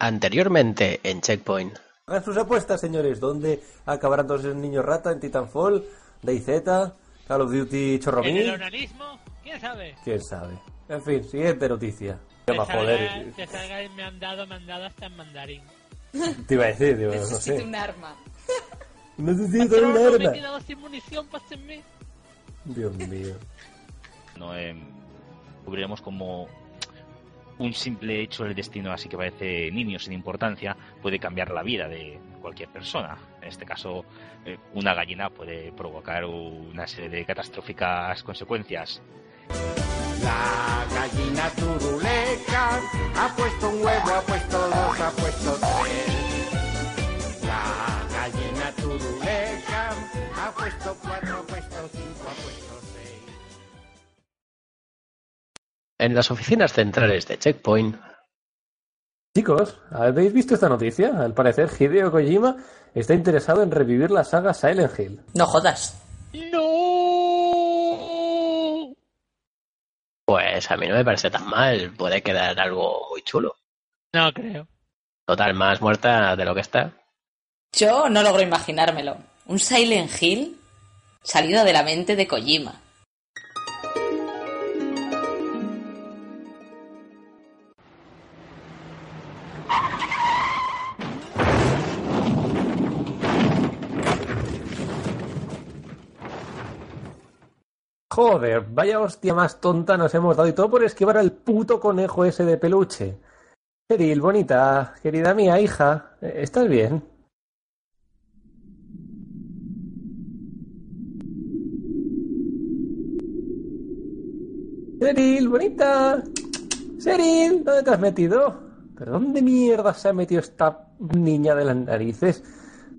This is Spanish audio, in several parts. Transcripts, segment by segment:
Anteriormente en Checkpoint. Hagan sus apuestas, señores. ¿Dónde acabarán todos esos niños rata? ¿En Titanfall? ¿DayZ? ¿Call of Duty ¿En Chorromil? el organismo? ¿Quién sabe? ¿Quién sabe? En fin, siguiente noticia. Te salga, joder. te salga el me han dado, me han dado hasta en mandarín. Te iba a decir, digo, no Necesito sé. un arma. Necesito un me he arma. quedado sin munición, pásenme. Dios mío. no eh, cubriremos como un simple hecho del destino así que parece niño sin importancia puede cambiar la vida de cualquier persona en este caso eh, una gallina puede provocar una serie de catastróficas consecuencias La gallina turuleca ha puesto un huevo, ha puesto dos, ha puesto tres. La gallina turuleca ha puesto cuatro, ha puesto cinco, ha puesto En las oficinas centrales de Checkpoint, Chicos, ¿habéis visto esta noticia? Al parecer, Hideo Kojima está interesado en revivir la saga Silent Hill. No jodas. ¡No! pues a mí no me parece tan mal. Puede quedar algo muy chulo. No creo. Total, más muerta de lo que está. Yo no logro imaginármelo. Un Silent Hill salido de la mente de Kojima. Joder, vaya hostia más tonta nos hemos dado y todo por esquivar al puto conejo ese de peluche. Cheryl, bonita, querida mía, hija, ¿estás bien? Cheryl, bonita. Cheryl, ¿dónde te has metido? ¿Pero dónde mierda se ha metido esta niña de las narices?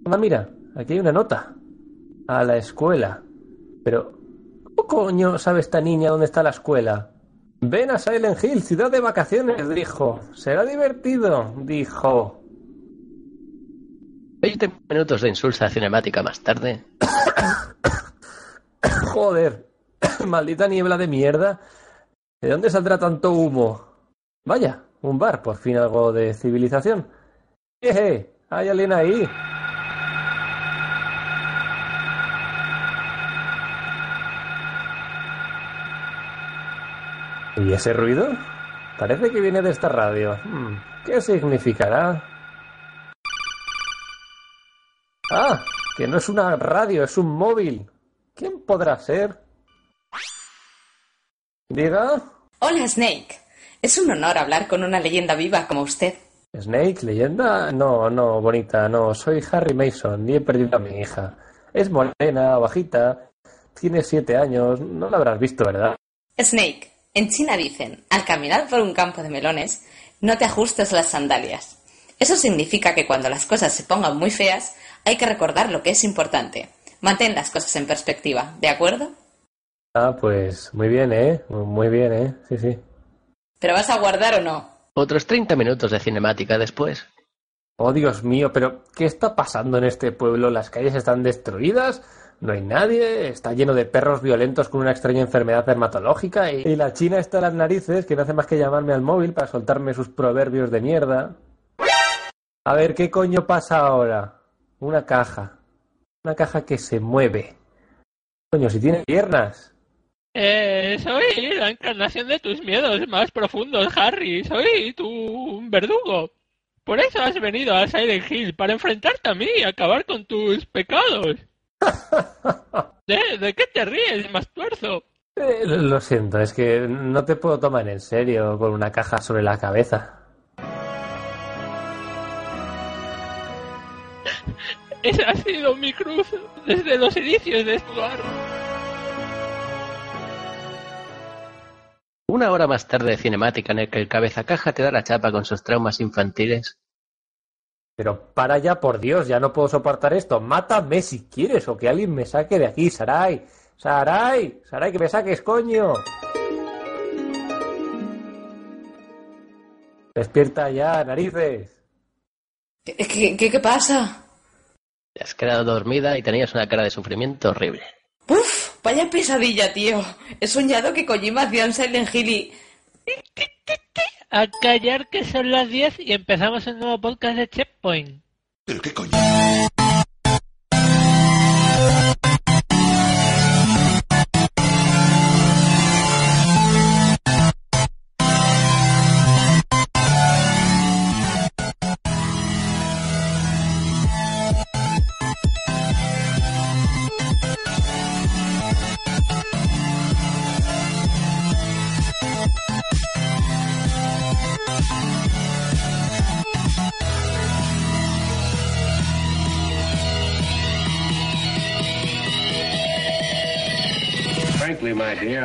Anda, mira, aquí hay una nota. A la escuela. Pero, ¿cómo coño sabe esta niña dónde está la escuela? Ven a Silent Hill, ciudad de vacaciones, dijo. Será divertido, dijo. 20 minutos de insulsa cinemática más tarde. Joder, maldita niebla de mierda. ¿De dónde saldrá tanto humo? Vaya, un bar, por fin algo de civilización. ¡Eh! ¿Hay alguien ahí? ¿Y ese ruido? Parece que viene de esta radio. Hmm, ¿Qué significará? Ah, que no es una radio, es un móvil. ¿Quién podrá ser? Diga. Hola Snake. Es un honor hablar con una leyenda viva como usted. Snake, leyenda. No, no, bonita, no. Soy Harry Mason y he perdido a mi hija. Es morena, bajita, tiene siete años. No la habrás visto, ¿verdad? Snake, en China dicen, al caminar por un campo de melones, no te ajustes las sandalias. Eso significa que cuando las cosas se pongan muy feas, hay que recordar lo que es importante. Mantén las cosas en perspectiva, ¿de acuerdo? Ah, pues muy bien, ¿eh? Muy bien, ¿eh? Sí, sí. ¿Pero vas a guardar o no? Otros 30 minutos de cinemática después. Oh, Dios mío, pero ¿qué está pasando en este pueblo? Las calles están destruidas, no hay nadie, está lleno de perros violentos con una extraña enfermedad dermatológica y, y la china está a las narices que no hace más que llamarme al móvil para soltarme sus proverbios de mierda. A ver, ¿qué coño pasa ahora? Una caja. Una caja que se mueve. Coño, si tiene piernas. Eh, soy la encarnación de tus miedos más profundos, Harry. Soy tu verdugo. Por eso has venido a Silent Hill, para enfrentarte a mí y acabar con tus pecados. ¿De, de qué te ríes, más tuerzo? Eh, lo siento, es que no te puedo tomar en serio con una caja sobre la cabeza. Esa ha sido mi cruz desde los inicios de este lugar. Una hora más tarde de cinemática en el que el cabezacaja te da la chapa con sus traumas infantiles. Pero para ya, por Dios, ya no puedo soportar esto. Mátame si quieres o que alguien me saque de aquí, Sarai. Sarai, Sarai, que me saques, coño. Despierta ya, narices. ¿Qué, qué, qué- qué pasa? Te has quedado dormida y tenías una cara de sufrimiento horrible. ¡Uf! Vaya pesadilla, tío. He soñado que Kojima hacía un Silent Hill y... a callar que son las 10 y empezamos el nuevo podcast de Checkpoint. ¿Pero qué coño?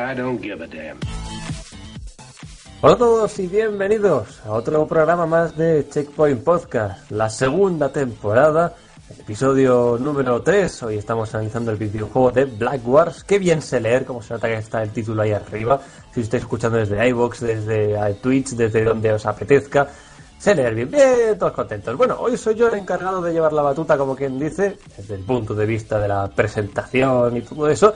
I don't give a damn. Hola a todos y bienvenidos a otro programa más de Checkpoint Podcast, la segunda temporada, episodio número 3. Hoy estamos analizando el videojuego de Black Wars. Qué bien sé leer, como se nota que está el título ahí arriba. Si estáis escuchando desde iVoox, desde Twitch, desde donde os apetezca. Sé leer bien, bien, todos contentos. Bueno, hoy soy yo el encargado de llevar la batuta, como quien dice, desde el punto de vista de la presentación y todo eso.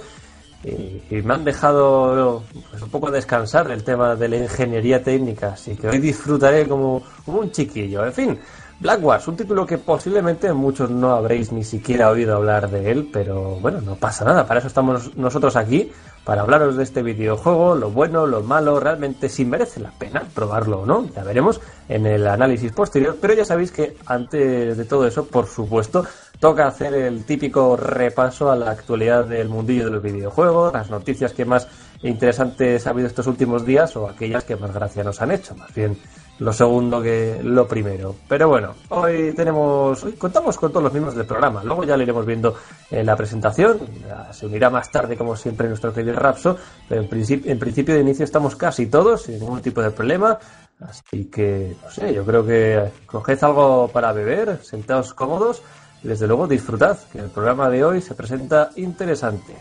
Y, me han dejado pues, un poco descansar del tema de la ingeniería técnica, así que hoy disfrutaré como un chiquillo. En fin, Black Wars, un título que posiblemente muchos no habréis ni siquiera oído hablar de él, pero bueno, no pasa nada, para eso estamos nosotros aquí, para hablaros de este videojuego, lo bueno, lo malo, realmente si merece la pena probarlo o no, ya veremos en el análisis posterior, pero ya sabéis que antes de todo eso, por supuesto, toca hacer el típico repaso a la actualidad del mundillo de los videojuegos, las noticias que más interesantes ha habido estos últimos días o aquellas que más gracia nos han hecho, más bien lo segundo que lo primero. Pero bueno, hoy tenemos, hoy contamos con todos los miembros del programa. Luego ya lo iremos viendo en la presentación. Se unirá más tarde, como siempre, nuestro querido Rapso. Pero en principio, en principio de inicio estamos casi todos, sin ningún tipo de problema. Así que, no sé, yo creo que coged algo para beber, sentaos cómodos y desde luego disfrutad, que el programa de hoy se presenta interesante.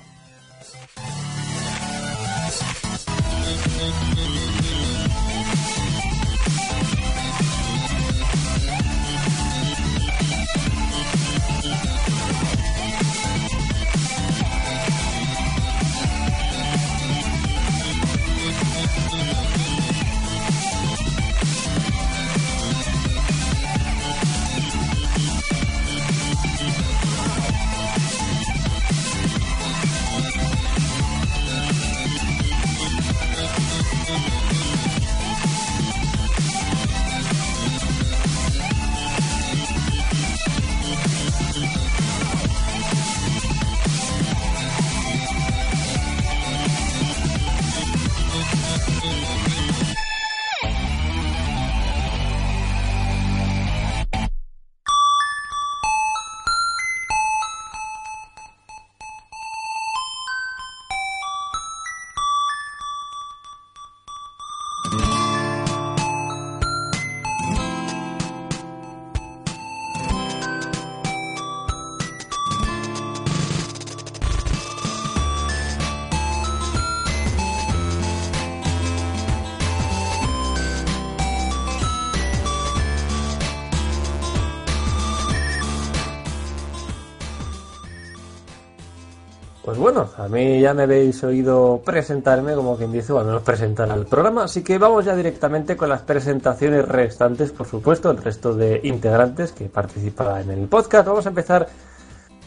Bueno, a mí ya me habéis oído presentarme, como quien dice, o al menos presentar al programa, así que vamos ya directamente con las presentaciones restantes, por supuesto, el resto de integrantes que participan en el podcast. Vamos a empezar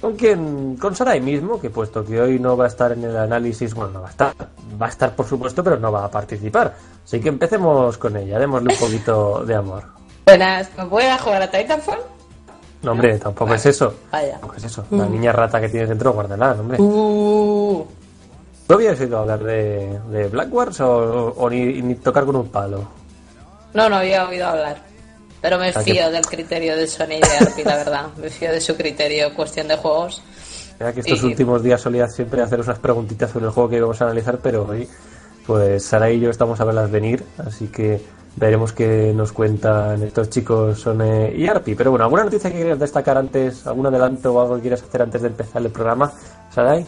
con quien, con Sarai mismo, que puesto que hoy no va a estar en el análisis, bueno, no va a estar, va a estar por supuesto, pero no va a participar. Así que empecemos con ella, démosle un poquito de amor. Buenas, ¿me voy a jugar a Titanfall? No, hombre, tampoco es eso. Vaya. Tampoco es eso. La niña rata que tienes dentro, guárdala, hombre. Uh, ¿Tú habías oído hablar de, de Black Wars o, o ni, ni tocar con un palo? no, no había oído hablar. Pero me fío que- del criterio de Sony y de Arpi, la verdad. Me fío de su criterio, cuestión de juegos. Mira que estos Y- últimos días solía siempre hacer unas preguntitas sobre el juego que íbamos a analizar, pero hoy, pues Sara y yo estamos a verlas venir, así que veremos qué nos cuentan estos chicos Sone y Arpi. Pero bueno, ¿alguna noticia que quieras destacar antes, algún adelanto o algo que quieras hacer antes de empezar el programa, Sarai?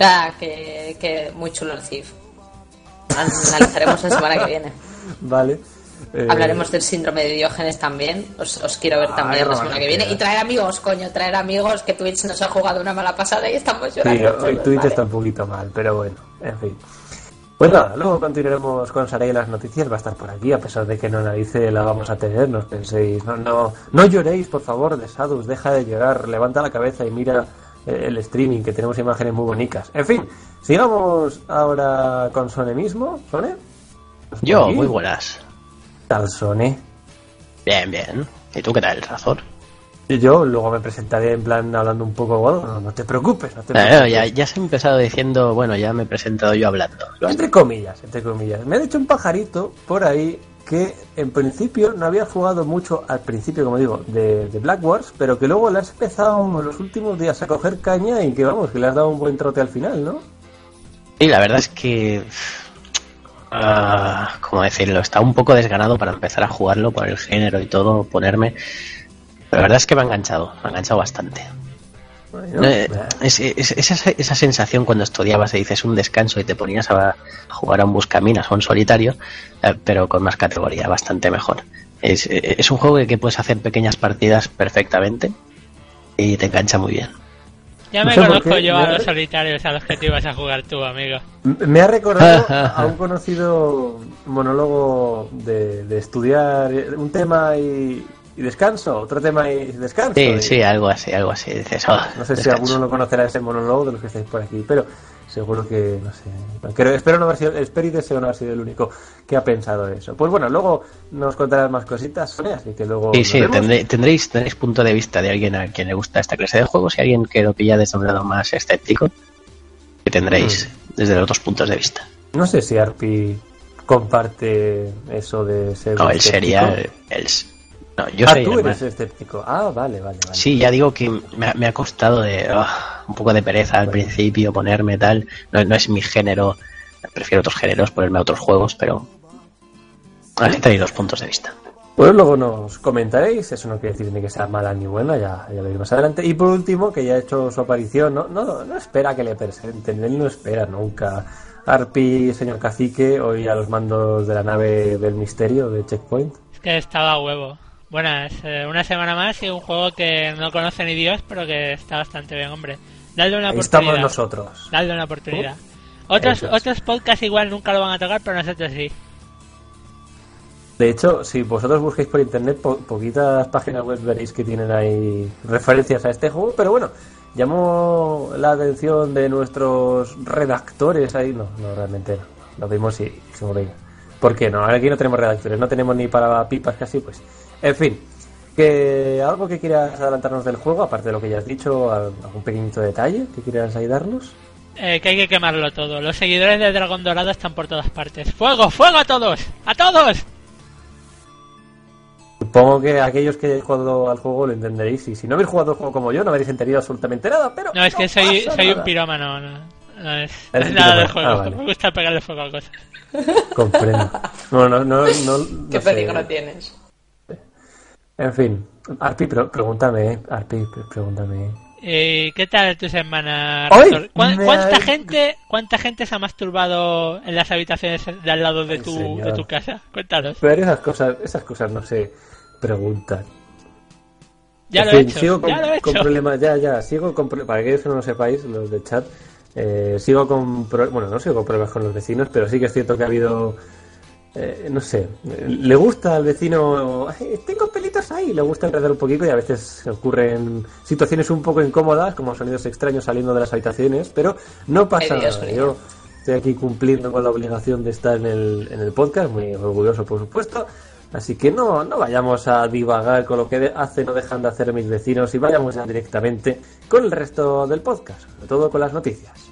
Ah, que, que muy chulo el CIF. Analizaremos la semana que viene. Vale. Eh, Hablaremos del síndrome de Diógenes también. Os, os quiero ver también Ay, la semana que viene. Y traer amigos, coño, traer amigos. Que Twitch nos ha jugado una mala pasada y estamos Sí, llorando. hoy todos, Twitch vale. está un poquito mal, pero bueno, en fin. Pues nada, luego continuaremos con Saray y las noticias, va a estar por aquí, a pesar de que no analice la vamos a tener, no os penséis, no, no, no lloréis, por favor, de Sadus, deja de llorar, levanta la cabeza y mira eh, el streaming, que tenemos imágenes muy bonitas. En fin, sigamos ahora con Sone mismo, Sone. ¿Estás por Yo, aquí? muy buenas. ¿Qué tal, Sone? Bien, bien. ¿Y tú qué tal, Razor? Y yo luego me presentaré en plan hablando un poco, bueno, no, no te preocupes, no te no, preocupes. ya, ya se ha empezado diciendo, bueno, ya me he presentado yo hablando. Entre comillas, entre comillas. Me ha dicho un pajarito por ahí que en principio no había jugado mucho al principio, como digo, de, de Black Wars, pero que luego le has empezado en los últimos días a coger caña y que vamos, que le has dado un buen trote al final, ¿no? Y la verdad es que. ah, ¿Cómo decirlo? Está un poco desganado para empezar a jugarlo por el género y todo, ponerme. La verdad es que me ha enganchado, me ha enganchado bastante. Bueno, Eh, bah, es, es- es esa, esa sensación cuando estudiabas y dices un descanso y te ponías a, jugar a un buscaminas o a un solitario, eh, pero con más categoría, bastante mejor. Es, eh, es un juego que puedes hacer pequeñas partidas perfectamente y te engancha muy bien. Ya No me sé conozco yo a los solitarios a los que te ibas a jugar tú, amigo. me ha recordado a un conocido monólogo de, de estudiar un tema y, y descanso, otro tema y descanso. Sí, y- sí, algo así, algo así. Dices, "Ah, No sé si descanso". alguno lo conocerá ese monólogo de los que estáis por aquí, pero seguro que, no sé. Creo, espero, no haber sido, espero y deseo no haber sido el único que ha pensado eso. Pues bueno, luego nos contarás más cositas, Sonia, así que luego. Sí, sí, tendré- tendréis, tendréis punto de vista de alguien a quien le gusta esta clase de juegos y alguien que lo pilla desde un lado más escéptico, que tendréis Mm. desde los dos puntos de vista. No sé si Arpi comparte eso de ser. No, él sería el... el- no, yo ah, soy tú eres más- escéptico. Ah, vale, vale, vale. Sí, ya digo que me, ha- me ha costado de ah, un poco de pereza al principio ponerme tal. No, no es mi género, prefiero otros géneros, ponerme a otros juegos, pero así tenéis dos puntos de vista. Pues luego nos comentaréis, eso no quiere decir ni que sea mala ni buena, ya, ya veréis más adelante. Y por último, que ya ha hecho su aparición, no, no, no espera que le presenten, él no espera nunca. Arpi, señor cacique, hoy a los mandos de la nave del misterio de Checkpoint. Es que estaba a huevo. Buenas, eh, una semana más y un juego que no conoce ni Dios, pero que está bastante bien, hombre. Dadle una Ahí oportunidad. estamos nosotros. Dadle una oportunidad. Otros, es. otros podcasts igual nunca lo van a tocar, pero nosotros sí. De hecho, si vosotros busquéis por internet, po- poquitas páginas web veréis que tienen ahí referencias a este juego, pero bueno, llamó la atención de nuestros redactores ahí, no, no, realmente no, lo vimos y dijimos, venga, ¿por qué no? Aquí no tenemos redactores, no tenemos ni para pipas casi, pues, en fin, que algo que quieras adelantarnos del juego, aparte de lo que ya has dicho, algún pequeñito detalle que quieras ayudarnos. Eh, que hay que quemarlo todo. Los seguidores de Dragón Dorado están por todas partes. ¡Fuego! ¡Fuego a todos! ¡A todos! Supongo que aquellos que hayáis jugado al juego lo entenderéis y si no habéis jugado el juego como yo no habréis entendido absolutamente nada, pero No, es que soy, un pirómano, no, no es, no es nada de pirómano. juego. Ah, vale. Me gusta pegarle fuego a cosas. Comprendo. No, no, no, no, no ¿Qué sé. peligro tienes? En fin, Arpi, pregúntame, eh. Arpi, pre- pregúntame. Eh, ¿Qué tal tu semana, ¿Cuánta gente cuánta gente se ha masturbado en las habitaciones de al lado de tu, de tu casa? Cuéntanos. Pero esas cosas, esas cosas no se preguntan. Ya En lo he hecho. Sigo con, Ya lo he con hecho. problemas, ya, ya, sigo con, para aquellos que no lo sepáis, los de chat, eh, sigo con, pro- bueno, no sigo con problemas con los vecinos, pero sí que es cierto que ha habido, eh, no sé, le gusta al vecino, "Ay, tengo pelitos ahí, le gusta enredar un poquito y a veces se ocurren situaciones un poco incómodas, como sonidos extraños saliendo de las habitaciones, pero no pasa nada. Yo estoy aquí cumpliendo con la obligación de estar en el, en el podcast, muy orgulloso por supuesto. Así que no, no vayamos a divagar con lo que hacen o dejan de hacer mis vecinos y vayamos ya directamente con el resto del podcast, sobre todo con las noticias.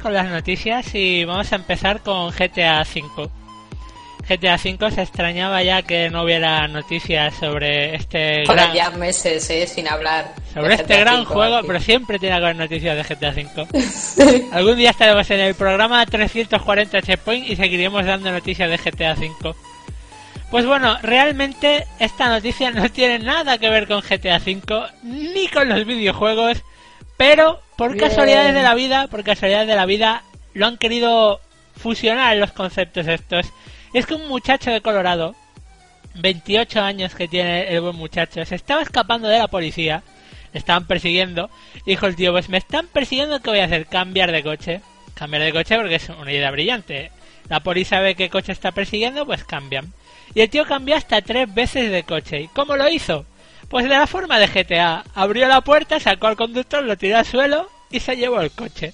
Con las noticias y vamos a empezar con GTA V. GTA V se extrañaba ya que no hubiera noticias sobre este Joder, gran, ya meses eh, sin hablar. sobre este GTA gran juego, aquí. pero siempre tiene que haber noticias de GTA V. Algún día estaremos en el programa 340 Checkpoint y seguiremos dando noticias de GTA V. Pues bueno, realmente esta noticia no tiene nada que ver con GTA V ni con los videojuegos, pero por Bien. casualidades de la vida, por casualidades de la vida, lo han querido fusionar los conceptos estos. Es que un muchacho de Colorado, 28 años que tiene el buen muchacho, se estaba escapando de la policía, le estaban persiguiendo, y dijo el tío, pues me están persiguiendo, ¿qué voy a hacer? Cambiar de coche. Cambiar de coche porque es una idea brillante. La policía ve qué coche está persiguiendo, pues cambian. Y el tío cambió hasta tres veces de coche. ¿Y cómo lo hizo? Pues de la forma de GTA. Abrió la puerta, sacó al conductor, lo tiró al suelo y se llevó el coche.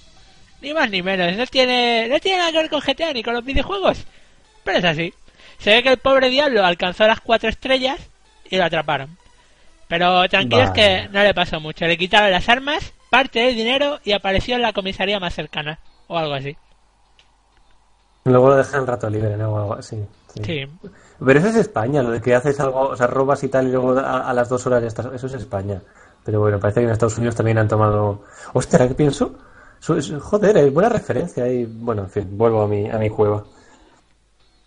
Ni más ni menos. No tiene, no tiene nada que ver con GTA ni con los videojuegos. Pero es así. Se ve que el pobre diablo alcanzó las cuatro estrellas y lo atraparon. Pero tranquilos Vale. que no le pasó mucho. Le quitaron las armas, parte del dinero y apareció en la comisaría más cercana. O algo así. Luego lo dejan rato libre, ¿no? O algo así. Sí. Pero eso es España, lo de que haces algo, o sea, robas y tal y luego a, a las dos horas ya estás. Eso es España. Pero bueno, parece que en Estados Unidos también han tomado. Ostras, ¿qué pienso? Joder, es buena referencia y bueno, en fin, vuelvo a mi, a mi juego.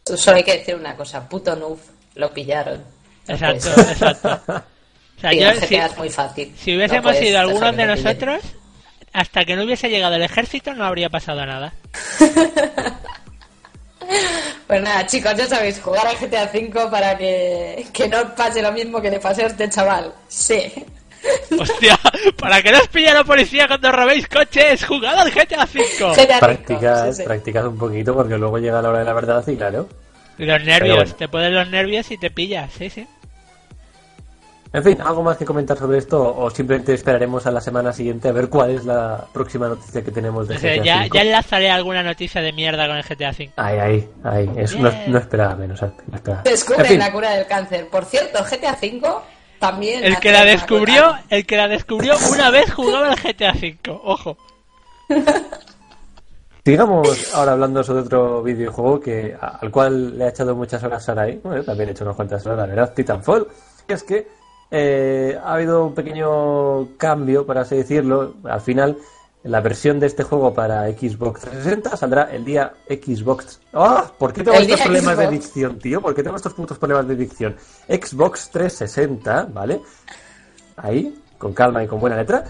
Solo hay que decir una cosa, puto noob, lo pillaron. No Exacto, exacto. O sea, yo, si, es muy fácil. si hubiésemos No ido algunos de nosotros, hasta que no hubiese llegado el ejército no habría pasado nada. Pues nada, chicos, ya sabéis, jugar al GTA V para que, que no os pase lo mismo que le pasó a este chaval. Sí. Hostia, para que no os pille la policía cuando robéis coches, jugad al GTA V. GTA sí, sí. practicas un poquito porque luego llega la hora de la verdad y claro. Y los nervios, bueno. te ponen los nervios y te pillas, sí, sí. En fin, ¿algo más que comentar sobre esto o simplemente esperaremos a la semana siguiente a ver cuál es la próxima noticia que tenemos de O sea, GTA ya, V? ya enlazaré alguna noticia de mierda con el GTA V. Ahí, ahí, ahí. Eso no, esperaba menos. no esperaba. Descubren En fin, la cura del cáncer. Por cierto, GTA V también. El que la descubrió, el que la descubrió una vez jugaba al GTA V, ojo. Sigamos ahora hablando sobre otro videojuego que al cual le ha echado muchas horas Sarai. Bueno, también he hecho unas cuantas horas, la verdad, Titanfall. Y es que eh, ha habido un pequeño cambio, por así decirlo. Al final, la versión de este juego para Xbox 360 saldrá el día Xbox. ¡Ah! ¿Por qué tengo estos problemas de dicción, tío? ¿Por qué tengo estos putos problemas de dicción? Xbox 360, ¿vale? Ahí, con calma y con buena letra.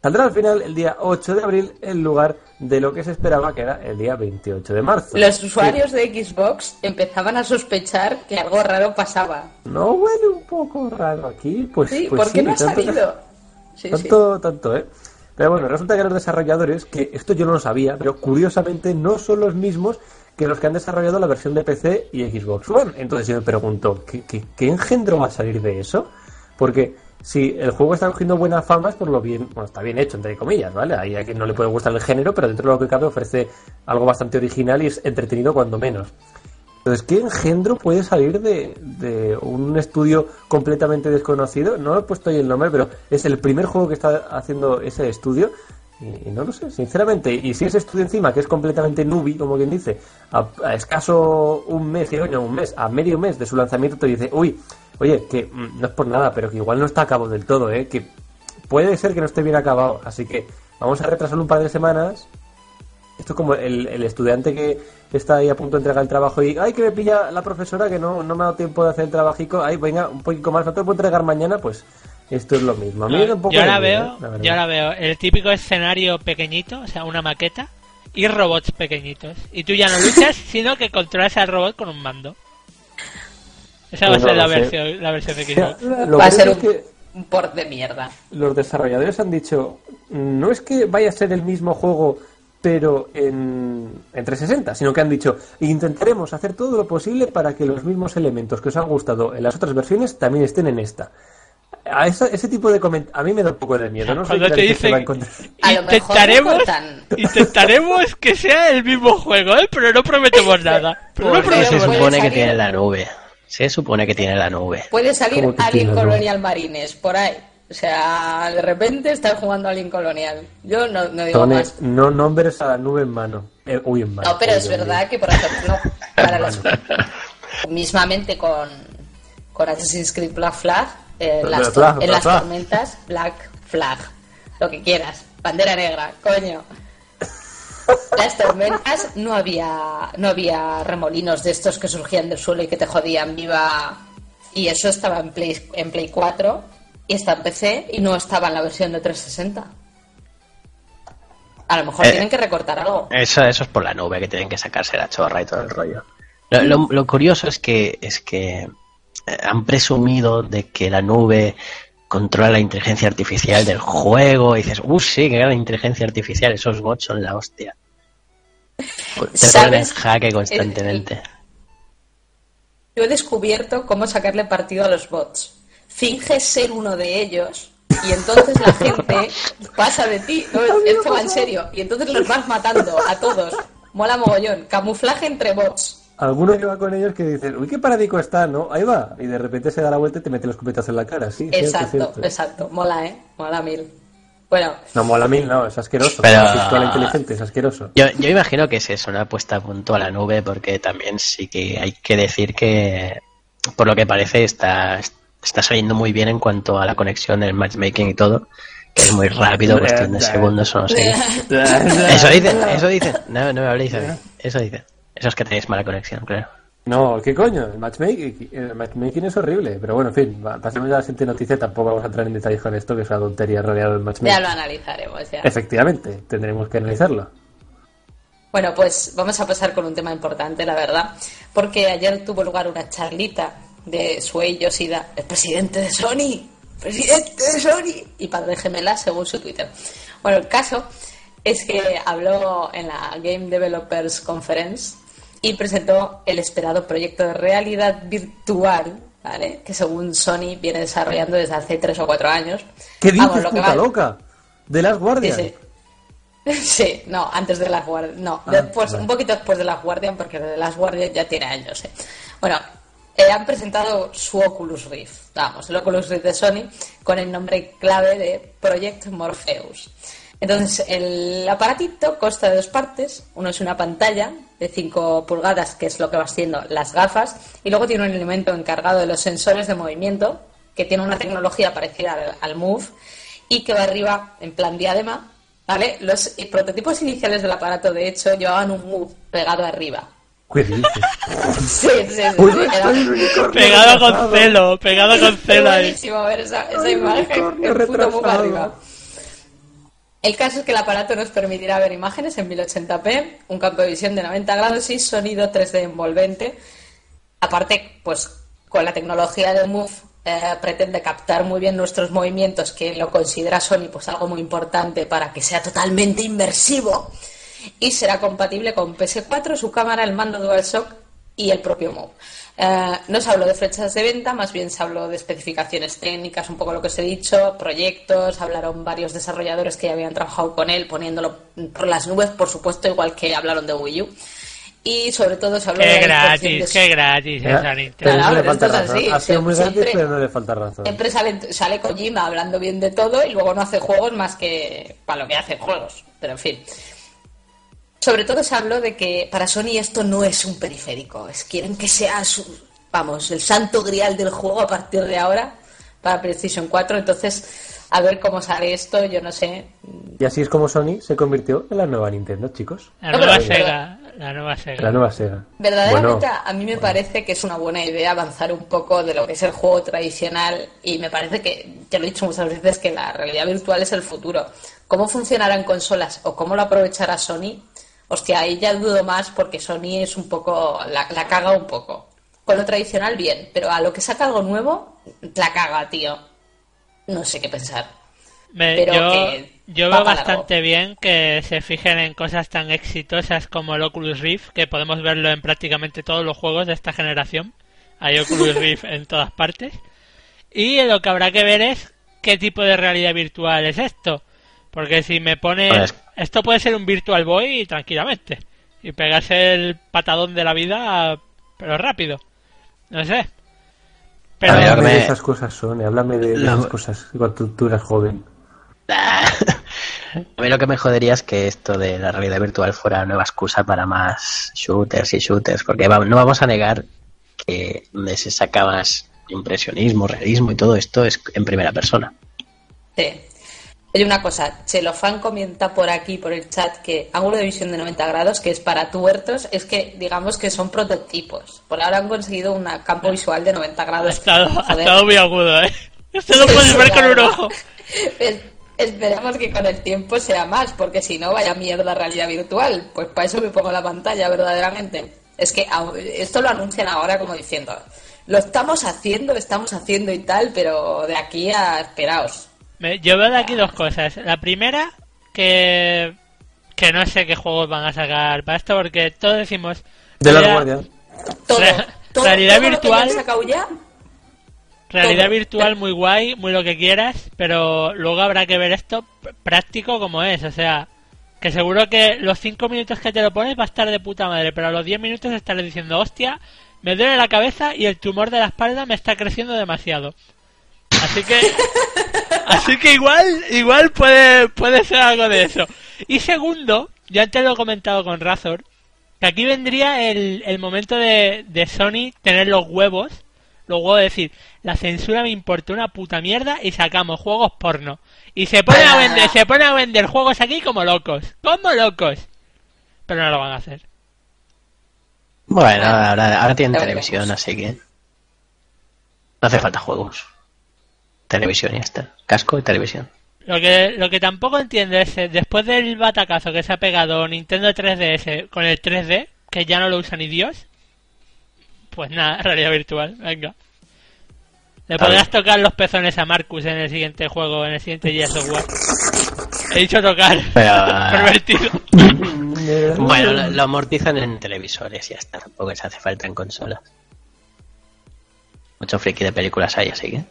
Saldrá al final el día 8 de abril en lugar de lo que se esperaba que era el día 28 de marzo. Los usuarios de Xbox empezaban a sospechar que algo raro pasaba. ¿No huele un poco raro aquí? Pues, Sí, pues ¿por qué sí, no ha salido? Sí, sí. tanto, tanto, ¿eh? Pero bueno, resulta que los desarrolladores, que esto yo no lo sabía, pero curiosamente no son los mismos que los que han desarrollado la versión de PC y Xbox One. Entonces yo me pregunto, ¿qué, qué, qué engendro va a salir de eso? Porque si el juego está cogiendo buena fama es por lo bien, bueno, está bien hecho, entre comillas, ¿vale? Ahí a quien no le puede gustar el género, pero dentro de lo que cabe ofrece algo bastante original y es entretenido cuando menos. Entonces, ¿qué engendro puede salir de, de un estudio completamente desconocido? No lo he puesto ahí el nombre, pero es el primer juego que está haciendo ese estudio. Y, no lo sé, sinceramente. Y si ese estudio encima, que es completamente nubi, como quien dice, a, escaso un mes, un mes, a medio mes de su lanzamiento, te dice, uy, oye, que mm, no es por nada, pero que igual no está a cabo del todo, ¿eh? Que puede ser que no esté bien acabado. Así que vamos a retrasarlo un par de semanas esto es como el, el estudiante que está ahí a punto de entregar el trabajo y, ay, que me pilla la profesora que no, no me ha dado tiempo de hacer el trabajico, ay, venga, un poquito más, no te lo puedo entregar mañana, pues esto es lo mismo. A mí da un poco yo veo, ¿eh? La verdad. yo ahora veo el típico escenario pequeñito, o sea, una maqueta y robots pequeñitos. Y tú ya no luchas, sino que controlas al robot con un mando. Esa va a Pues no ser la versión, la versión de O sea, Xbox. lo Va a ser es un, que un port de mierda. los desarrolladores han dicho, no es que vaya a ser el mismo juego pero en, en 360, sino que han dicho, intentaremos hacer todo lo posible para que los mismos elementos que os han gustado en las otras versiones también estén en esta. A esa- ese tipo de comentarios, a mí me da un poco de miedo, no Cuando te narices se va a dicen-. A Intentaremos, intentaremos que sea el mismo juego, ¿eh? pero no prometemos nada. Pero no Se supone que tiene la nube. Se supone que tiene la nube. Puede salir ¿Cómo que Alien? Colonial Marines, por ahí. O sea, de repente estás jugando a Link Colonial. Yo no, no digo Tone, más. no nombres a la nube en mano. Eh, uy, en mano. No, pero Uy, es uy. verdad que, por ejemplo, para los, mismamente con, con Assassin's Creed Black Flag, eh, Black las, Flag, en Black las Flag. tormentas, Black Flag, lo que quieras, bandera negra, coño. Las tormentas no había, no había remolinos de estos que surgían del suelo y que te jodían viva. Y eso estaba en Play, en Play 4 y está en PC y no estaba en la versión de 360. A lo mejor Eh, tienen que recortar algo. Eso, eso es por la nube que tienen que sacarse la chorra y todo el rollo. Lo, lo- lo curioso es que es que eh, han presumido de que la nube controla la inteligencia artificial del juego y dices, uh, sí, que gran inteligencia artificial, esos bots son la hostia. Te ponen en jaque constantemente. Yo he descubierto cómo sacarle partido a los bots. Finges ser uno de ellos y entonces la gente pasa de ti. No, esto va en serio. Y entonces los vas matando a todos. Mola mogollón. Camuflaje entre bots. Alguno que va con ellos que dicen, uy, qué paradico está, ¿no? Ahí va. Y de repente se da la vuelta y te mete los cupetazos en la cara, sí. Exacto, cierto. exacto. Mola, ¿eh? Mola mil. Bueno, No mola mil, no, es asqueroso. Pero- pistola inteligente, es asqueroso. Yo, yo imagino que es eso, una puesta a punto a la nube, porque también sí que hay que decir que, por lo que parece, está, está saliendo muy bien en cuanto a la conexión, el matchmaking y todo, que es muy rápido, cuestión de segundos o no sé. Eso dicen, eso dicen. No, no me habléis a mí. Eso dicen. Eso es que tenéis mala conexión, claro. No, ¿qué coño? El matchmaking, el matchmaking es horrible. Pero bueno, en fin, pasemos ya a la siguiente noticia. Tampoco vamos a entrar en detalles con esto, que es una tontería rodeado del ya matchmaking. lo analizaremos ya. Efectivamente, tendremos que analizarlo. Bueno, pues vamos a pasar con un tema importante, la verdad, porque ayer tuvo lugar una charlita de Suei Yoshida, el presidente de Sony, presidente de Sony, y padre gemela, según su Twitter. Bueno, el caso es que habló en la Game Developers Conference y presentó el esperado proyecto de realidad virtual, ¿vale? Que según Sony viene desarrollando desde hace tres o cuatro años. ¿Qué dices, Vamos, lo puta loca? ¿De las guardias? Sí, sí. Sí, no, antes de las Guardian. No, Ah, después, vale. un poquito después de las Guardian, porque de las Guardian ya tiene años. ¿eh? Bueno, eh, han presentado su Oculus Rift, vamos, el Oculus Rift de Sony, con el nombre clave de Project Morpheus. Entonces, el aparatito consta de dos partes. Uno es una pantalla de 5 pulgadas, que es lo que va siendo las gafas, y luego tiene un elemento encargado de los sensores de movimiento, que tiene una tecnología parecida al, al Move, y que va arriba en plan diadema, ¿vale? Los prototipos iniciales del aparato, de hecho, llevaban un Move pegado arriba. ¿Qué dices? Sí, sí, sí. Uy, era- unicornio Pegado con celo, pegado con celo ahí. buenísimo ver esa, esa Ay, imagen, el puto Move arriba. El caso es que el aparato nos permitirá ver imágenes en 1080p, un campo de visión de 90 grados y sonido 3D envolvente. Aparte, pues con la tecnología del Move eh, pretende captar muy bien nuestros movimientos, que lo considera Sony pues algo muy importante para que sea totalmente inmersivo. Y será compatible con PS4, su cámara, el mando DualShock y el propio Move. Eh, no se habló de fechas de venta, más bien se habló de especificaciones técnicas, un poco lo que os he dicho, proyectos, hablaron varios desarrolladores que ya habían trabajado con él, poniéndolo por las nubes, por supuesto, igual que hablaron de Wii U. Y sobre todo se habló de Qué gratis, de- qué gratis esa Nintendo. Pero no le falta razón. así, Ha sido muy siempre- gratis, pero no le falta razón. Siempre sale, sale Kojima hablando bien de todo y luego no hace juegos más que para lo que hace juegos. Pero en fin. Sobre todo se habló de que para Sony esto no es un periférico. Es, quieren que sea su, vamos, el santo grial del juego a partir de ahora para PlayStation 4. Entonces, a ver cómo sale esto, yo no sé. Y así es como Sony se convirtió en la nueva Nintendo, chicos. La No, nueva Sega, la nueva Sega. La nueva Sega. Verdaderamente Bueno, a mí me parece que es una buena idea avanzar un poco de lo que es el juego tradicional y me parece que, ya lo he dicho muchas veces, que la realidad virtual es el futuro. ¿Cómo funcionará en consolas o cómo lo aprovechará Sony? Hostia, ahí ya dudo más porque Sony es un poco, la, la caga un poco. Con lo tradicional bien, pero a lo que saca algo nuevo, la caga, tío. No sé qué pensar. Me- pero yo que yo veo bastante bien que se fijen en cosas tan exitosas como el Oculus Rift, que podemos verlo en prácticamente todos los juegos de esta generación. Hay Oculus Rift en todas partes. Y lo que habrá que ver es qué tipo de realidad virtual es esto. Porque si me pone... Pues- Esto puede ser un Virtual Boy tranquilamente. Y pegarse el patadón de la vida, pero rápido. No sé. Pero ver, háblame de esas cosas, Sony, háblame de, de Lo- cosas cuando tú, tú eras joven. A mí lo que me jodería es que esto de la realidad virtual fuera nueva excusa para más shooters y shooters, porque va- no vamos a negar que donde se saca más impresionismo, realismo y todo esto es en primera persona. Sí. Oye, una cosa, Chelofan comenta por aquí, por el chat, que ángulo de visión de 90 grados, que es para tuertos, es que digamos que son prototipos. Por ahora han conseguido un campo visual de 90 ha grados. estado, ha estado muy agudo, ¿eh? Esto lo sí, ver con un ojo. Es- Esperamos que con el tiempo sea más, porque si no, vaya mierda realidad virtual. Pues para eso me pongo la pantalla, verdaderamente. Es que esto lo anuncian ahora como diciendo, lo estamos haciendo, lo estamos haciendo y tal, pero de aquí a esperaos. Me- Yo veo de aquí dos cosas. La primera, que, que no sé qué juegos van a sacar para esto, porque todos decimos... De. Todo, Re- todo, realidad todo lo que virtual. me han sacado ya, Realidad virtual muy guay, muy lo que quieras, pero luego habrá que ver esto práctico como es, o sea, que seguro que los 5 minutos que te lo pones va a estar de puta madre, pero a los 10 minutos estaré diciendo, hostia, me duele la cabeza y el tumor de la espalda me está creciendo demasiado. Así que, así que igual, igual puede, puede ser algo de eso. Y segundo, yo antes lo he comentado con Razor, que aquí vendría el, el momento de, de Sony tener los huevos, luego de decir, la censura me importa una puta mierda y sacamos juegos porno. Y se ponen a vender, se ponen a vender juegos aquí como locos, como locos. Pero no lo van a hacer. Bueno, ahora, ahora tienen televisión, así que no hace falta juegos. Televisión y ya está. Casco y televisión. Lo que, lo que tampoco entiendo es, eh, después del batacazo que se ha pegado Nintendo 3DS con el 3D, que ya no lo usa ni Dios, pues nada, realidad virtual, venga. Le A podrás ver. tocar los pezones a Marcus en el siguiente juego, en el siguiente Gears of War. He dicho tocar. Pero, Pervertido. bueno, lo, lo amortizan en televisores y ya está. Tampoco se hace falta en consolas. Mucho friki de películas hay, así que.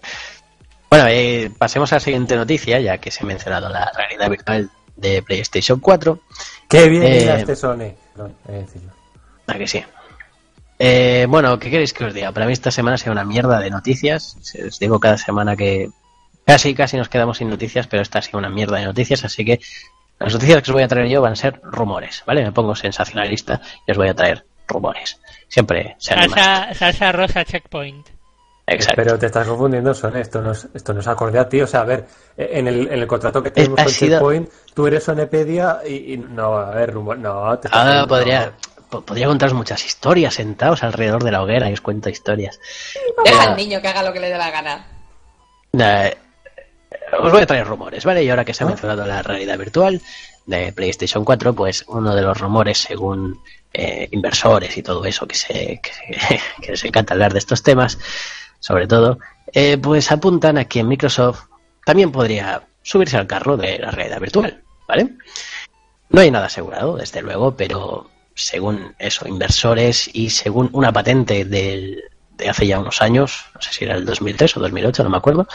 Bueno, eh, pasemos a la siguiente noticia, ya que se ha mencionado la realidad virtual de PlayStation 4. Qué bien Eh, hilaste, Sony. Decirlo. ¿A que sí? Eh, bueno, ¿qué queréis que os diga? Para mí esta semana ha sido una mierda de noticias. Os digo cada semana que casi, casi nos quedamos sin noticias, pero esta ha sido una mierda de noticias, así que las noticias que os voy a traer yo van a ser rumores, ¿vale? Me pongo sensacionalista y os voy a traer rumores. Siempre se. Salsa, salsa rosa checkpoint. Exacto. Pero te estás confundiendo, Sony. Esto no es, esto no es acorde a ti. O sea, a ver, en el, en el contrato que tenemos ha con sido- Checkpoint, tú eres Sonepedia y, y no, a ver, rumor, no. Te Ahora podría, no. podría contaros muchas historias sentados alrededor de la hoguera y os cuento historias. deja Eh, al niño que haga lo que le dé la gana. Eh, os voy a traer rumores, ¿vale? Y ahora que se ha mencionado la realidad virtual de PlayStation 4, pues uno de los rumores, según eh, inversores y todo eso, que, se, que, se- que les encanta hablar de estos temas, sobre todo, eh, pues apuntan a que Microsoft también podría subirse al carro de la realidad virtual, ¿vale? No hay nada asegurado, desde luego, pero según eso, inversores y según una patente del, de hace ya unos años, no sé si era el 2003 o 2008, no me acuerdo,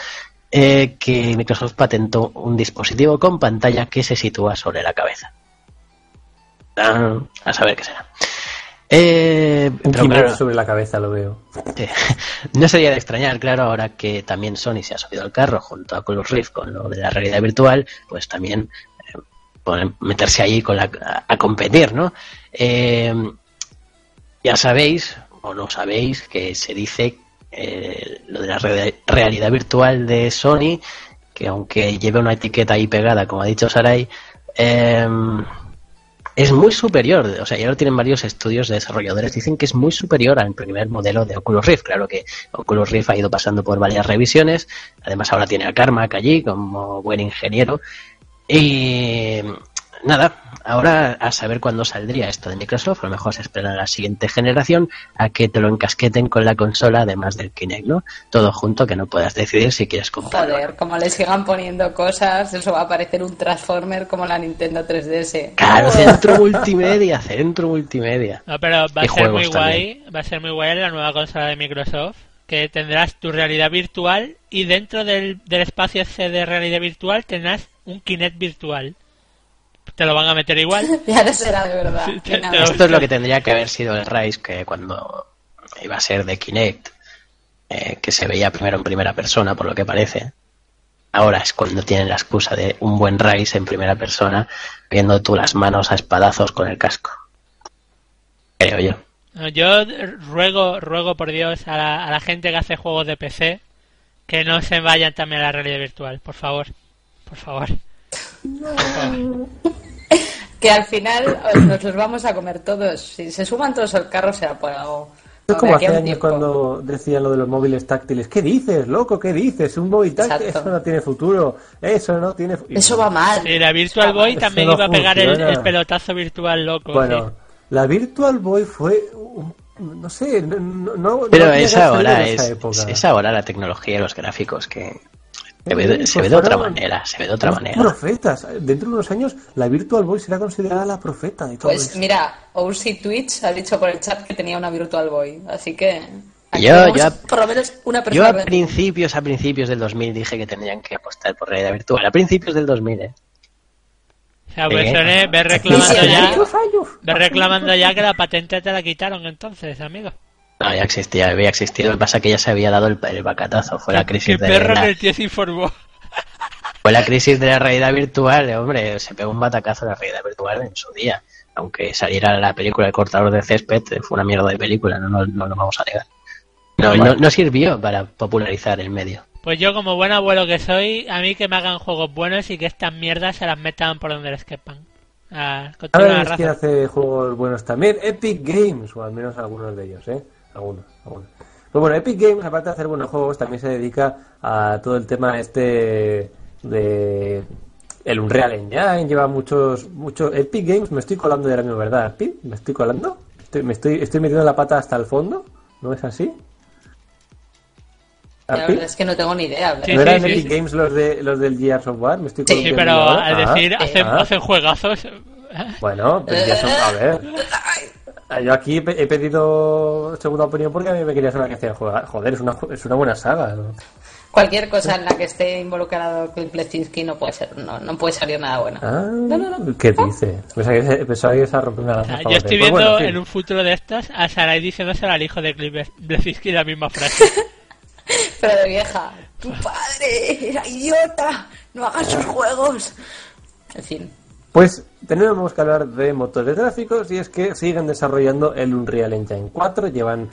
eh, que Microsoft patentó un dispositivo con pantalla que se sitúa sobre la cabeza. Ah, a saber qué será. Eh, Un pero Kinect claro, sobre la cabeza lo veo. Sí. No sería de extrañar, claro, ahora que también Sony se ha subido al carro junto a Oculus Rift con lo de la realidad virtual, pues también eh, meterse ahí con la, a, a competir, ¿no? Eh, ya sabéis, o no sabéis, que se dice eh, lo de la re- realidad virtual de Sony, que aunque lleve una etiqueta ahí pegada, como ha dicho Sarai, eh, es muy superior, o sea, ya lo tienen varios estudios de desarrolladores, dicen que es muy superior al primer modelo de Oculus Rift. Claro que Oculus Rift ha ido pasando por varias revisiones, además ahora tiene a Carmack allí como buen ingeniero. Y nada, ahora a saber cuándo saldría esto de Microsoft, a lo mejor se espera a la siguiente generación a que te lo encasqueten con la consola además del Kinect, ¿no? Todo junto que no puedas decidir si quieres comprarlo. Joder, como le sigan poniendo cosas, eso va a parecer un Transformer como la Nintendo 3DS. Claro, centro multimedia, centro multimedia. No, pero va a ser muy guay, va a ser muy guay la nueva consola de Microsoft, que tendrás tu realidad virtual y dentro del, del espacio ese de realidad virtual tendrás un Kinect virtual. Te lo van a meter igual. Ya no será de verdad. Te- te lo- Esto es lo que tendría que haber sido el Rise, que cuando iba a ser de Kinect, eh, que se veía primero en primera persona, por lo que parece. Ahora es cuando tienen la excusa de un buen Rise en primera persona, viendo tú las manos a espadazos con el casco. Creo yo. Yo ruego, ruego por Dios a la, a la gente que hace juegos de PC que no se vayan también a la realidad virtual, por favor. Por favor. Que al final os- nos los vamos a comer todos. Si se suman todos al carro será por algo. Es como hace años cuando decían lo de los móviles táctiles. ¿Qué dices, loco? ¿Qué dices? Un móvil táctil, Exacto. eso no tiene futuro. Eso no tiene fu- Eso va mal. Y la Virtual Boy Eso también no iba a pegar el, el pelotazo virtual loco. Bueno, sí. la Virtual Boy fue, un- no sé, no, no- Pero no es ahora, esa es, época. es- es ahora la tecnología y los gráficos que se ve, Sí, de- se pues ve de otra manera, se ve de otra manera. Profetas. Dentro de unos años, la Virtual Boy será considerada la profeta de todo Pues esto. mira, Ursi Twitch ha dicho por el chat que tenía una Virtual Boy. Así que. Yo- yo a- por lo menos una Yo persona. a que- principios, a principios del 2000 dije que tendrían que apostar por realidad virtual. A principios del 2000, ¿eh? O sea, pues Eh. Ves reclamando ya, reclamando ya que la patente te la quitaron entonces, amigo. No, ya existía, había existido. Lo que pasa es que ya se había dado el, el bacatazo. Fue la Qué crisis de perro la, que el tío se informó. fue la crisis de la realidad virtual. Hombre, se pegó un batacazo a la realidad virtual en su día. Aunque saliera la película El cortador de césped, eh, fue una mierda de película, no, no, no lo vamos a negar. No, no, no sirvió para popularizar el medio. Pues yo, como buen abuelo que soy, a mí que me hagan juegos buenos y que estas mierdas se las metan por donde les quepan. Ah, Ahora es razón. hace juegos buenos también. Epic Games, o al menos algunos de ellos, ¿eh? Algunos, algunos. Pues bueno, Epic Games, aparte de hacer buenos juegos, también se dedica a todo el tema este de el Unreal Engine. Lleva muchos, muchos. Epic Games, me estoy colando de ahora mismo, ¿verdad? Pi? ¿Me estoy colando? Estoy, me estoy, estoy metiendo la pata hasta el fondo. ¿No es así? La verdad es que no tengo ni idea. Sí, ¿No eran sí, Epic sí. Games los de los del Gears of War? Me estoy Sí, pero al Ah, decir, hacen, ah. hacen juegazos. Bueno, pues ya son, a ver. Ah, Yo aquí he pedido segunda opinión porque a mí me quería sonar que hacía jugar. Joder, es una, es una buena saga. ¿no? Cualquier cosa en la que esté involucrado Clint Blesinski no puede ser, no, no puede salir nada bueno. Ah, No, no, no. ¿Qué dice? Pensaba que, pensaba que se romper una O lanza sea, a yo estoy. Pues viendo bueno, en un futuro de estos a Sarai diciéndoselo al hijo de Cliff Blesinski la misma frase. Pero de vieja, tu padre era idiota, no hagas sus juegos. En fin, Pues tenemos que hablar de motores gráficos y es que siguen desarrollando el Unreal Engine 4, llevan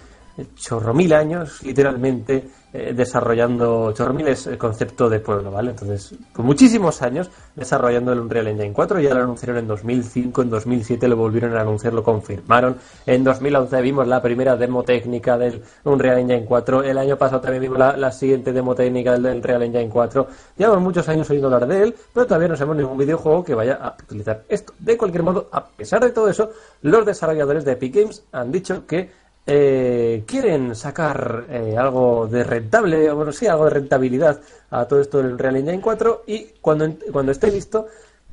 chorro mil años, literalmente, eh, desarrollando, chorro mil es el concepto de pueblo, ¿vale? Entonces, por muchísimos años desarrollando el Unreal Engine 4, ya lo anunciaron en 2005, en 2007 lo volvieron a anunciar, lo confirmaron, en 2011 vimos la primera demo técnica del Unreal Engine 4, el año pasado también vimos la, la siguiente demo técnica del Unreal Engine 4, llevamos muchos años oyendo hablar de él, pero todavía no sabemos ningún videojuego que vaya a utilizar esto. De cualquier modo, a pesar de todo eso, los desarrolladores de Epic Games han dicho que eh, quieren sacar eh, algo de rentable, bueno, sí, algo de rentabilidad a todo esto del Unreal Engine 4 y cuando, cuando esté listo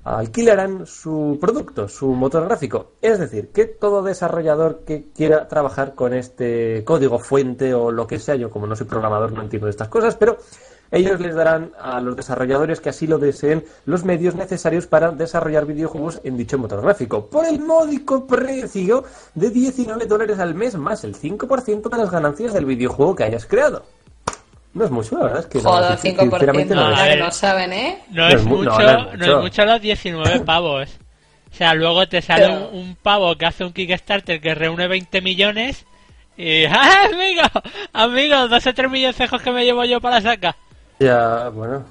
alquilarán su producto, su motor gráfico. Es decir, que todo desarrollador que quiera trabajar con este código fuente o lo que sea, yo como no soy programador no entiendo estas cosas, pero ellos les darán a los desarrolladores que así lo deseen los medios necesarios para desarrollar videojuegos en dicho motor gráfico, por el módico precio de 19 dólares al mes más el 5% de las ganancias del videojuego que hayas creado. No es mucho, la verdad es que no, joder, sin- 5%, sinceramente no no, es. no saben, ¿eh? No, No es es mu- mucho, no, no, no es mucho. es mucho los 19 pavos. O sea, luego te sale Pero- un, un pavo que hace un Kickstarter que reúne 20 millones y ¡ah, amigo! Amigo, dos o tres milloncejos que me llevo yo para sacar. Ya, bueno.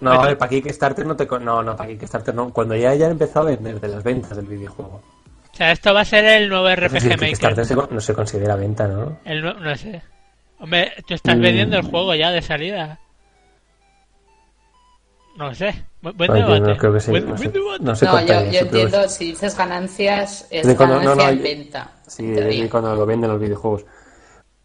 No, a ver, para Kickstarter no te... No, no, para Kickstarter no. Cuando ya hayan empezado a vender de las ventas del videojuego. O sea, esto va a ser el nuevo RPG decir, Maker. Kickstarter se con- no se considera venta, ¿no? El no sé. Hombre, tú estás Mm. vendiendo el juego ya de salida. No sé. Bu- Buen debate. no creo que sí. Buen- No sé, buen debate. no sé No, yo, yo entiendo, si dices ganancias, es De cuando- ganancia no, no, en yo- venta. Sí, decir, cuando lo venden los videojuegos.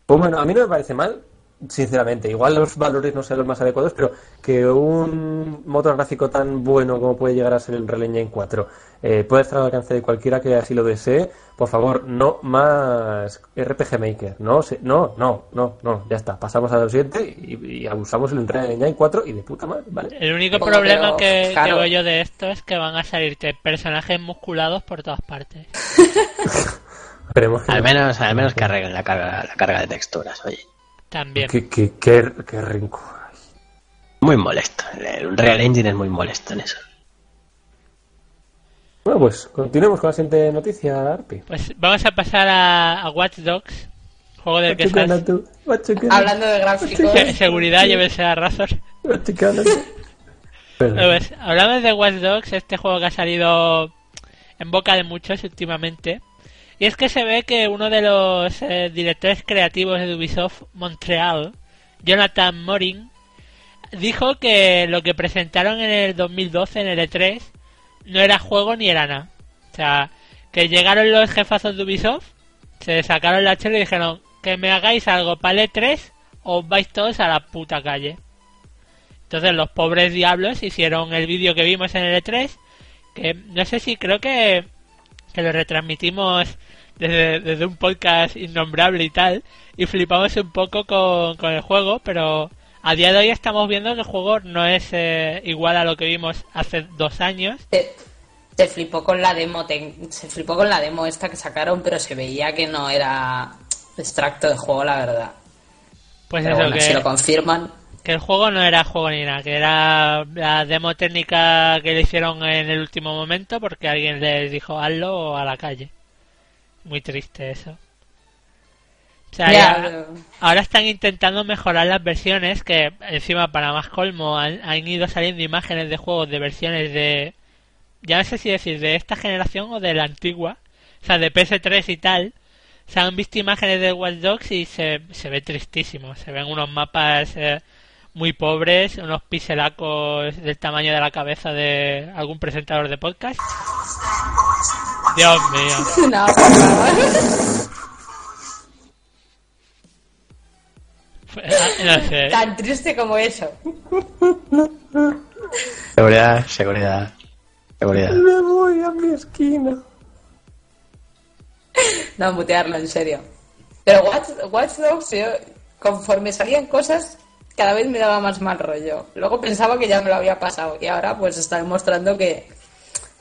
Pues bueno, a mí no me parece mal, sinceramente. Igual los valores no sean los más adecuados, pero que un motor gráfico tan bueno como puede llegar a ser el Unreal Engine 4 eh, pueda estar al alcance de cualquiera que así lo desee, por favor, no más RPG Maker. No, se- no, no, no, no, ya está. Pasamos a lo siguiente y, y abusamos el Unreal Engine 4 y de puta madre, ¿vale? El único Bueno, problema pero, que, que claro. veo yo de esto es que van a salirte personajes musculados por todas partes. Al no. menos, al menos que arreglen la carga, la carga de texturas, oye. También. Qué, qué, qué, qué rencor. Muy molesto. El Unreal Engine es muy molesto en eso. Bueno, pues continuemos con la siguiente noticia, Arpi. Pues vamos a pasar a, a Watch Dogs, juego del que estás- Hablando de gráficos, Se- seguridad, llévese a? Perdón. Pues, hablamos de Watch Dogs, este juego que ha salido en boca de muchos últimamente. Y es que se ve que uno de los eh, directores creativos de Ubisoft Montreal, Jonathan Morin, dijo que lo que presentaron en el 2012 en el E3 no era juego ni era nada. O sea, que llegaron los jefazos de Ubisoft, se sacaron la chela y dijeron que me hagáis algo para el E3 o vais todos a la puta calle. Entonces los pobres diablos hicieron el vídeo que vimos en el E3, que no sé si creo que, que lo retransmitimos desde, desde un podcast innombrable y tal, y flipamos un poco con, con el juego, pero a día de hoy estamos viendo que el juego no es eh, igual a lo que vimos hace dos años. se, se flipó con la demo, te- se flipó con la demo esta que sacaron, pero se veía que no era extracto de juego, la verdad. Pues Pero eso, bueno, que, si lo confirman, que el juego no era juego ni nada, que era la demo técnica que le hicieron en el último momento porque alguien les dijo hazlo o a la calle. Muy triste eso. O sea, Ya, ahora están intentando mejorar las versiones que encima para más colmo han, han ido saliendo imágenes de juegos de versiones de ya no sé si decir de esta generación o de la antigua, o sea, de PS3 y tal. Se han visto imágenes de Watch Dogs y se, se ve tristísimo. Se ven unos mapas eh, muy pobres, unos pixelacos del tamaño de la cabeza de algún presentador de podcast. Dios mío. no, por favor. No sé. tan triste como eso. Seguridad, seguridad, seguridad. Me voy a mi esquina. No, mutearlo, en serio. Pero Watch, Watch Dogs, yo, conforme salían cosas, cada vez me daba más mal rollo. Luego pensaba que ya me lo había pasado y ahora pues está demostrando que,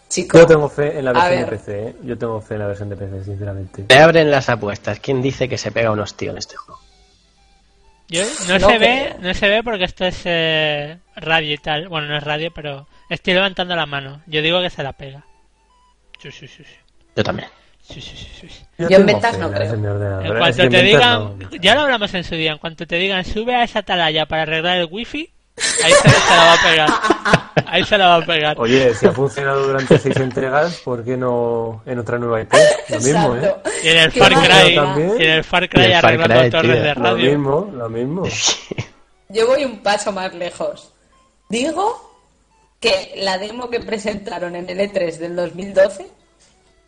chico, Yo tengo fe en la versión de. PC, ¿eh? Yo tengo fe en la versión de PC, sinceramente. Se abren las apuestas. ¿Quién dice que se pega un hostío en este juego? Yo- no, No se creo. ve, no se ve porque esto es eh, radio y tal. Bueno, no es radio, pero estoy levantando la mano. Yo digo que se la pega. Sí, sí, sí, sí. Yo también. Sí, sí, sí, sí. Yo en ventas no creo. En Es cuanto te digan, no. ya lo hablamos en su día, en cuanto te digan sube a esa atalaya para arreglar el wifi, ahí se, se la va a pegar. Ahí se la va a pegar. Oye, si ha funcionado durante seis entregas, ¿por qué no en otra nueva IP? Lo mismo, ¿eh? Y en el Far. Cry, También. y en el Far Cry Far arreglando Cry, torres tío. de Lo radio. mismo, lo mismo. Yo voy un paso más lejos. Digo que la demo que presentaron en el E3 del 2012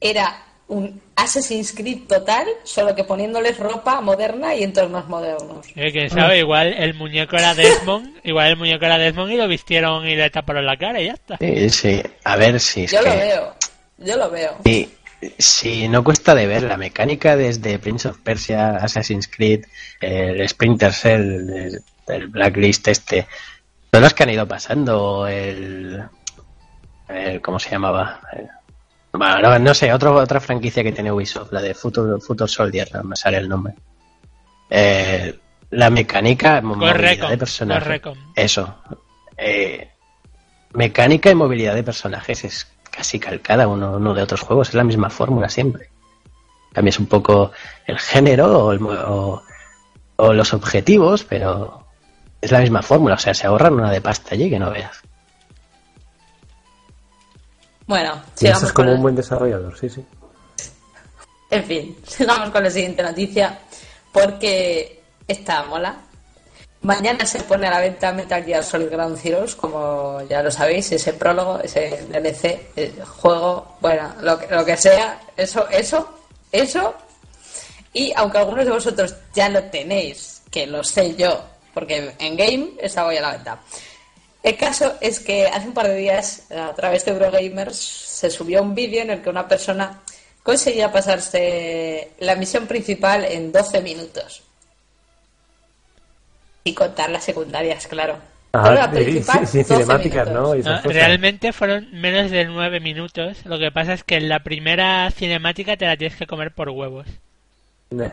era un Assassin's Creed total, solo que poniéndoles ropa moderna y entornos modernos. Eh, quién sabe, igual el muñeco era Desmond, igual el muñeco era Desmond y lo vistieron y le taparon la cara y ya está. Sí, sí. A ver si es Yo lo que... veo, yo lo veo. Sí, sí, no cuesta de ver la mecánica desde Prince of Persia, Assassin's Creed, el Splinter Cell, el, el Blacklist este, todos los que han ido pasando, el, el- ¿cómo se llamaba? El- bueno, no, no sé, otro, otra franquicia que tiene Ubisoft, la de Future, Future Soldier, no me sale el nombre. Eh, la mecánica, movilidad de personajes. Eso. Eh, mecánica y movilidad de personajes es casi calcada uno, uno de otros juegos, es la misma fórmula siempre. Cambias un poco el género o, el o los objetivos, pero es la misma fórmula, o sea, se ahorran una de pasta allí que no veas. Bueno, sigamos Piensas con como el- un buen desarrollador, sí, sí. En fin, sigamos con la siguiente noticia, porque esta mola. Mañana se pone a la venta Metal Gear Solid Ground Zeroes, como ya lo sabéis, ese prólogo, ese DLC, el juego, bueno, lo que, lo que sea, eso, eso, eso. Y aunque algunos de vosotros ya lo tenéis, que lo sé yo, porque en game está hoy a la venta. El caso es que hace un par de días, a través de Eurogamers, se subió un vídeo en el que una persona conseguía pasarse la misión principal en 12 minutos. Y contar las secundarias, claro. Ah, sí, principal, sí, 12 cinemáticas. ¿no? Realmente fueron menos de nueve minutos. Lo que pasa es que en la primera cinemática te la tienes que comer por huevos. Eh.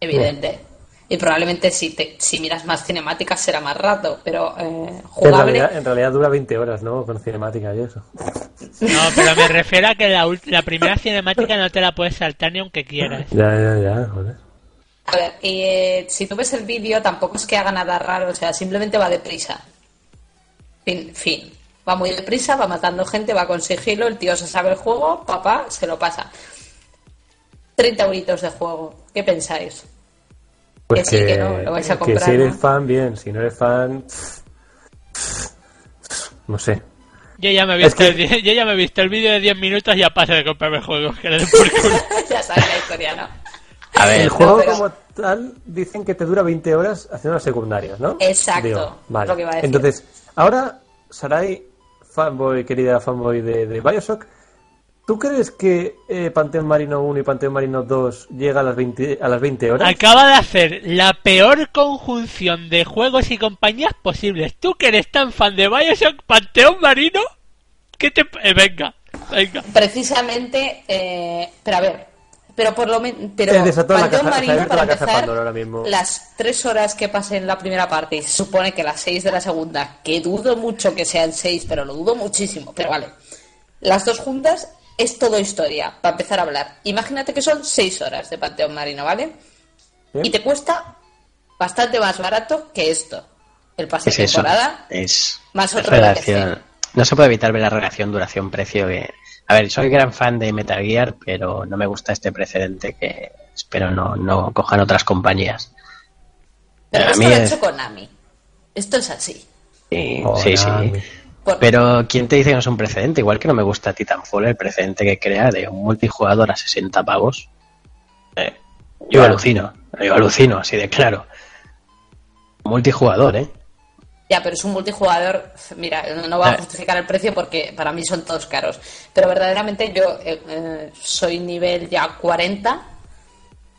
Evidente. Y probablemente si, te, si miras más cinemáticas será más rato, pero eh, En jugable. realidad, en realidad dura 20 horas, ¿no? Con cinemática y eso. No, pero me refiero a que la, la primera cinemática no te la puedes saltar ni aunque quieras. Ya, ya, ya, joder. A ver, y, eh, si tú ves el vídeo, tampoco es que haga nada raro, o sea, simplemente va deprisa. Fin, fin. Va muy deprisa, va matando gente, va con sigilo, el tío se sabe el juego, papá, se lo pasa. 30 euritos de juego, ¿qué pensáis? Pues Que sí, que no, lo vais a que comprar, si eres ¿no? fan, bien. Si no eres fan, no sé. Yo ya me he visto, Es el, yo ya me he visto el vídeo de 10 minutos y ya paso de comprarme juegos. Que le den por culo. ya sabes la historia, ¿no? A ver, El juego pero- como tal dicen que te dura 20 horas haciendo las secundarias, ¿no? Exacto, vale. lo que iba a decir. Entonces, ahora, Sarai, fanboy, querida fanboy de, de Bioshock, ¿tú crees que eh, Panteón Marino 1 y Panteón Marino 2 llega a las 20, a las 20 horas? Acaba de hacer la peor conjunción de juegos y compañías posibles. Tú que eres tan fan de Bioshock, Panteón Marino, ¿qué te... eh, venga, venga. Precisamente, eh, pero a ver, pero por lo menos, pero Eh, desató la Panteón Marino para la empezar, Pandora ahora mismo. las tres horas que pasé en la primera parte, y se supone que las seis de la segunda, que dudo mucho que sean seis, pero lo dudo muchísimo, pero vale, las dos juntas es todo historia, para empezar a hablar. Imagínate que son seis horas de Panteón Marino, ¿vale? Y te cuesta bastante más barato que esto. El pase es de temporada, Es más otro relación. No se puede evitar ver la relación duración-precio que. A ver, soy gran fan de Metal Gear, pero no me gusta este precedente que espero no, no cojan otras compañías. pero esto lo ha es- hecho Konami. Esto es así. Y- sí, sí. Por- Pero ¿quién te dice que no es un precedente? Igual que no me gusta Titanfall, el precedente que crea de un multijugador a 60 pavos. Eh, yo alucino, yo alucino, así de claro. Multijugador, ¿eh? Ya, pero es un multijugador. Mira, no- va a Ah. justificar el precio porque para mí son todos caros. Pero verdaderamente yo eh, eh, soy nivel ya 40,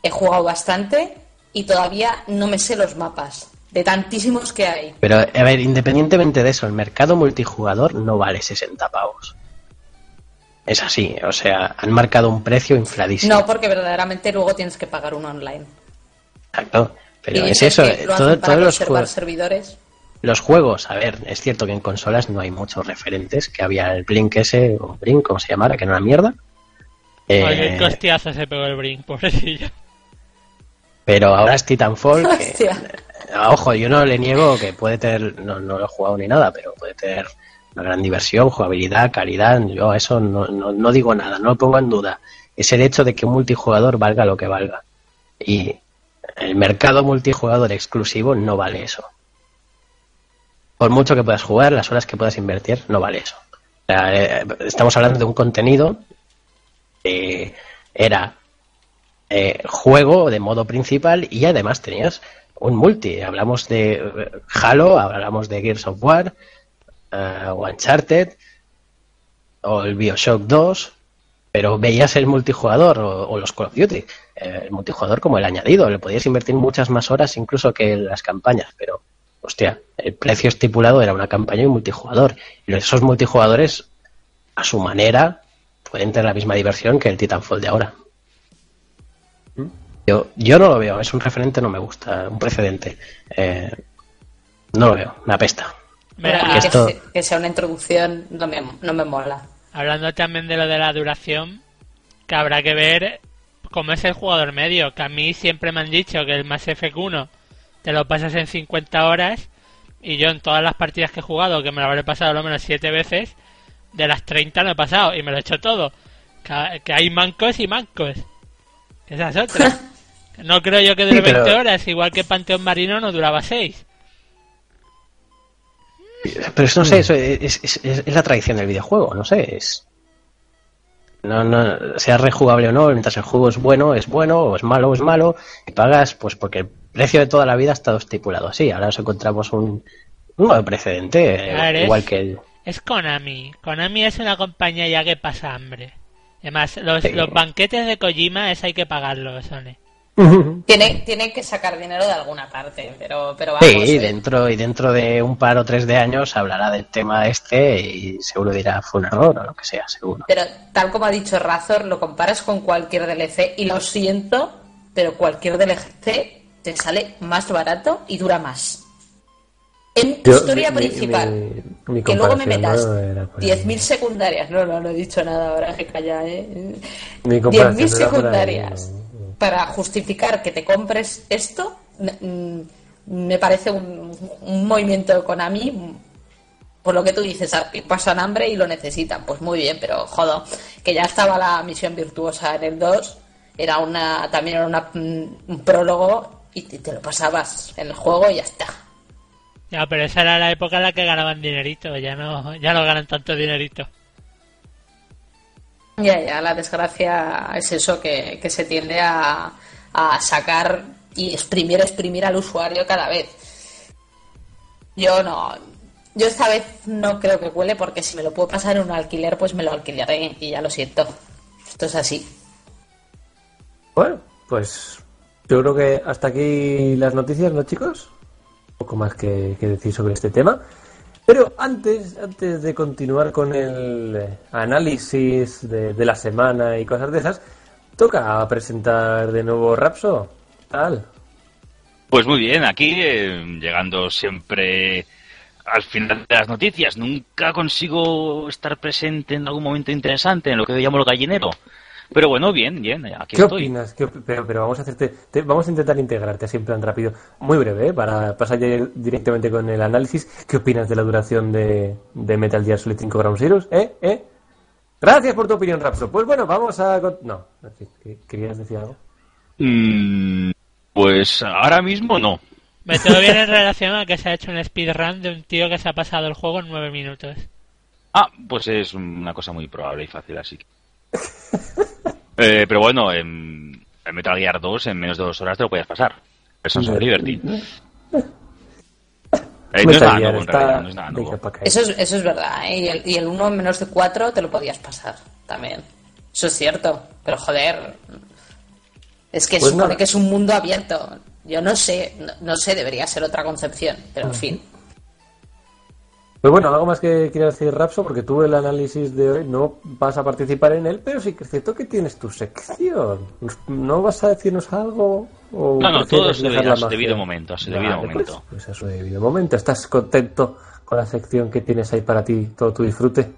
he jugado bastante y todavía no me sé los mapas de tantísimos que hay. Pero, a ver, independientemente de eso, el mercado multijugador no vale 60 pavos. Es así, o sea, han marcado un precio infladísimo. No, porque verdaderamente luego tienes que pagar uno online. Exacto. Pero Y es eso, que eh, lo todo- todos los juegos, servidores. los juegos, a ver, es cierto que en consolas no hay muchos referentes, que había el Blink ese, o Blink, como se llamara, que no era mierda. Eh, Ay, qué costiazo se pegó el Brink, pobrecillo. pero ahora es Titanfall, que, Hostia. eh, ojo, yo no le niego que puede tener, no, lo he jugado ni nada, pero puede tener una gran diversión, jugabilidad, calidad, yo eso no, no, no digo nada, no lo pongo en duda. Es el hecho de que un multijugador valga lo que valga. Y el mercado multijugador exclusivo no vale eso. Por mucho que puedas jugar, las horas que puedas invertir, no vale eso. Eh, estamos hablando de un contenido que era eh, juego de modo principal y además tenías un multi. Hablamos de eh, Halo, hablamos de Gears of War, o Uncharted, o el Bioshock 2, pero veías el multijugador o, los Call of Duty. eh, el multijugador como el añadido, le podías invertir muchas más horas incluso que las campañas, pero hostia, el precio estipulado era una campaña y un multijugador. Y esos multijugadores, a su manera, pueden tener la misma diversión que el Titanfall de ahora. Yo, yo no lo veo, es un referente, no me gusta, un precedente. Eh, no lo veo, me apesta. Mira, que, esto- que sea una introducción no me, no me mola. hablando también de lo de la duración, que habrá que ver cómo es el jugador medio. Que a mí siempre me han dicho que el Mass Effect 1 te lo pasas en 50 horas y yo en todas las partidas que he jugado, que me lo habré pasado lo menos 7 veces, de las 30 no he pasado y me lo he hecho todo. Que, que hay mancos y mancos. Esa es otra. No creo yo que dure Sí, pero- 20 horas, igual que Panteón Marino no duraba 6. Pero eso no sé, eso es, es- es- es la tradición del videojuego, no sé, es... No, no, sea rejugable o no, mientras el juego es bueno, es bueno, o es malo, es malo, y pagas, pues porque el precio de toda la vida ha estado estipulado así. Ahora nos encontramos un, un nuevo precedente, eh, igual que el... Es Konami. Konami es una compañía ya que pasa hambre. Además, los, Sí. los banquetes de Kojima es hay que pagarlos, Sony. Tiene, tiene que sacar dinero de alguna parte, pero, pero vamos. Sí, eh, dentro, y dentro de un par o tres de años hablará del tema este y seguro dirá fue un error o lo que sea, seguro. Pero tal como ha dicho Razor, lo comparas con cualquier DLC y lo siento, pero cualquier DLC te sale más barato y dura más. En Yo- historia mi- principal. mi- mi que luego me metas no era por ahí. 10.000 secundarias. No, no, no he dicho nada ahora, que calla, ¿eh? Mi comparación 10.000 no era por ahí, secundarias para justificar que te compres esto mm, me parece un, un movimiento de Konami mm, por lo que tú dices, pasan hambre y lo necesitan. Pues muy bien, pero jodo, que ya estaba la misión virtuosa en el 2, era una también era una, mm, un prólogo y te, te lo pasabas en el juego y ya está. Ya, pero esa era la época en la que ganaban dinerito, ya no, ya no ganan tanto dinerito. Ya, ya, la desgracia es eso que, que se tiende a, a sacar y exprimir, exprimir al usuario cada vez. Yo no, yo esta vez no creo que cuele porque si me lo puedo pasar en un alquiler, pues me lo alquilaré y ya lo siento. Esto es así. Bueno, pues yo creo que hasta aquí las noticias, ¿no, chicos? Poco más que decir sobre este tema. Pero antes, antes de continuar con el eh, análisis de, de la semana y cosas de esas, toca presentar de nuevo Rapso. Tal. Pues muy bien, aquí eh, llegando siempre al final de las noticias. Nunca consigo estar presente en algún momento interesante en lo que yo llamo el gallinero. Pero bueno, bien, bien, aquí ¿Qué estoy. opinas? ¿Qué op- pero, pero vamos a hacerte, te- vamos a intentar integrarte así en plan rápido, muy breve, ¿eh? para pasar ya directamente con el análisis. ¿Qué opinas de la duración de, de Metal Gear Solid 5 Ground Zeroes? ¿Eh? ¿Eh? Gracias por tu opinión, Rapso. Pues bueno, vamos a... No, en fin, ¿qué- ¿querías decir algo? Mm, pues ahora mismo no. Me todo bien en relación a que se ha hecho un speedrun de un tío que se ha pasado el juego en nueve minutos. Ah, pues es una cosa muy probable y fácil, así que. Eh, pero bueno, en, en Metal Gear 2 en menos de dos horas te lo podías pasar. Eso es Liberty. Eh, no es nada nuevo, en está realidad, no es nada de nuevo. capa caída. Eso es, eso es verdad, ¿eh? Y el, y el uno en menos de 4 te lo podías pasar también. Eso es cierto. Pero joder, es que Pues supone que es un mundo abierto. Yo no sé, no, no sé, debería ser otra concepción, pero en fin. Pues bueno, algo más que quieras decir, Rapso, porque tú el análisis de hoy no vas a participar en él, pero sí que es cierto que tienes tu sección. ¿No vas a decirnos algo? O No, no, todo dejar debido- a su debido momento, a su debido Vale, momento. Pues, pues a su debido momento. ¿Estás contento con la sección que tienes ahí para ti, todo tu disfrute?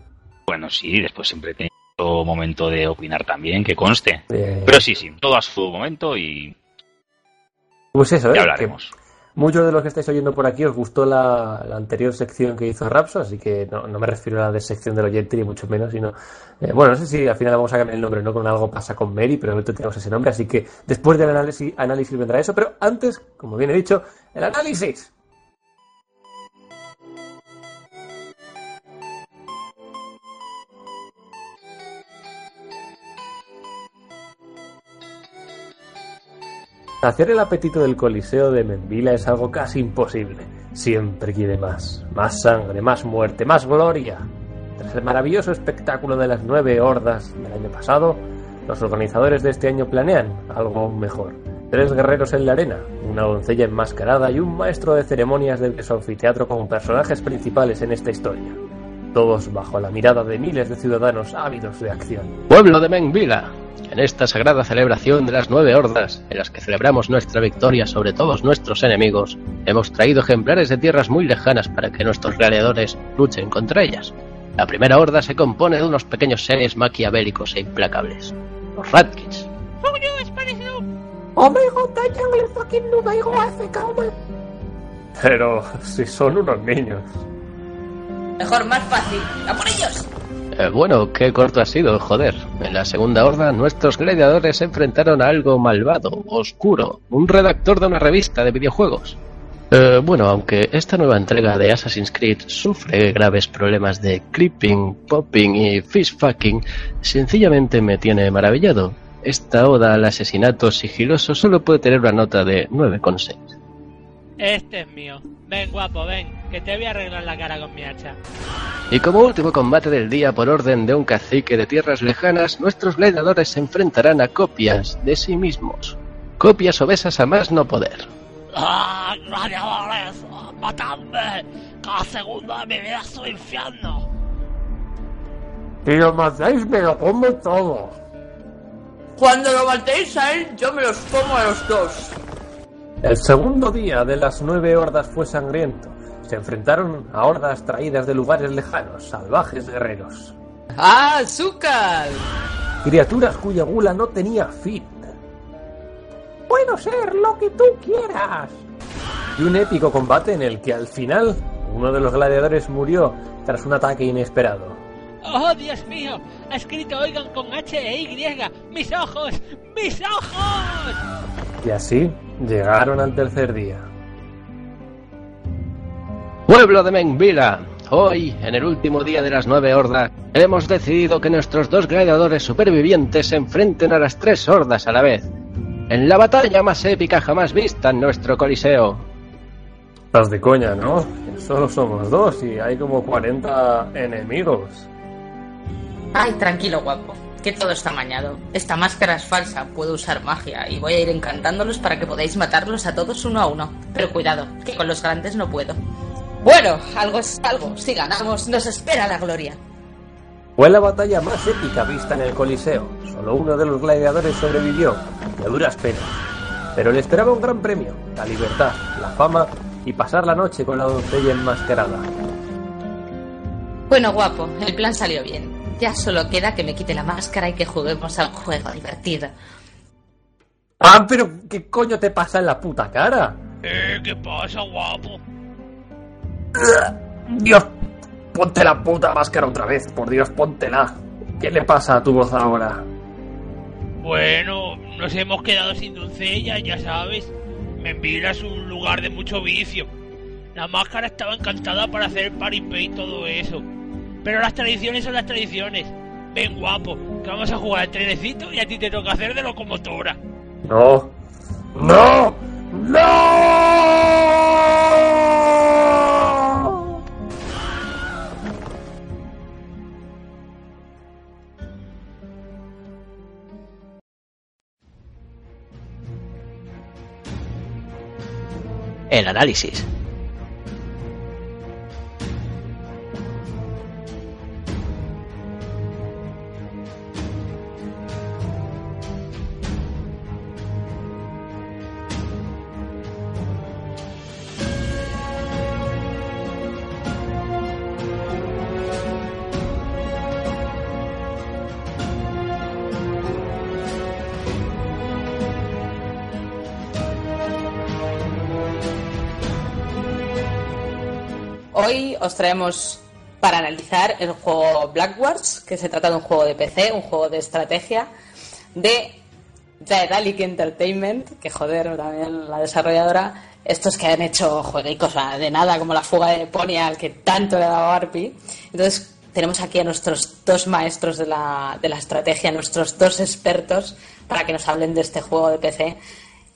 Bueno, sí, después siempre otro momento de opinar también, que conste. Eh, Pero sí, sí, todo a su momento y pues eso, ¿eh? ya que hablaremos. Muchos de los que estáis oyendo por aquí os gustó la, la anterior sección que hizo Rapso, así que no, no me refiero a la de sección del oyente ni mucho menos, sino... eh, bueno, no sé si al final vamos a cambiar el nombre, no con algo pasa con Mary, pero ahorita tenemos ese nombre, así que después del análisis, análisis vendrá eso, pero antes, como bien he dicho, el análisis. Hacer el apetito del Coliseo de Menvila es algo casi imposible. Siempre quiere más. Más sangre, más muerte, más gloria. Tras el maravilloso espectáculo de las nueve hordas del año pasado, los organizadores de este año planean algo mejor. Tres guerreros en la arena, una doncella enmascarada y un maestro de ceremonias del su anfiteatro como personajes principales en esta historia. Todos bajo la mirada de miles de ciudadanos ávidos de acción. Pueblo de Menvila, en esta sagrada celebración de las nueve hordas, en las que celebramos nuestra victoria sobre todos nuestros enemigos, hemos traído ejemplares de tierras muy lejanas para que nuestros gladiadores luchen contra ellas. La primera horda se compone de unos pequeños seres maquiavélicos e implacables, los Ratkins. Pero si son unos niños. Mejor, más fácil. ¡A por ellos! Eh, bueno, qué corto ha sido, joder. En la segunda horda, nuestros gladiadores se enfrentaron a algo malvado, oscuro, un redactor de una revista de videojuegos. Eh, bueno, aunque esta nueva entrega de Assassin's Creed sufre graves problemas de clipping, popping y fishfucking, sencillamente me tiene maravillado. Esta oda al asesinato sigiloso solo puede tener una nota de 9,6. Este es mío. Ven, guapo, ven, que te voy a arreglar la cara con mi hacha. Y como último combate del día por orden de un cacique de tierras lejanas, nuestros gladiadores se enfrentarán a copias de sí mismos. Copias obesas a más no poder. ¡Ah, gladiadores! ¡Matadme! Cada segundo de mi vida es un infierno. Si lo matáis, me lo como todo. Cuando lo matéis a él, yo me los como a los dos. El segundo día de las nueve hordas fue sangriento. Se enfrentaron a hordas traídas de lugares lejanos, salvajes guerreros. ¡Ah, azúcar! Criaturas cuya gula no tenía fin. Puedo ser lo que tú quieras. Y un épico combate en el que al final uno de los gladiadores murió tras un ataque inesperado. ¡Oh, Dios mío! Ha escrito Oigan con H e Y. ¡Mis ojos! ¡Mis ojos! Y así llegaron al tercer día. Pueblo de Menvila, hoy, en el último día de las nueve hordas, hemos decidido que nuestros dos gladiadores supervivientes se enfrenten a las tres hordas a la vez, en la batalla más épica jamás vista en nuestro coliseo. Estás de coña, ¿no? Solo somos dos y hay como 40 enemigos. Ay, tranquilo, guapo. Que todo está mañado. Esta máscara es falsa, puedo usar magia y voy a ir encantándolos para que podáis matarlos a todos uno a uno. Pero cuidado, que con los grandes no puedo. Bueno, algo es algo. Si ganamos, nos espera la gloria. Fue la batalla más épica vista en el Coliseo. Solo uno de los gladiadores sobrevivió, a duras penas. Pero le esperaba un gran premio, la libertad, la fama y pasar la noche con la doncella enmascarada. Bueno, guapo, el plan salió bien. Ya solo queda que me quite la máscara y que juguemos a un juego divertido. ¡Ah, pero qué coño te pasa en la puta cara! Eh, ¿qué pasa, guapo? Dios, ponte la puta máscara otra vez, por Dios, póntela. ¿Qué le pasa a tu voz ahora? Bueno, nos hemos quedado sin doncella, ya sabes. Menvila es un lugar de mucho vicio. La máscara estaba encantada para hacer paripé y todo eso. Pero las tradiciones son las tradiciones. Ven, guapo, que vamos a jugar al trenecito y a ti te toca hacer de locomotora. No. ¡No! ¡No! El análisis. Os traemos para analizar el juego Blackwards, que se trata de un juego de PC, un juego de estrategia de Daedalic Entertainment, que joder, también la desarrolladora, estos que han hecho jueguicos de nada, como la fuga de Eponia, al que tanto le ha dado Arpi. Entonces, tenemos aquí a nuestros dos maestros de la, de la estrategia, nuestros dos expertos, para que nos hablen de este juego de PC,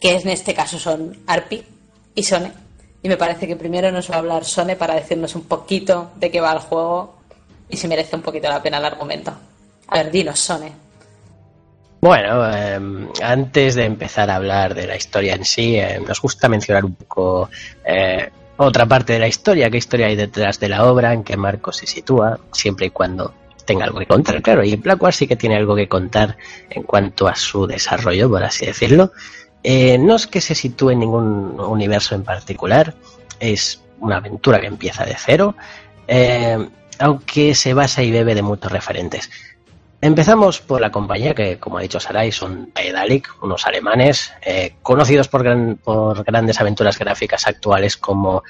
que en este caso son Arpi y Sone. Y me parece que primero nos va a hablar Sone para decirnos un poquito de qué va el juego y si merece un poquito la pena el argumento. A ver, dinos, Sone. Bueno, eh, antes de empezar a hablar de la historia en sí, eh, nos gusta mencionar un poco eh, otra parte de la historia, qué historia hay detrás de la obra, en qué marco se sitúa, siempre y cuando tenga algo que contar, claro. Y Blackward sí que tiene algo que contar en cuanto a su desarrollo, por así decirlo. Eh, no es que se sitúe en ningún universo en particular, es una aventura que empieza de cero, eh, aunque se basa y bebe de muchos referentes. Empezamos por la compañía que, como ha dicho Sarai, son Daedalic, unos alemanes, eh, conocidos por, por grandes aventuras gráficas actuales como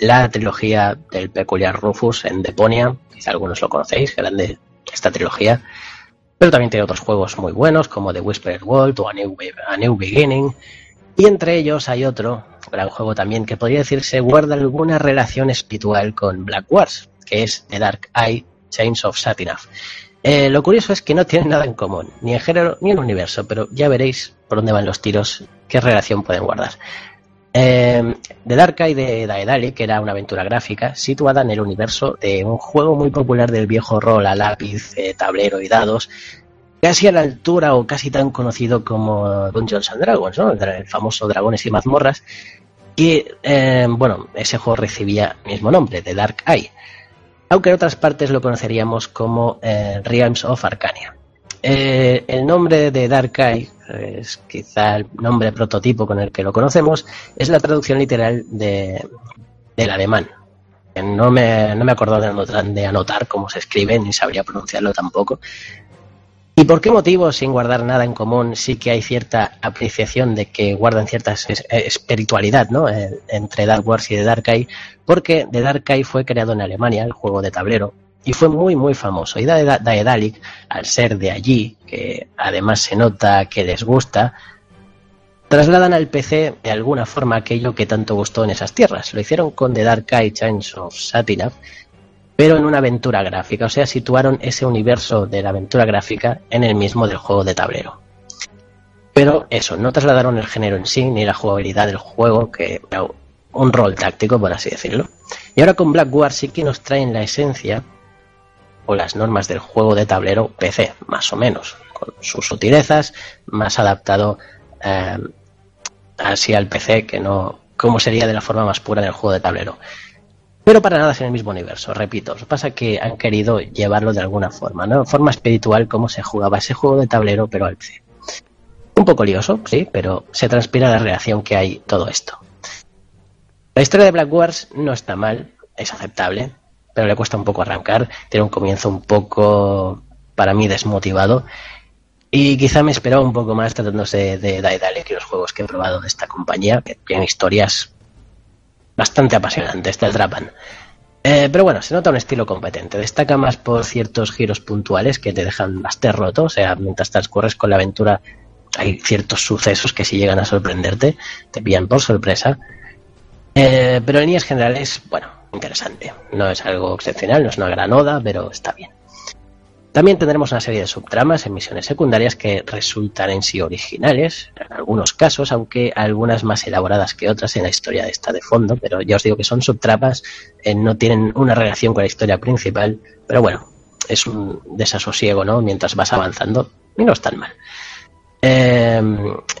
la trilogía del peculiar Rufus en Deponia, quizá algunos lo conocéis, grande esta trilogía, pero también tiene otros juegos muy buenos como The Whispered World o A New, Beginning, y entre ellos hay otro gran juego también que podría decirse guarda alguna relación espiritual con Black Wars, que es The Dark Eye Chains of Satinaf. Eh, lo curioso es que no tienen nada en común, ni en género ni en universo, pero ya veréis por dónde van los tiros, qué relación pueden guardar. Eh, The Dark Eye de Daedalic era una aventura gráfica situada en el universo de un juego muy popular del viejo rol a lápiz, eh, tablero y dados, casi a la altura o casi tan conocido como Dungeons and Dragons, ¿no? el famoso Dragones y mazmorras, que, eh, bueno, ese juego recibía el mismo nombre, The Dark Eye, aunque en otras partes lo conoceríamos como eh, Realms of Arcania. Eh, el nombre de Darkai es quizá el nombre prototipo con el que lo conocemos, es la traducción literal de, del alemán. No me, no me acuerdo de anotar, cómo se escribe, ni sabría pronunciarlo tampoco. ¿Y por qué motivo, sin guardar nada en común, sí que hay cierta apreciación de que guardan cierta es- es- espiritualidad ¿no? Eh, entre Dark Wars y Dark Eye? Porque The Dark Eye fue creado en Alemania, el juego de tablero, y fue muy, muy famoso. Y Daeda- Daedalic, al ser de allí, que además se nota que les gusta, trasladan al PC de alguna forma aquello que tanto gustó en esas tierras. Lo hicieron con The Dark Eye Chains of Satinav, pero en una aventura gráfica, o sea, situaron ese universo de la aventura gráfica en el mismo del juego de tablero. Pero eso, no trasladaron el género en sí ni la jugabilidad del juego, que era un rol táctico, por así decirlo. Y ahora con Black War sí que nos traen la esencia o las normas del juego de tablero PC, más o menos, con sus sutilezas, más adaptado eh, así al PC que no como sería de la forma más pura del juego de tablero. Pero para nada es en el mismo universo, repito. Que pasa que han querido llevarlo de alguna forma, ¿no? Forma espiritual como se jugaba ese juego de tablero, pero al PC. Un poco lioso, sí, pero se transpira la reacción que hay todo esto. La historia de Black Wars no está mal, es aceptable, pero le cuesta un poco arrancar. Tiene un comienzo un poco, para mí, desmotivado. Y quizá me esperaba un poco más tratándose de Daedalic y los juegos que he probado de esta compañía, que tienen historias bastante apasionantes, te atrapan. Eh, pero bueno, se nota un estilo competente. Destaca más por ciertos giros puntuales que te dejan bastante roto. O sea, mientras transcurres con la aventura, hay ciertos sucesos que si llegan a sorprenderte, te pillan por sorpresa. Eh, pero en líneas generales, bueno, interesante. No es algo excepcional, no es una gran oda, pero está bien. También tendremos una serie de subtramas en misiones secundarias que resultan en sí originales, en algunos casos, aunque algunas más elaboradas que otras en la historia de esta de fondo, pero ya os digo que son subtramas, eh, no tienen una relación con la historia principal, pero bueno, es un desasosiego, ¿no? Mientras vas avanzando, y no es tan mal. Eh,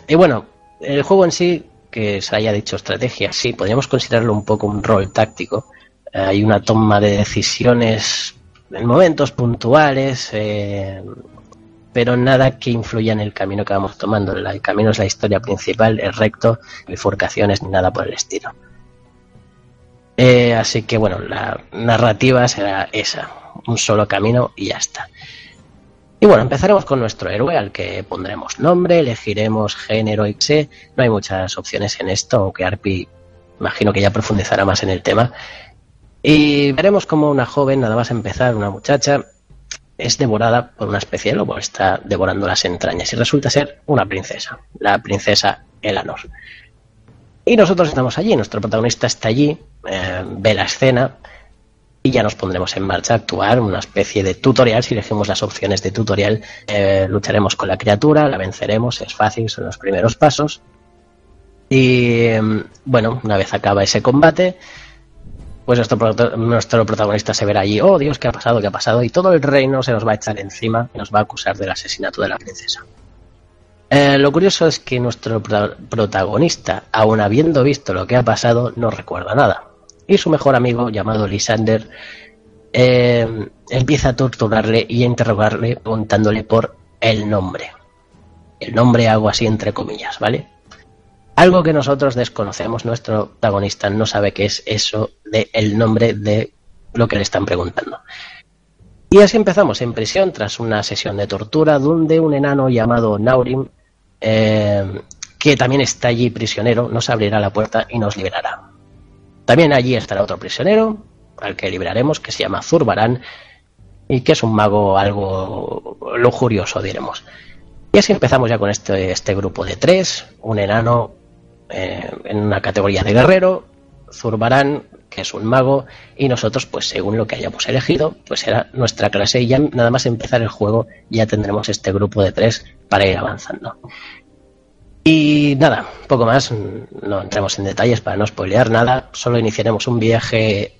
y bueno, el juego en sí, que se haya dicho estrategia, sí, podríamos considerarlo un poco un rol táctico. Hay una toma de decisiones en momentos puntuales, eh, pero nada que influya en el camino que vamos tomando. El camino es la historia principal, es recto, bifurcaciones ni nada por el estilo. Eh, así que bueno, la narrativa será esa, un solo camino y ya está. Y bueno, empezaremos con nuestro héroe, al que pondremos nombre, elegiremos género y sé. No hay muchas opciones en esto, aunque Arpi imagino que ya profundizará más en el tema. Y veremos cómo una joven, nada más empezar, una muchacha, es devorada por una especie de lobo, está devorando las entrañas y resulta ser una princesa, la princesa Elanor. Y nosotros estamos allí, nuestro protagonista está allí, eh, ve la escena y ya nos pondremos en marcha a actuar, una especie de tutorial, si elegimos las opciones de tutorial, eh, lucharemos con la criatura, la venceremos, es fácil, son los primeros pasos. Y bueno, una vez acaba ese combate, pues nuestro, prota- nuestro protagonista se verá allí, oh Dios, ¿qué ha pasado? ¿Qué ha pasado? Y todo el reino se nos va a echar encima y nos va a acusar del asesinato de la princesa. Eh, lo curioso es que nuestro pro- protagonista, aun habiendo visto lo que ha pasado, no recuerda nada. Y su mejor amigo, llamado Lysander, eh, empieza a torturarle y a interrogarle preguntándole por el nombre. El nombre hago así entre comillas, ¿vale? Algo que nosotros desconocemos, nuestro protagonista no sabe qué es eso de el nombre de lo que le están preguntando. Y así empezamos en prisión tras una sesión de tortura donde un enano llamado Naurim, eh, que también está allí prisionero, nos abrirá la puerta y nos liberará. También allí estará otro prisionero, al que liberaremos, que se llama Zurbarán, y que es un mago algo lujurioso, diremos. Y así empezamos ya con este, este grupo de tres, un enano eh, en una categoría de guerrero, Zurbarán, que es un mago, y nosotros, pues según lo que hayamos elegido, pues será nuestra clase y ya nada más empezar el juego ya tendremos este grupo de tres para ir avanzando. Y nada, poco más, no entremos en detalles para no spoilear nada, solo iniciaremos un viaje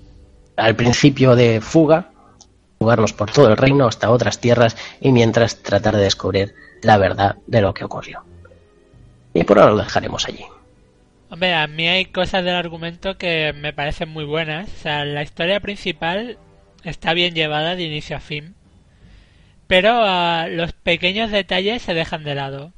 al principio de fuga, jugarnos por todo el reino hasta otras tierras y mientras tratar de descubrir la verdad de lo que ocurrió. Y por ahora lo dejaremos allí. Hombre, a mí hay cosas del argumento que me parecen muy buenas. O sea, la historia principal está bien llevada de inicio a fin. pero ah, los pequeños detalles se dejan de lado.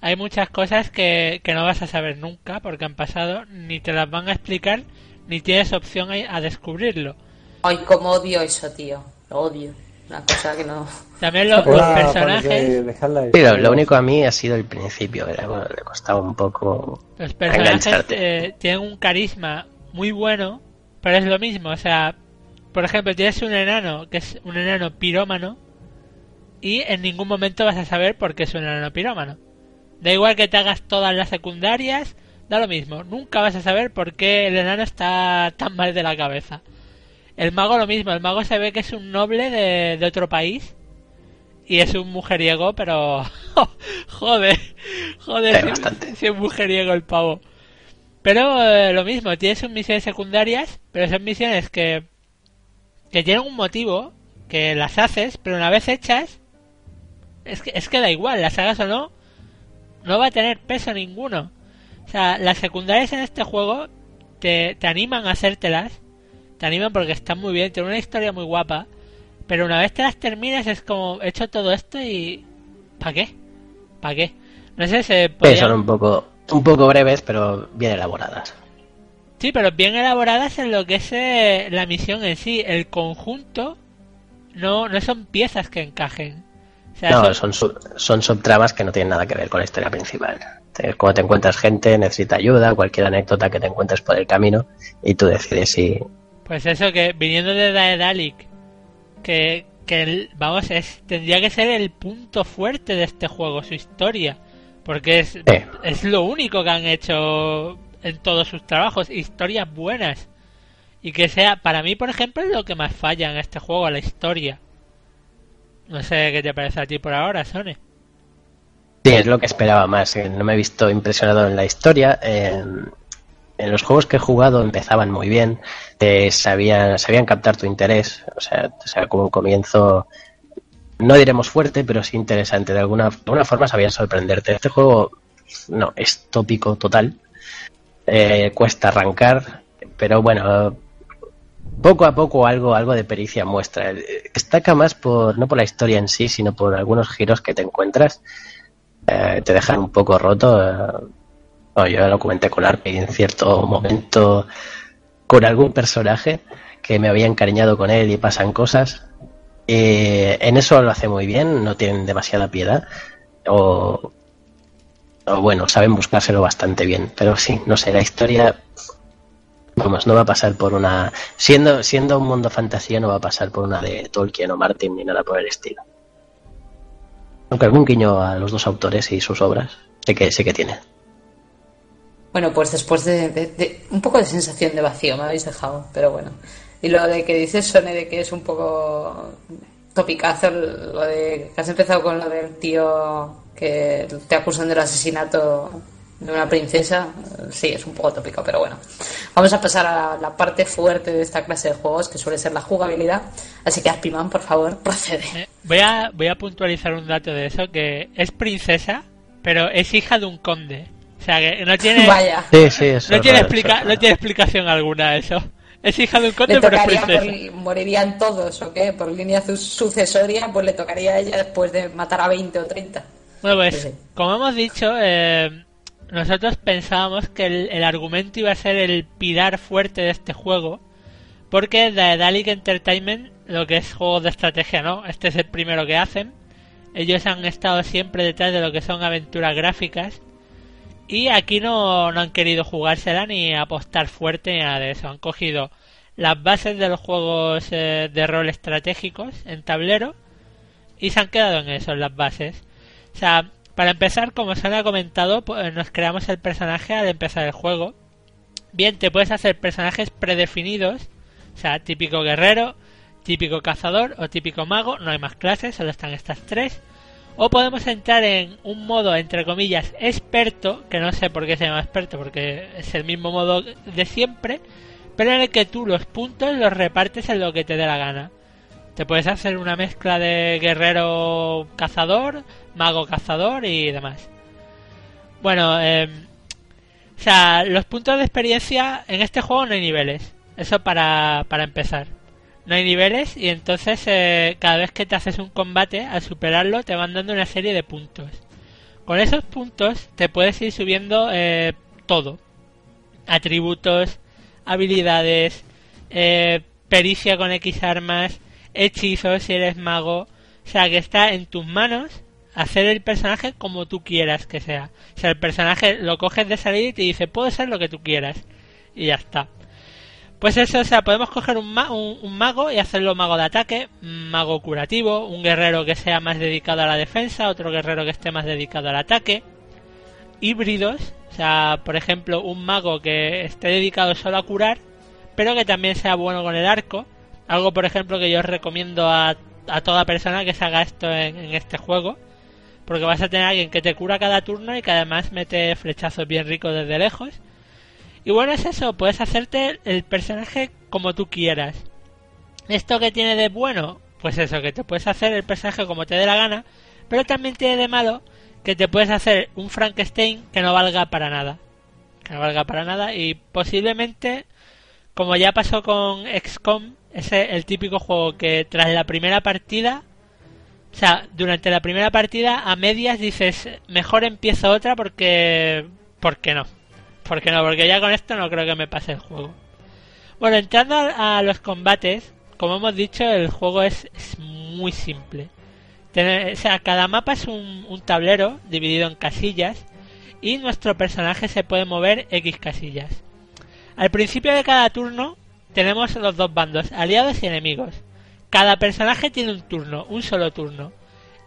Hay muchas cosas que, que no vas a saber nunca porque han pasado, ni te las van a explicar, ni tienes opción a, a descubrirlo. Ay, cómo odio eso, tío. Lo odio. Una cosa que no. También lo- los personajes, Pero lo único a mí ha sido el principio, que le le costaba un poco los personajes eh, tienen un carisma muy bueno, pero es lo mismo. O sea, por ejemplo, tienes un enano que es un enano pirómano y en ningún momento vas a saber por qué es un enano pirómano. Da igual que te hagas todas las secundarias, da lo mismo. Nunca vas a saber por qué el enano está tan mal de la cabeza. El mago lo mismo, el mago se ve que es un noble de, de otro país y es un mujeriego, pero joder, joder, si- es mujeriego el pavo. Pero eh, lo mismo, tienes sus misiones secundarias, pero son misiones que que tienen un motivo, que las haces, pero una vez hechas, es que, es que da igual, las hagas o no, no va a tener peso ninguno. O sea, las secundarias en este juego te, te animan a hacértelas, te animan porque están muy bien, tienen una historia muy guapa, pero una vez te las terminas es como, he hecho todo esto y... ¿Para qué? ¿Para qué? No sé, se son un poco, un poco breves, pero bien elaboradas. Sí, pero bien elaboradas en lo que es eh, la misión en sí. El conjunto no, no son piezas que encajen. O sea, No, son- son, sub- son subtramas que no tienen nada que ver con la historia principal. Cuando te encuentras gente, necesita ayuda, cualquier anécdota que te encuentres por el camino, y tú decides si... Pues eso que viniendo de Daedalic, que, que el- vamos, es, tendría que ser el punto fuerte de este juego, su historia. Porque es, Eh. es lo único que han hecho en todos sus trabajos, historias buenas. Y que sea, para mí, por ejemplo, es lo que más falla en este juego, la historia. No sé qué te parece a ti por ahora, Sony. Sí, es lo que esperaba más. No me he visto impresionado en la historia. eh, en los juegos que he jugado empezaban muy bien, te sabían, sabían captar tu interés, o sea, o sea, como un comienzo, no diremos fuerte, pero sí interesante. De alguna, de alguna forma sabían sorprenderte. Este juego, no, es tópico total. Eh, cuesta arrancar, pero bueno, poco a poco algo, algo de pericia muestra. Destaca más por, no por la historia en sí, sino por algunos giros que te encuentras. Eh, te dejan un poco roto. eh. Bueno, yo lo comenté con Arpe en cierto momento con algún personaje que me había encariñado con él y pasan cosas. Eh, en eso lo hace muy bien, no tienen demasiada piedad. O, bueno, saben buscárselo bastante bien. Pero sí, no sé, la historia Vamos, no va a pasar por una. Siendo, siendo un mundo fantasía, no va a pasar por una de Tolkien o Martin ni nada por el estilo. Aunque algún guiño a los dos autores y sus obras, sé que, sé que tiene. Bueno, pues después de, de- un poco de sensación de vacío me habéis dejado, pero bueno. Y lo de que dices, Sone, de que es un poco topicazo, lo de que has empezado con lo del tío que te acusan del asesinato de una princesa, sí, es un poco tópico, pero bueno. Vamos a pasar a la parte fuerte de esta clase de juegos, que suele ser la jugabilidad. Así que, Aspiman, por favor, procede. Eh, Voy a, voy a puntualizar un dato de eso, que es princesa, pero es hija de un conde. O sea que no tiene, Vaya. Sí, sí, eso no es tiene, raro, explica- eso no tiene explicación alguna eso. Es hija de un conde, pero es princesa. por- morirían todos, ¿o qué? Por línea su- sucesoria, pues le tocaría a ella después de matar a 20 o 30. Bueno, pues, Sí, sí. como hemos dicho, eh, nosotros pensábamos que el, el argumento iba a ser el pilar fuerte de este juego, porque Daedalic Entertainment, lo que es juegos de estrategia, ¿no? Este es el primero que hacen. Ellos han estado siempre detrás de lo que son aventuras gráficas. Y aquí no, no han querido jugársela ni apostar fuerte ni nada de eso. Han cogido las bases de los juegos eh, de rol estratégicos en tablero y se han quedado en eso, en las bases. O sea, para empezar, como se ha comentado, pues, nos creamos el personaje al empezar el juego. Bien, te puedes hacer personajes predefinidos, o sea, típico guerrero, típico cazador o típico mago, no hay más clases, solo están estas tres. O podemos entrar en un modo, entre comillas, experto, que no sé por qué se llama experto, porque es el mismo modo de siempre, pero en el que tú los puntos los repartes en lo que te dé la gana. Te puedes hacer una mezcla de guerrero cazador, mago cazador y demás. Bueno, eh, o sea, los puntos de experiencia en este juego no hay niveles. Eso para, para empezar. No hay niveles y entonces eh, cada vez que te haces un combate, al superarlo te van dando una serie de puntos. Con esos puntos te puedes ir subiendo eh, todo. Atributos, habilidades, eh, pericia con X armas, hechizos si eres mago. O sea que está en tus manos hacer el personaje como tú quieras que sea. O sea, el personaje lo coges de salida y te dice, puedo ser lo que tú quieras. Y ya está. Pues eso, o sea, podemos coger un, un- mago y hacerlo mago de ataque, mago curativo, un guerrero que sea más dedicado a la defensa, otro guerrero que esté más dedicado al ataque, híbridos, o sea, por ejemplo, un mago que esté dedicado solo a curar, pero que también sea bueno con el arco, algo por ejemplo que yo recomiendo a, toda persona que se haga esto en, este juego, porque vas a tener alguien que te cura cada turno y que además mete flechazos bien ricos desde lejos. Y bueno, es eso, puedes hacerte el personaje como tú quieras. ¿Esto que tiene de bueno? Pues eso, que te puedes hacer el personaje como te dé la gana, pero también tiene de malo que te puedes hacer un Frankenstein que no valga para nada. Que no valga para nada y posiblemente, como ya pasó con XCOM, ese el típico juego que tras la primera partida, o sea, durante la primera partida a medias dices, mejor empiezo otra porque... ¿Por qué no? ¿Por qué no? Porque ya con esto no creo que me pase el juego. Bueno, entrando a, los combates, como hemos dicho, el juego es, muy simple. O sea, cada mapa es un tablero dividido en casillas y nuestro personaje se puede mover X casillas. Al principio de cada turno tenemos los dos bandos, aliados y enemigos. Cada personaje tiene un turno, un solo turno.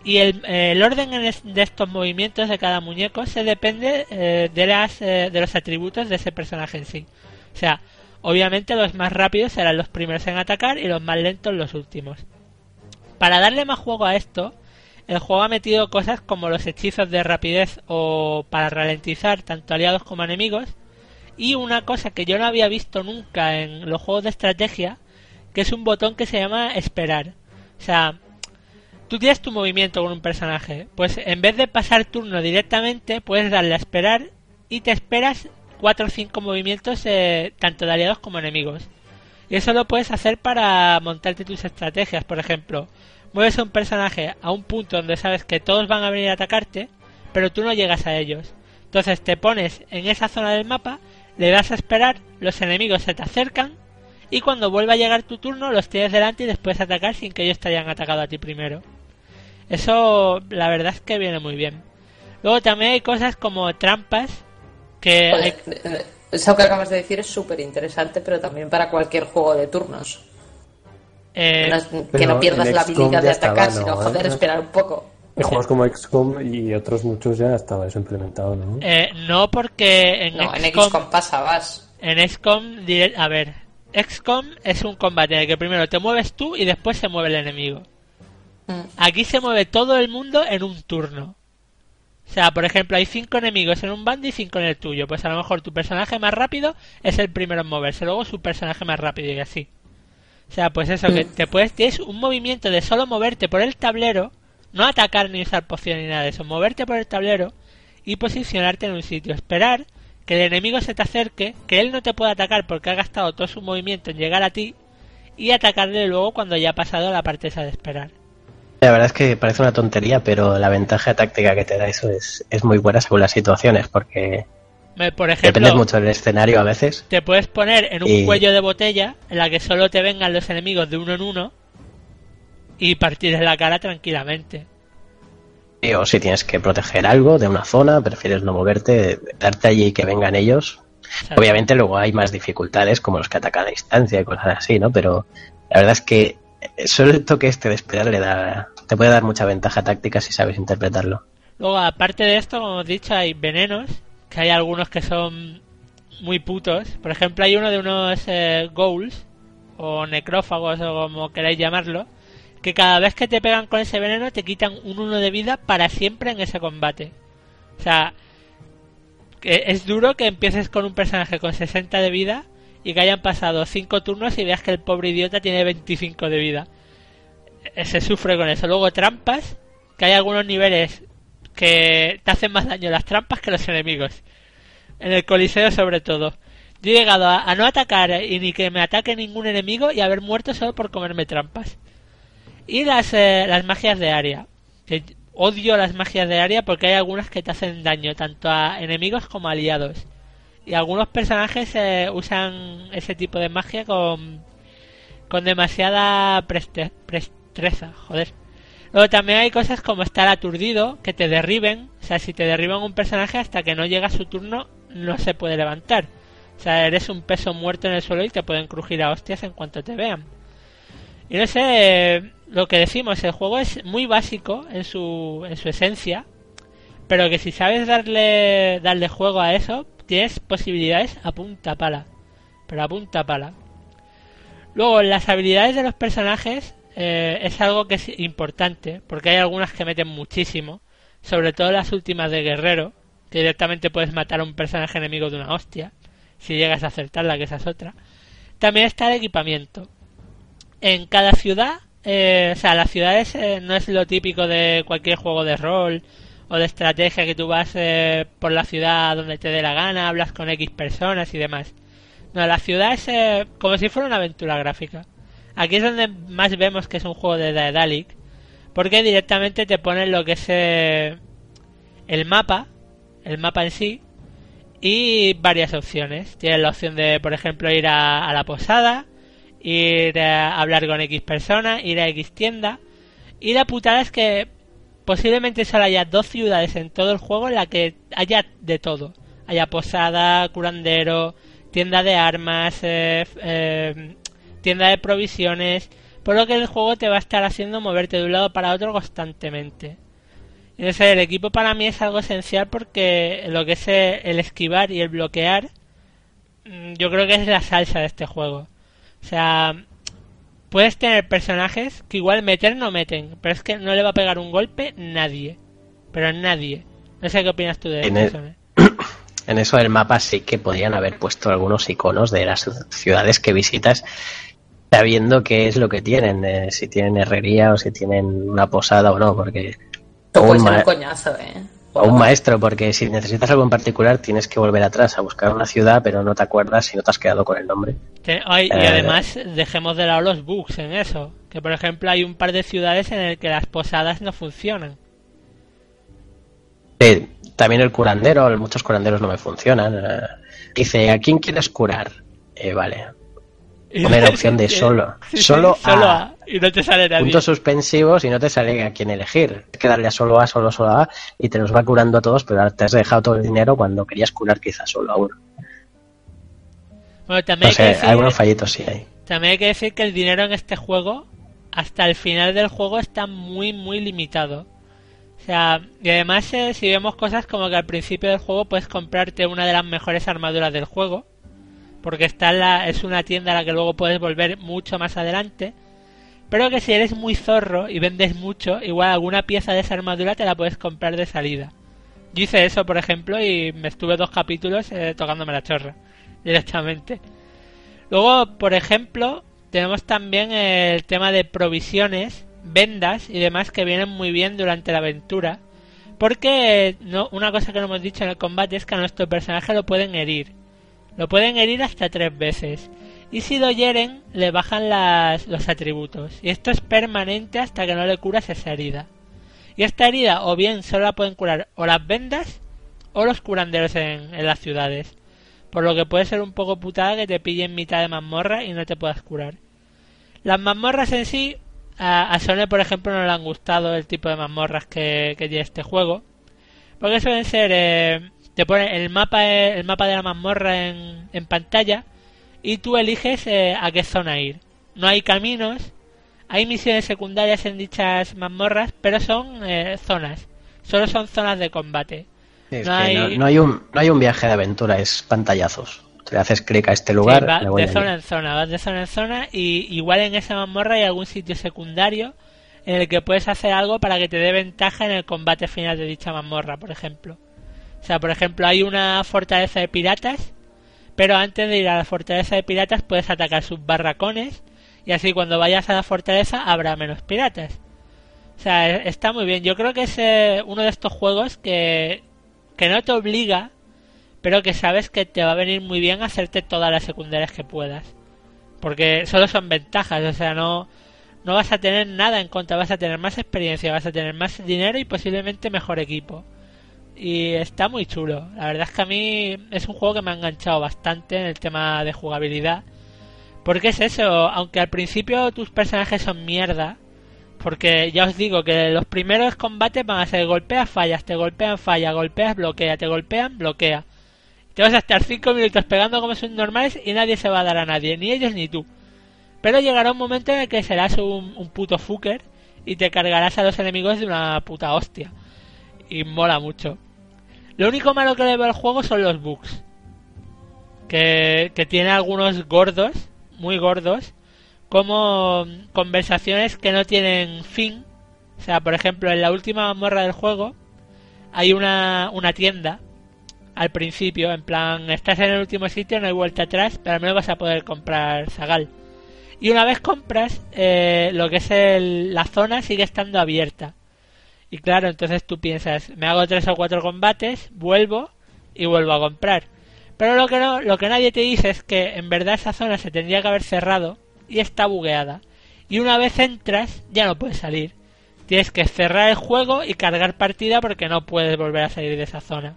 Y el, el orden de estos movimientos de cada muñeco se depende eh, de, las, eh, de los atributos de ese personaje en sí. O sea, obviamente los más rápidos serán los primeros en atacar y los más lentos los últimos. Para darle más juego a esto, el juego ha metido cosas como los hechizos de rapidez o para ralentizar tanto aliados como enemigos. Y una cosa que yo no había visto nunca en los juegos de estrategia, que es un botón que se llama esperar. O sea, tienes tu movimiento con un personaje, pues en vez de pasar turno directamente, puedes darle a esperar y te esperas 4 o 5 movimientos eh, tanto de aliados como enemigos. Y eso lo puedes hacer para montarte tus estrategias, por ejemplo, mueves a un personaje a un punto donde sabes que todos van a venir a atacarte, pero tú no llegas a ellos. Entonces te pones en esa zona del mapa, le das a esperar, los enemigos se te acercan y cuando vuelva a llegar tu turno los tienes delante y después atacar sin que ellos te hayan atacado a ti primero. Eso la verdad es que viene muy bien. Luego también hay cosas como trampas que hay- Joder, eh, eso que acabas de decir es súper interesante, pero también para cualquier juego de turnos. eh, que no pierdas la XCOM habilidad de estaba, atacar, ¿no? sino joder, ¿Eh? esperar un poco. En juegos como XCOM y otros muchos ya estaba eso implementado, ¿no? eh, no porque en No, en XCOM XCOM pasabas. En XCOM, a ver, XCOM es un combate en el que primero te mueves tú y después se mueve el enemigo. Mm. Aquí se mueve todo el mundo en un turno. O sea, por ejemplo, hay cinco enemigos en un bando y cinco en el tuyo. Pues a lo mejor tu personaje más rápido es el primero en moverse, luego su personaje más rápido y así. O sea, pues eso, que te puedes, tienes un movimiento de solo moverte por el tablero, no atacar ni usar poción ni nada de eso, moverte por el tablero y posicionarte en un sitio, esperar que el enemigo se te acerque, que él no te pueda atacar porque ha gastado todo su movimiento en llegar a ti y atacarle luego cuando ya ha pasado la parte esa de esperar. La verdad es que parece una tontería, pero la ventaja táctica que te da eso es, es muy buena según las situaciones, porque Por depende ejemplo, mucho del escenario a veces. te puedes poner en un Y- cuello de botella en la que solo te vengan los enemigos de uno en uno y partirles la cara tranquilamente. Y- O si tienes que proteger algo de una zona, prefieres no moverte, darte allí y que vengan ellos. ¿sabes? Obviamente luego hay más dificultades, como los que atacan a distancia y cosas así, ¿no? Pero la verdad es que solo el toque este de esperar le da, te puede dar mucha ventaja táctica si sabes interpretarlo. Luego, aparte de esto, como os dicho, hay venenos, que hay algunos que son muy putos. Por ejemplo, hay uno de unos eh, ghouls, o necrófagos, o como queráis llamarlo, que cada vez que te pegan con ese veneno te quitan un uno de vida para siempre en ese combate. O sea, es duro que empieces con un personaje con 60 de vida y que hayan pasado 5 turnos y veas que el pobre idiota tiene 25 de vida. Eh, Se sufre con eso. Luego trampas, que hay algunos niveles que te hacen más daño las trampas que los enemigos. En el Coliseo sobre todo. Yo he llegado a, no atacar y ni que me ataque ningún enemigo y haber muerto solo por comerme trampas. Y las, eh, las magias de área. Odio las magias de área porque hay algunas que te hacen daño, tanto a enemigos como a aliados. Y algunos personajes eh, usan ese tipo de magia con, con demasiada preste- prestreza, joder. Luego también hay cosas como estar aturdido, que te derriben. O sea, si te derriban un personaje hasta que no llega su turno, no se puede levantar. O sea, eres un peso muerto en el suelo y te pueden crujir a hostias en cuanto te vean. Y no sé, lo que decimos, el juego es muy básico en su, en su esencia, pero que si sabes darle, darle juego a eso, tienes posibilidades a punta pala. Pero a punta pala. Luego, las habilidades de los personajes eh, es algo que es importante, porque hay algunas que meten muchísimo, sobre todo las últimas de guerrero, que directamente puedes matar a un personaje enemigo de una hostia, si llegas a acertarla, que esa es otra. También está el equipamiento. En cada ciudad, eh, o sea, las ciudades eh, no es lo típico de cualquier juego de rol o de estrategia que tú vas eh, por la ciudad donde te dé la gana, hablas con X personas y demás. No, la ciudad es eh, como si fuera una aventura gráfica. Aquí es donde más vemos que es un juego de Daedalic, porque directamente te ponen lo que es eh, el mapa, el mapa en sí, y varias opciones. Tienes la opción de, por ejemplo, ir a, a la posada, ir a hablar con X persona, ir a X tienda. Y la putada es que posiblemente solo haya dos ciudades en todo el juego en la que haya de todo. Haya posada, curandero, tienda de armas, eh, eh, tienda de provisiones. Por lo que el juego te va a estar haciendo moverte de un lado para otro constantemente. Sé, el equipo para mí es algo esencial porque lo que es eh, el esquivar y el bloquear, mm, yo creo que es la salsa de este juego. O sea, puedes tener personajes que igual meter no meten, pero es que no le va a pegar un golpe nadie. Pero nadie. No sé qué opinas tú de En el- Sone. En eso del mapa sí que podrían haber puesto algunos iconos de las ciudades que visitas, sabiendo qué es lo que tienen, eh, si tienen herrería o si tienen una posada o no, porque Esto puede ser un coñazo, ¿eh? O un maestro, porque si necesitas algo en particular tienes que volver atrás a buscar una ciudad, pero no te acuerdas si no te has quedado con el nombre. Ay, y Eh, además dejemos de lado los bugs en eso. Que por ejemplo hay un par de ciudades en el que las posadas no funcionan. Eh, también el curandero, muchos curanderos no me funcionan. eh, dice, ¿a quién quieres curar? Eh, vale, Y Pone la opción de solo. Solo solo a. Y no te sale nadie. puntos suspensivos y no te sale a quién elegir. Hay que darle a solo a, solo, solo a y te los va curando a todos, pero te has dejado todo el dinero cuando querías curar quizás solo a uno. Bueno, también No hay, que decir, algunos fallitos sí hay. también hay que decir que el dinero en este juego, hasta el final del juego, está muy, muy limitado. O sea, y además, eh, si vemos cosas como que al principio del juego puedes comprarte una de las mejores armaduras del juego, porque está en la, es una tienda a la que luego puedes volver mucho más adelante. Pero que si eres muy zorro y vendes mucho, igual alguna pieza de esa armadura te la puedes comprar de salida. Yo hice eso, por ejemplo, y me estuve dos capítulos eh, tocándome la chorra directamente. Luego, por ejemplo, tenemos también el tema de provisiones, vendas y demás que vienen muy bien durante la aventura. Porque no, una cosa que no hemos dicho en el combate es que a nuestro personaje lo pueden herir. Lo pueden herir hasta tres veces. Y si lo hieren, le bajan las, los atributos. Y esto es permanente hasta que no le curas esa herida. Y esta herida o bien solo la pueden curar o las vendas o los curanderos en, en las ciudades. Por lo que puede ser un poco putada que te pillen mitad de mazmorra y no te puedas curar. Las mazmorras en sí, a, a Sone por ejemplo no le han gustado el tipo de mazmorras que, que tiene este juego. Porque suelen ser, eh, te pone el mapa, el mapa de la mazmorra en, en pantalla y tú eliges eh, a qué zona ir. No hay caminos, hay misiones secundarias en dichas mazmorras, pero son eh, zonas. Solo son zonas de combate. Es No que hay- no, no hay un, no hay un viaje de aventura, es pantallazos. Te haces clic a este lugar, Sí, va me voy de allí. zona en zona, vas de zona en zona y igual en esa mazmorra hay algún sitio secundario en el que puedes hacer algo para que te dé ventaja en el combate final de dicha mazmorra, por ejemplo. O sea, por ejemplo, hay una fortaleza de piratas, pero antes de ir a la fortaleza de piratas puedes atacar sus barracones y así cuando vayas a la fortaleza habrá menos piratas. O sea, e- está muy bien. Yo creo que es uno de estos juegos que, que no te obliga, pero que sabes que te va a venir muy bien hacerte todas las secundarias que puedas. Porque solo son ventajas, o sea, no, no vas a tener nada en contra, vas a tener más experiencia, vas a tener más dinero y posiblemente mejor equipo. Y está muy chulo. La verdad es que a mí es un juego que me ha enganchado bastante en el tema de jugabilidad. Porque es eso, aunque al principio tus personajes son mierda, porque ya os digo que los primeros combates van a ser golpeas, fallas, te golpean, falla, golpeas, bloquea, te golpean, bloquea. Te vas a estar 5 minutos pegando como son normales y nadie se va a dar a nadie, ni ellos ni tú. Pero llegará un momento en el que serás un, un puto fucker y te cargarás a los enemigos de una puta hostia. Y mola mucho. Lo único malo que le veo al juego son los bugs. Que, que tiene algunos gordos, muy gordos, como conversaciones que no tienen fin. O sea, por ejemplo, en la última morra del juego hay una, una tienda al principio, en plan, estás en el último sitio, no hay vuelta atrás, pero al menos vas a poder comprar Sagal. Y una vez compras, eh, lo que es el- la zona sigue estando abierta. Y claro, entonces tú piensas, me hago tres o cuatro combates, vuelvo y vuelvo a comprar. Pero lo que no, lo que nadie te dice es que en verdad esa zona se tendría que haber cerrado y está bugueada. Y una vez entras, ya no puedes salir. Tienes que cerrar el juego y cargar partida porque no puedes volver a salir de esa zona.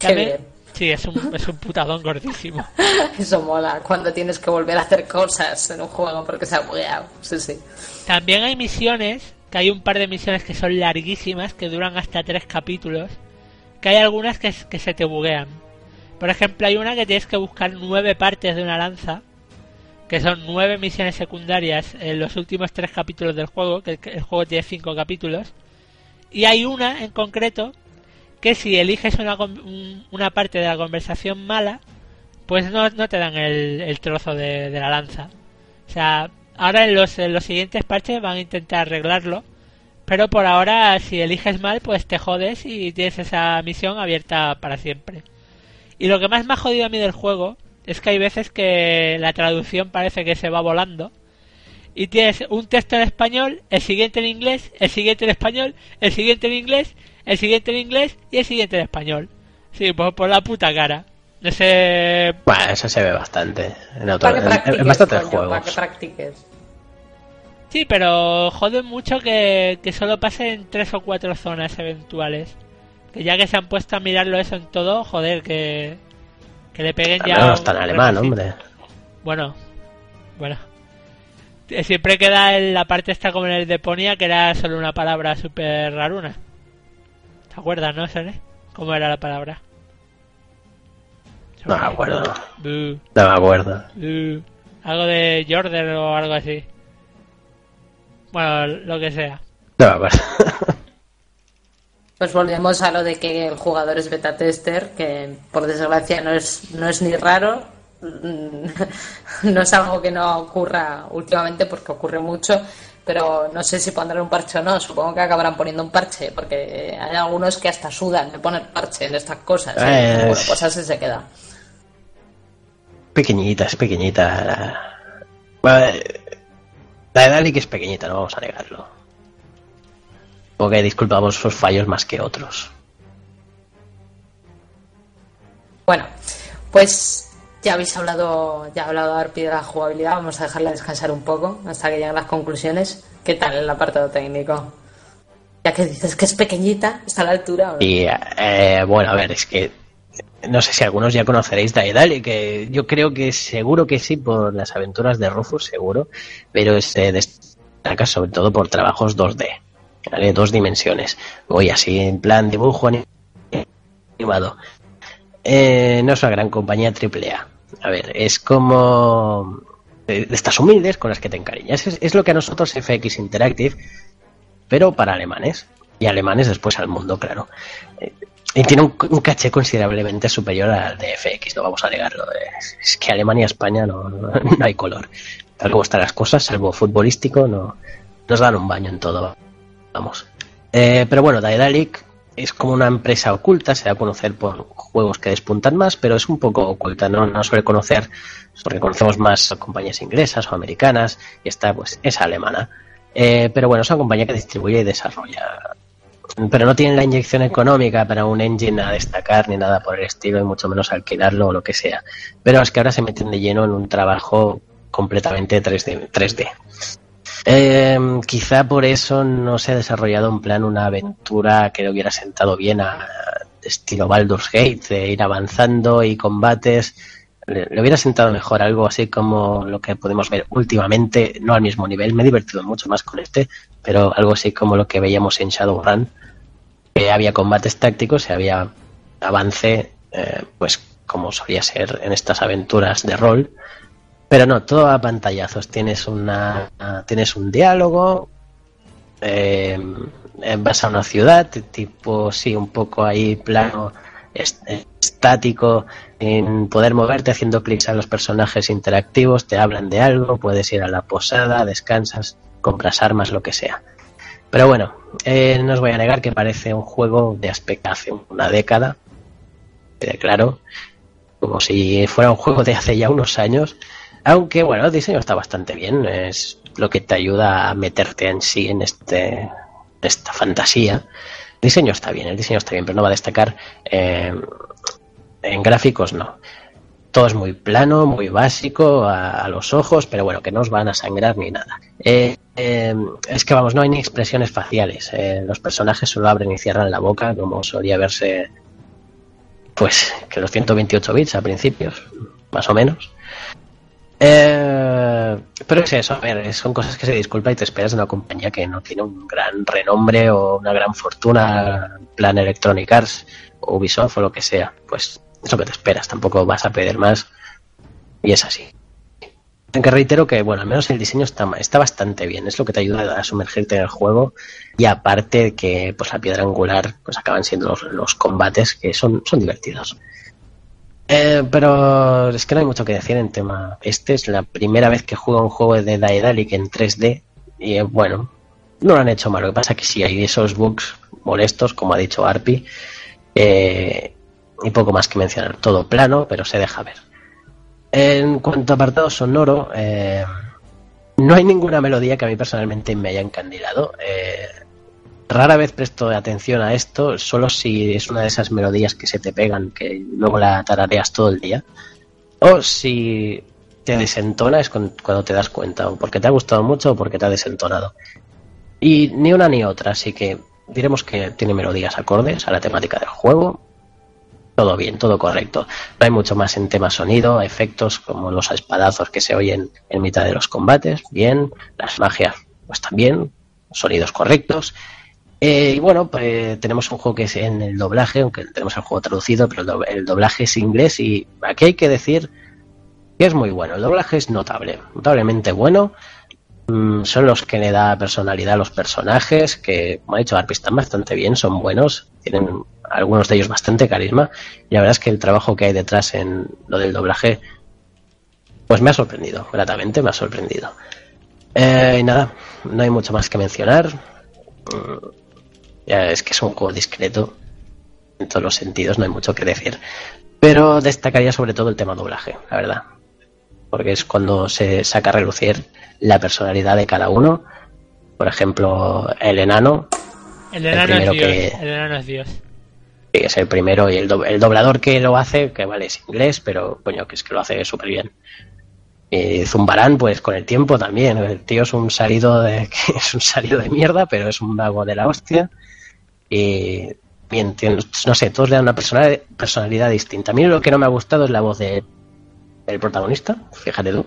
Qué También-. Sí, es un, es un putadón gordísimo. Eso mola, cuando tienes que volver a hacer cosas en un juego porque se ha bugueado. Sí, sí. También hay misiones, que hay un par de misiones que son larguísimas, que duran hasta tres capítulos, que hay algunas que, que se te buguean. Por ejemplo, hay una que tienes que buscar nueve partes de una lanza, que son nueve misiones secundarias en los últimos tres capítulos del juego, que el juego tiene cinco capítulos. Y hay una en concreto que si eliges una, una parte de la conversación mala, pues no, no te dan el, el trozo de, de la lanza. O sea, ahora en los, los siguientes parches van a intentar arreglarlo, pero por ahora si eliges mal, pues te jodes y tienes esa misión abierta para siempre. Y lo que más me ha jodido a mí del juego es que hay veces que la traducción parece que se va volando y tienes un texto en español, el siguiente en inglés, el siguiente en español, el siguiente en inglés, el siguiente en inglés y el siguiente en español. Sí, pues por la puta cara. No sé. Bueno, eso se ve bastante. En, otro- Para que en- bastantes coño, para que juegos. practiques. Sí, pero jode mucho que, que solo pase en tres o cuatro zonas eventuales. Que ya que se han puesto a mirarlo eso en todo, joder, que, que le peguen ya. No está en alemán, hombre. Bueno, bueno. Eh, Siempre queda en la parte esta como en el de Ponia, que era solo una palabra súper raruna. ¿Te acuerdas, no, Sene? ¿Cómo era la palabra? No me acuerdo. No me acuerdo. Algo de Jordan o algo así. Bueno, lo que sea. No me acuerdo. Pues volvemos a lo de que el jugador es beta tester, que por desgracia no es, no es ni raro, no es algo que no ocurra últimamente porque ocurre mucho, pero no sé si pondrán un parche o no, supongo que acabarán poniendo un parche, porque hay algunos que hasta sudan de poner parche en estas cosas. ¿eh? Eh, Bueno, es- pues así se queda. Pequeñita, es pequeñita. Vale, La de Dalek es pequeñita, no vamos a negarlo. Porque disculpamos sus fallos más que otros. Bueno, pues ya habéis hablado, ya ha hablado Arpi de la jugabilidad, vamos a dejarla descansar un poco hasta que lleguen las conclusiones. ¿Qué tal el apartado técnico? Ya que dices que es pequeñita, está a la altura. ¿o no? Y eh, bueno, a ver, es que no sé si algunos ya conoceréis Daedalic, que yo creo que seguro que sí por las aventuras de Rufus, seguro, pero se destaca sobre todo por trabajos 2D, ¿vale? dos dimensiones, voy así en plan dibujo animado. Eh, no es una gran compañía AAA. A ver, es como de de estas humildes con las que te encariñas. Es, es lo que a nosotros FX Interactive, pero para alemanes. Y alemanes después al mundo, claro. Eh, y tiene un, caché considerablemente superior al de FX, no vamos a negarlo. Es, es que Alemania y España no, no, no hay color. Tal como están las cosas, salvo futbolístico, no nos dan un baño en todo. Vamos. Eh, pero bueno, Daedalic es como una empresa oculta, se da a conocer por juegos que despuntan más, pero es un poco oculta, no, no suele conocer, porque conocemos más compañías inglesas o americanas, y esta pues es alemana. Eh, pero bueno, es una compañía que distribuye y desarrolla pero no tienen la inyección económica para un engine a destacar ni nada por el estilo, y mucho menos alquilarlo o lo que sea. Pero es que ahora se meten de lleno en un trabajo completamente 3D. 3D. Eh, quizá por eso no se ha desarrollado en plan una aventura que le hubiera sentado bien a estilo Baldur's Gate, de ir avanzando y combates. Le, le hubiera sentado mejor algo así como lo que podemos ver últimamente, no al mismo nivel. Me he divertido mucho más con este, pero algo así como lo que veíamos en Shadowrun, que había combates tácticos y había avance, eh, pues como solía ser en estas aventuras de rol. Pero no, todo a pantallazos. Tienes una, tienes un diálogo, eh, eh, vas a una ciudad, tipo, sí, un poco ahí plano est- estático, en poder moverte haciendo clics a los personajes interactivos, te hablan de algo, puedes ir a la posada, descansas, compras armas, lo que sea. Pero bueno, eh, no os voy a negar que parece un juego de aspecto hace una década, eh, claro, como si fuera un juego de hace ya unos años, aunque bueno, el diseño está bastante bien, es lo que te ayuda a meterte en sí en este esta fantasía. El diseño está bien, el diseño está bien, pero no va a destacar eh, en gráficos no. Todo es muy plano, muy básico a, a los ojos, pero bueno, que no os van a sangrar ni nada. Eh, eh, es que vamos, no hay ni expresiones faciales. eh, los personajes solo abren y cierran la boca, como solía verse, pues, que los 128 bits a principios, más o menos. Pero es eso, a ver, son cosas que se disculpa y te esperas de una compañía que no tiene un gran renombre o una gran fortuna, plan Electronic Arts o Ubisoft o lo que sea. Pues es lo que te esperas, tampoco vas a pedir más y es así. Aunque reitero que, bueno, al menos el diseño está, está bastante bien, es lo que te ayuda a sumergirte en el juego y aparte que pues la piedra angular pues acaban siendo los, los combates que son, son divertidos. Eh, pero es que no hay mucho que decir en tema. Este es la primera vez que juego un juego de Daedalic en 3D y eh, bueno, no lo han hecho mal. Lo que pasa es que sí hay esos bugs molestos, como ha dicho Arpi, eh, y poco más que mencionar. Todo plano, pero se deja ver. En cuanto a apartado sonoro, eh, no hay ninguna melodía que a mí personalmente me haya encandilado. Eh, rara vez presto atención a esto, solo si es una de esas melodías que se te pegan, que luego la tarareas todo el día. O si te desentona es cuando te das cuenta, o porque te ha gustado mucho o porque te ha desentonado. Y ni una ni otra, así que diremos que tiene melodías acordes a la temática del juego. Todo bien, todo correcto. No hay mucho más en tema sonido, efectos como los espadazos que se oyen en mitad de los combates, bien. Las magias, pues también, sonidos correctos. Eh, y bueno, pues tenemos un juego que es en el doblaje, aunque tenemos el juego traducido, pero el, do- el doblaje es inglés y aquí hay que decir que es muy bueno. El doblaje es notable, notablemente bueno. Mm, son los que le da personalidad a los personajes, que, como ha dicho Arpi, están bastante bien, son buenos, tienen algunos de ellos bastante carisma. Y la verdad es que el trabajo que hay detrás en lo del doblaje, pues me ha sorprendido, gratamente me ha sorprendido. Eh, y nada, no hay mucho más que mencionar. Mm, ya es que es un juego discreto en todos los sentidos, no hay mucho que decir. Pero destacaría sobre todo el tema doblaje, la verdad. Porque es cuando se saca a relucir la personalidad de cada uno. Por ejemplo, el enano, El enano es Dios. que- El enano es Dios. Es el primero, y el, do- el doblador que lo hace, que vale, es inglés, pero coño, que es que lo hace súper bien. Y Zumbarán, pues con el tiempo también. El tío es un salido de, es un salido de mierda, pero es un vago de la hostia. Y bien, no sé, todos le dan una personalidad, personalidad distinta. A mí lo que no me ha gustado es la voz de, del protagonista, fíjate tú.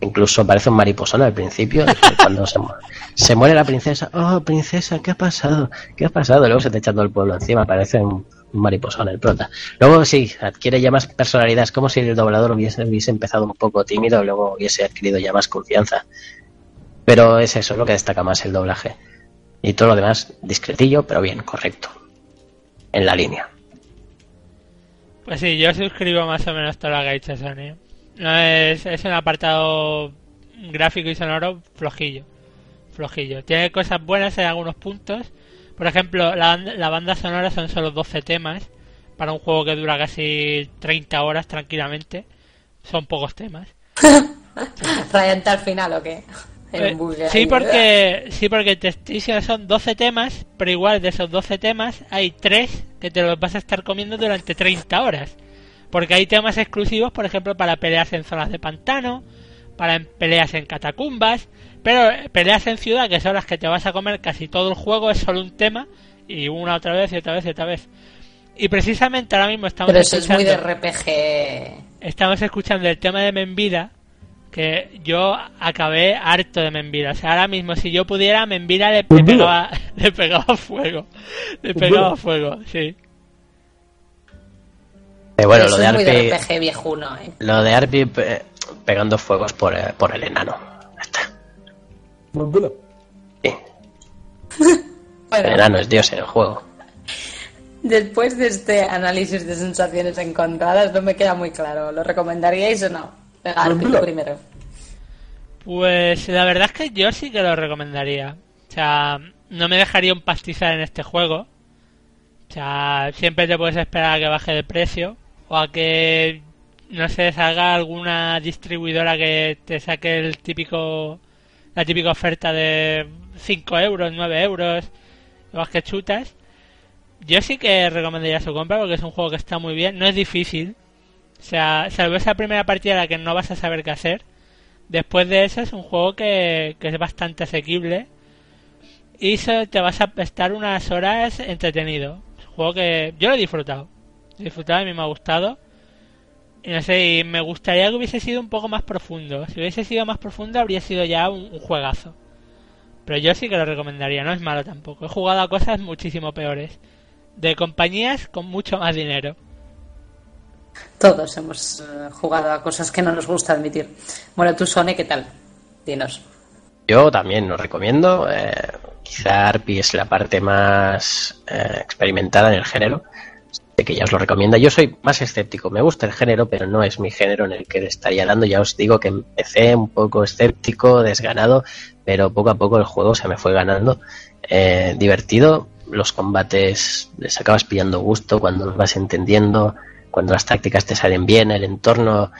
Incluso parece un mariposón al principio, cuando se, mu- se muere la princesa. Oh, princesa, ¿qué ha pasado? ¿Qué ha pasado? Luego se te echa todo el pueblo encima, parece un mariposón el prota. Luego sí, adquiere ya más personalidad, es como si el doblador hubiese, hubiese empezado un poco tímido, luego hubiese adquirido ya más confianza. Pero es eso, es lo que destaca más el doblaje. Y todo lo demás, discretillo, pero bien, correcto. En la línea. Pues sí, yo suscribo más o menos todo lo que ha dicho Sony. No es, es un apartado gráfico y sonoro flojillo. Flojillo. Tiene cosas buenas en algunos puntos. Por ejemplo, la, banda- la banda sonora son solo 12 temas. Para un juego que dura casi 30 horas tranquilamente. Son pocos temas. ¿Rayante al final o qué? Eh, sí, porque, sí, porque te son 12 temas, pero igual de esos 12 temas hay 3 que te los vas a estar comiendo durante 30 horas. Porque hay temas exclusivos, por ejemplo, para peleas en zonas de pantano, para peleas en catacumbas, pero eh, peleas en ciudad, que son las que te vas a comer casi todo el juego, es solo un tema, y una otra vez y otra vez y otra vez. Y precisamente ahora mismo estamos Pero eso es muy de escuchando- RPG. estamos escuchando el tema de Menvida, que yo acabé harto de Menvida. O sea, ahora mismo si yo pudiera, Menvida le, pegaba, le pegaba fuego. Le pegaba fuego, sí. Eh, bueno, eso lo de es muy de Arpi, RPG viejuno, ¿eh? lo de Arpi pe- pegando fuegos por, eh, por el enano. Está. Sí, el Bueno, enano es Dios en el juego. después de este análisis de sensaciones encontradas, no me queda muy claro. ¿Lo recomendaríais o no? Venga, primero. Pues la verdad es que yo sí que lo recomendaría. O sea, no me dejaría un pastizal en este juego. O sea, siempre te puedes esperar a que baje de precio o a que, no sé, salga alguna distribuidora que te saque el típico, la típica oferta de 5 euros, 9 euros, los que chutas. Yo sí que recomendaría su compra porque es un juego que está muy bien, no es difícil. O sea, salvo esa primera partida en la que no vas a saber qué hacer. Después de eso es un juego que, que es bastante asequible y te vas a estar unas horas entretenido. Es un juego que yo lo he disfrutado. He disfrutado, mí me ha gustado. Y no sé, y me gustaría que hubiese sido un poco más profundo. Si hubiese sido más profundo habría sido ya un, un juegazo. Pero yo sí que lo recomendaría, no es malo tampoco. He jugado a cosas muchísimo peores. De compañías con mucho más dinero. Todos hemos eh, jugado a cosas que no nos gusta admitir. Bueno, tú, Sone, ¿qué tal? Dinos. Yo también lo recomiendo. eh, quizá Arpi es la parte más eh, experimentada en el género. De que ya os lo recomiendo. Yo soy más escéptico. Me gusta el género, pero no es mi género en el que estaría dando. Ya os digo que empecé un poco escéptico, desganado, pero poco a poco el juego se me fue ganando. Eh, divertido. Los combates les acabas pillando gusto cuando los vas entendiendo, cuando las tácticas te salen bien, el entorno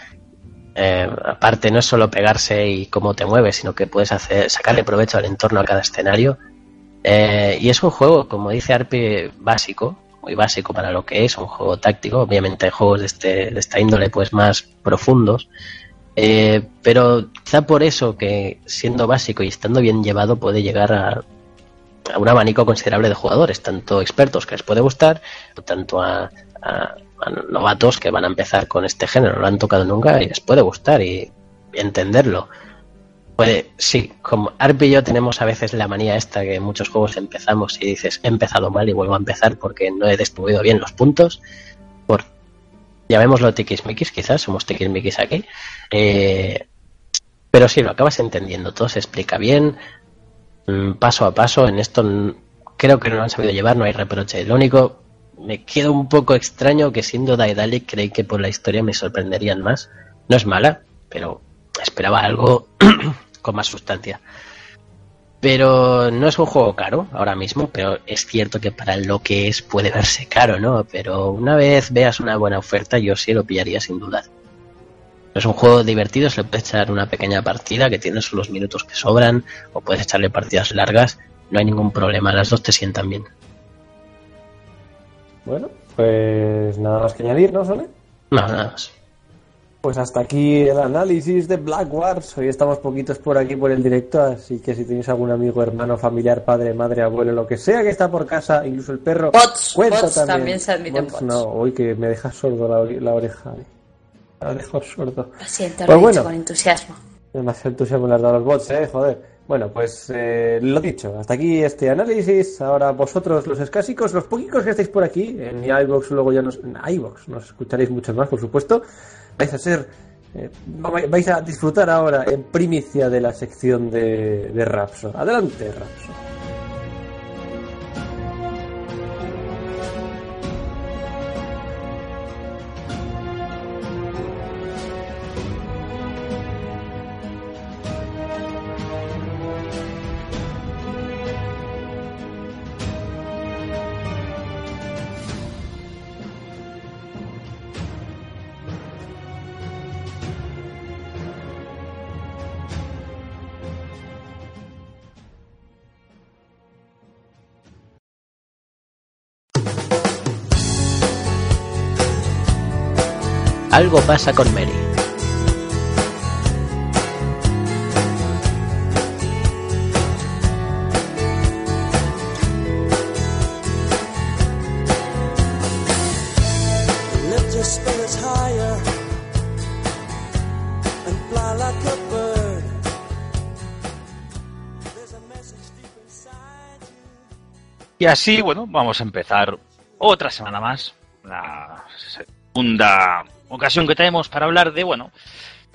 eh, aparte no es solo pegarse y cómo te mueves, sino que puedes hacer, sacarle provecho al entorno a cada escenario. Eh, y es un juego, como dice Arpe, básico, muy básico para lo que es, un juego táctico. Obviamente hay juegos de, este, de esta índole pues más profundos. Eh, pero quizá por eso que siendo básico y estando bien llevado puede llegar a, a un abanico considerable de jugadores, tanto expertos que les puede gustar, tanto a, a- a novatos que van a empezar con este género, no lo han tocado nunca y les puede gustar y entenderlo. Pues sí, como Arp y yo tenemos a veces la manía esta que en muchos juegos empezamos y dices he empezado mal y vuelvo a empezar porque no he distribuido bien los puntos. Por llamémoslo tiquismiquis, quizás, somos tiquismiquis aquí. Eh, pero sí, lo acabas entendiendo, todo se explica bien, mm, paso a paso. En esto creo que no lo han sabido llevar, no hay reproche. Lo único, me queda un poco extraño que siendo Daedalic creí que por la historia me sorprenderían más. No es mala, pero esperaba algo con más sustancia. Pero no es un juego caro ahora mismo, pero es cierto que para lo que es puede verse caro, ¿no? Pero una vez veas una buena oferta, yo sí lo pillaría sin duda. Es un juego divertido, se le puede echar una pequeña partida que tienes los minutos que sobran, o puedes echarle partidas largas, no hay ningún problema, las dos te sientan bien. Bueno, pues nada más que añadir, ¿no, Sole? No, nada más. Pues hasta aquí el análisis de Black Wars. Hoy estamos poquitos por aquí por el directo, así que si tenéis algún amigo, hermano, familiar, padre, madre, abuelo, lo que sea que está por casa, incluso el perro, Bots, cuenta bots también. también se admiten bots. No, hoy que me dejas sordo la, ore- la oreja. eh. Me ha dejado sordo. Lo siento, Pues lo he bueno. dicho con entusiasmo. Demasiado entusiasmo le has dado a los bots, eh, joder. Bueno, pues eh, lo dicho, hasta aquí este análisis. Ahora vosotros, los escásicos, los poquitos que estáis por aquí, en mi iVox, luego ya nos, en iVox, nos escucharéis muchos más, por supuesto. Vais a ser, eh, va- vais a disfrutar ahora en primicia de la sección de, de Rapso. Adelante, Rapso. Algo pasa con Mary. Y así, bueno, vamos a empezar otra semana más. La segunda ocasión que tenemos para hablar de, bueno,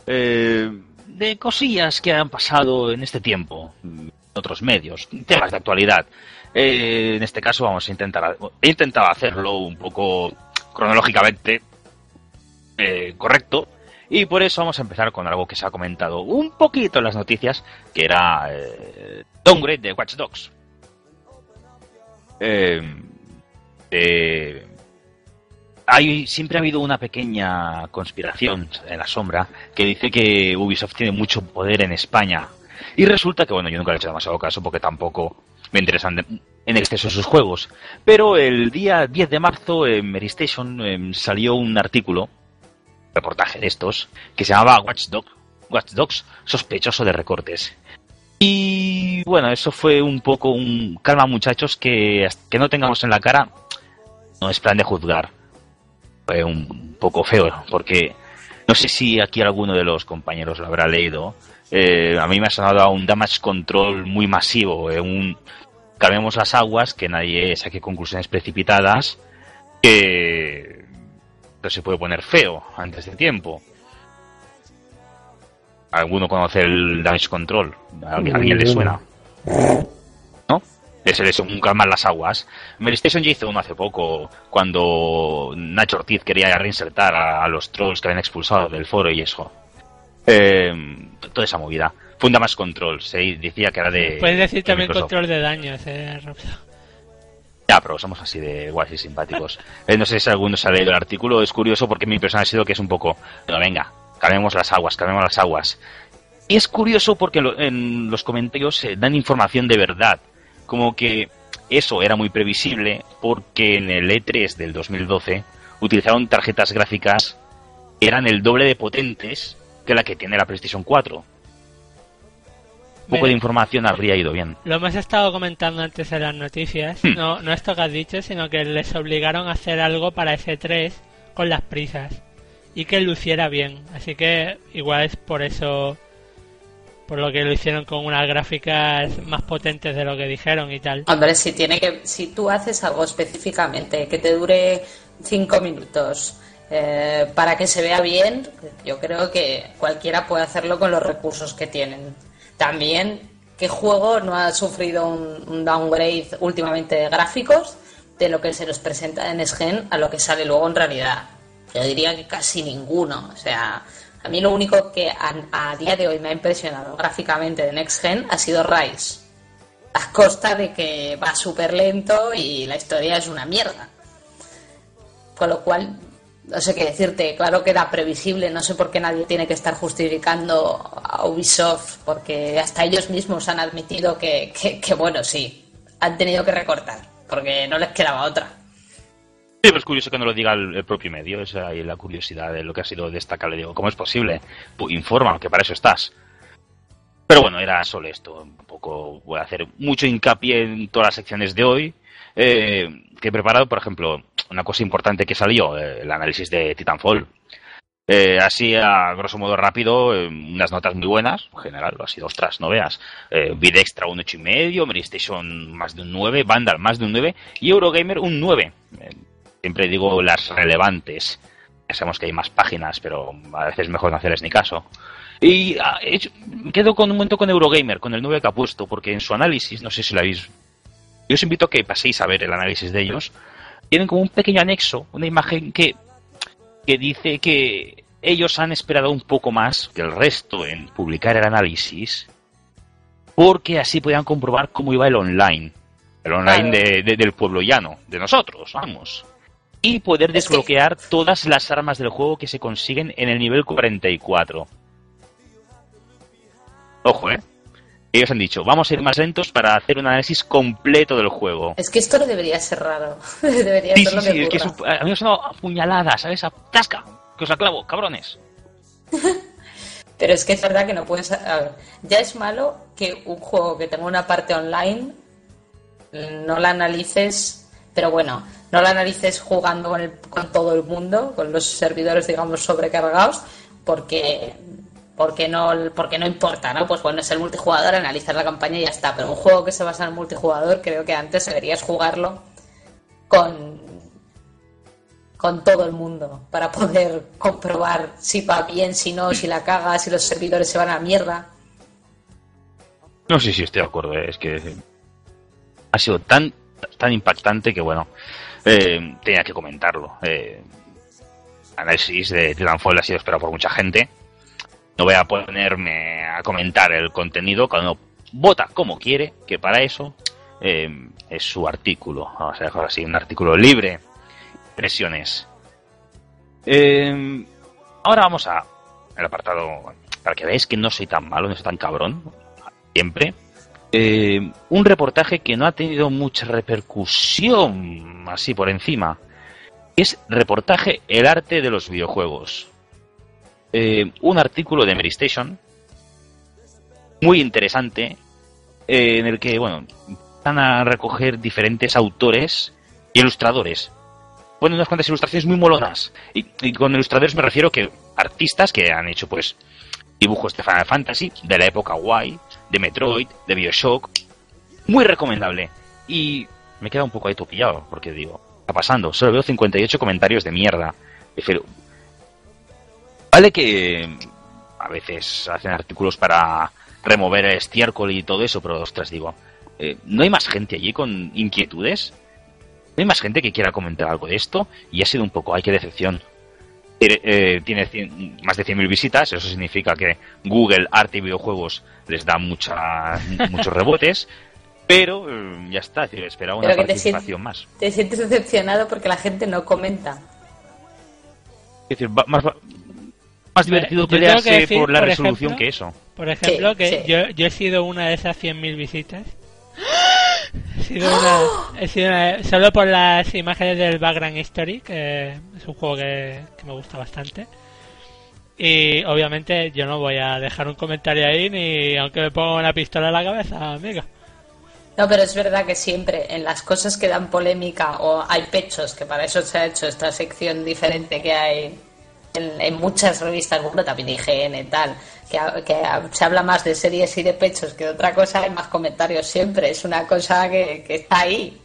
eh, de cosillas que han pasado en este tiempo, en otros medios, temas de actualidad. Eh, en este caso vamos a intentar, he intentado hacerlo un poco cronológicamente eh, correcto y por eso vamos a empezar con algo que se ha comentado un poquito en las noticias, que era eh, downgrade de Watch Dogs. Eh, hay, siempre ha habido una pequeña conspiración en la sombra que dice que Ubisoft tiene mucho poder en España. Y resulta que, bueno, yo nunca le he hecho demasiado caso porque tampoco me interesan en exceso sus juegos. Pero el día 10 de marzo en Mary Station em, salió un artículo, reportaje de estos, que se llamaba Watch, Dog- Watch Dogs sospechoso de recortes. Y bueno, eso fue un poco un calma muchachos que, que no tengamos en la cara no es plan de juzgar. Fue un poco feo, porque no sé si aquí alguno de los compañeros lo habrá leído. Eh, a mí me ha sonado a un damage control muy masivo, eh, un calmemos las aguas, que nadie saque conclusiones precipitadas, que se puede poner feo antes de tiempo. ¿Alguno conoce el damage control? ¿A alguien, a alguien le suena? ¿No? Es el eso, un calmar las aguas. Mary Station ya hizo uno hace poco, cuando Nacho Ortiz quería reinsertar a, a los trolls que habían expulsado del foro y eso. Eh, toda esa movida. Fue un damage control, se decía que era de. Puedes decir de también Microsoft. control de daños, eh. Ya, pero somos así de guays y simpáticos. Eh, no sé si alguno se ha leído el artículo, es curioso porque mi impresión ha sido que es un poco, pero venga, calmemos las aguas, calmemos las aguas. Y es curioso porque en los comentarios se dan información de verdad, como que eso era muy previsible porque en el E3 del 2012 utilizaron tarjetas gráficas que eran el doble de potentes que la que tiene la PlayStation 4. Un poco de información habría ido bien. Lo hemos estado comentando antes en las noticias. Hmm. No, no esto que has dicho, sino que les obligaron a hacer algo para ese 3 con las prisas. Y que luciera bien. Así que igual es por eso. Por lo que lo hicieron con unas gráficas más potentes de lo que dijeron y tal. Hombre, si tiene que, si tú haces algo específicamente que te dure cinco minutos eh, para que se vea bien, yo creo que cualquiera puede hacerlo con los recursos que tienen. También, ¿qué juego no ha sufrido un, downgrade últimamente de gráficos de lo que se nos presenta en SGEN a lo que sale luego en realidad? Yo diría que casi ninguno. O sea, a mí lo único que a, día de hoy me ha impresionado gráficamente de Next Gen ha sido Rise a costa de que va súper lento y la historia es una mierda. Con lo cual, no sé qué decirte, claro que era previsible, no sé por qué nadie tiene que estar justificando a Ubisoft, porque hasta ellos mismos han admitido que, que, que, bueno, sí, han tenido que recortar, porque no les quedaba otra. Pero es curioso que no lo diga el, propio medio, es ahí la curiosidad de lo que ha sido destacable. Digo, ¿cómo es posible? Pues informa, que para eso estás. Pero bueno, era solo esto. Un poco voy a hacer mucho hincapié en todas las secciones de hoy. eh, que he preparado, por ejemplo, una cosa importante que salió, eh, el análisis de Titanfall. Eh, así, a grosso modo rápido, eh, unas notas muy buenas, en general, así, ostras, no veas. Eh, Vid Extra un ocho y medio, Mary Station más de un 9, Vandal más de un 9 y Eurogamer un 9. Siempre digo las relevantes. Ya sabemos que hay más páginas, pero a veces es mejor no hacerles ni caso. Y ah, hecho- quedo con un momento con Eurogamer, con el 9 que ha puesto, porque en su análisis, no sé si lo habéis. Yo os invito a que paséis a ver el análisis de ellos. Tienen como un pequeño anexo, una imagen que, que dice que ellos han esperado un poco más que el resto en publicar el análisis, porque así podían comprobar cómo iba el online. El online Claro. de- de- del pueblo llano, de nosotros, vamos. Y poder Es que- desbloquear todas las armas del juego que se consiguen en el nivel 44. Ojo, ¿eh? Ellos han dicho, vamos a ir más lentos para hacer un análisis completo del juego. Es que esto no debería ser raro. debería Sí, ser sí, lo sí, es que a mí me ha sonado a puñalada, ¿sabes? A tasca. Que os la clavo, cabrones. Pero es que es verdad que no puedes. A ver, ya es malo que un juego que tenga una parte online no la analices, pero bueno, no la analices jugando con, todo el mundo, con los servidores, digamos, sobrecargados, porque porque no porque no importa, ¿no? Pues bueno, es el multijugador, analizar la campaña y ya está. Pero un juego que se basa en el multijugador, creo que antes deberías jugarlo con con todo el mundo para poder comprobar si va bien, si no, si la caga, si los servidores se van a mierda. No sé si estoy de acuerdo, eh, es que ha sido tan, tan impactante que, bueno, eh, tenía que comentarlo. Eh, análisis de Titanfall ha sido esperado por mucha gente. No voy a ponerme a comentar el contenido, cada uno vota como quiere, que para eso eh, es su artículo. Vamos a dejarlo así, un artículo libre. Impresiones. Eh, ahora vamos a el apartado, para que veáis que no soy tan malo, no soy tan cabrón, siempre. Eh, un reportaje que no ha tenido mucha repercusión, así por encima. Es reportaje El arte de los videojuegos. Eh, un artículo de Mary Station, muy interesante, eh, en el que, bueno, van a recoger diferentes autores y ilustradores. Ponen unas cuantas ilustraciones muy molonas. Y, y con ilustradores me refiero que artistas que han hecho, pues, dibujos de Final Fantasy, de la época guay, de Metroid, de Bioshock. Muy recomendable. Y me queda un poco ahí topillado, porque digo, ¿qué está pasando? Solo veo 58 comentarios de mierda. Prefiero- Vale que a veces hacen artículos para remover el estiércol y todo eso, pero ostras, digo, eh, ¿no hay más gente allí con inquietudes? ¿No hay más gente que quiera comentar algo de esto? Y ha sido un poco, ay, qué decepción. Tiene, eh, tiene cien- más de 100.000 visitas, eso significa que Google, arte y videojuegos les da mucha, muchos rebotes, pero eh, ya está, esperaba una que te participación sien- más. Te sientes decepcionado porque la gente no comenta. Es decir, va- más, va- más divertido que pelearse decir, por la por resolución ejemplo, que eso. Por ejemplo, Sí, que sí. Yo, yo he sido una de esas 100.000 visitas. Sido he sido solo por las imágenes del Background History, que es un juego que, que me gusta bastante. Y obviamente yo no voy a dejar un comentario ahí ni aunque me ponga una pistola en la cabeza, amigo. No, pero es verdad que siempre en las cosas que dan polémica o hay pechos, que para eso se ha hecho esta sección diferente que hay en, en muchas revistas, bueno, también IGN y tal, que, que se habla más de series y de pechos que de otra cosa, hay más comentarios siempre. Es una cosa que, que está ahí.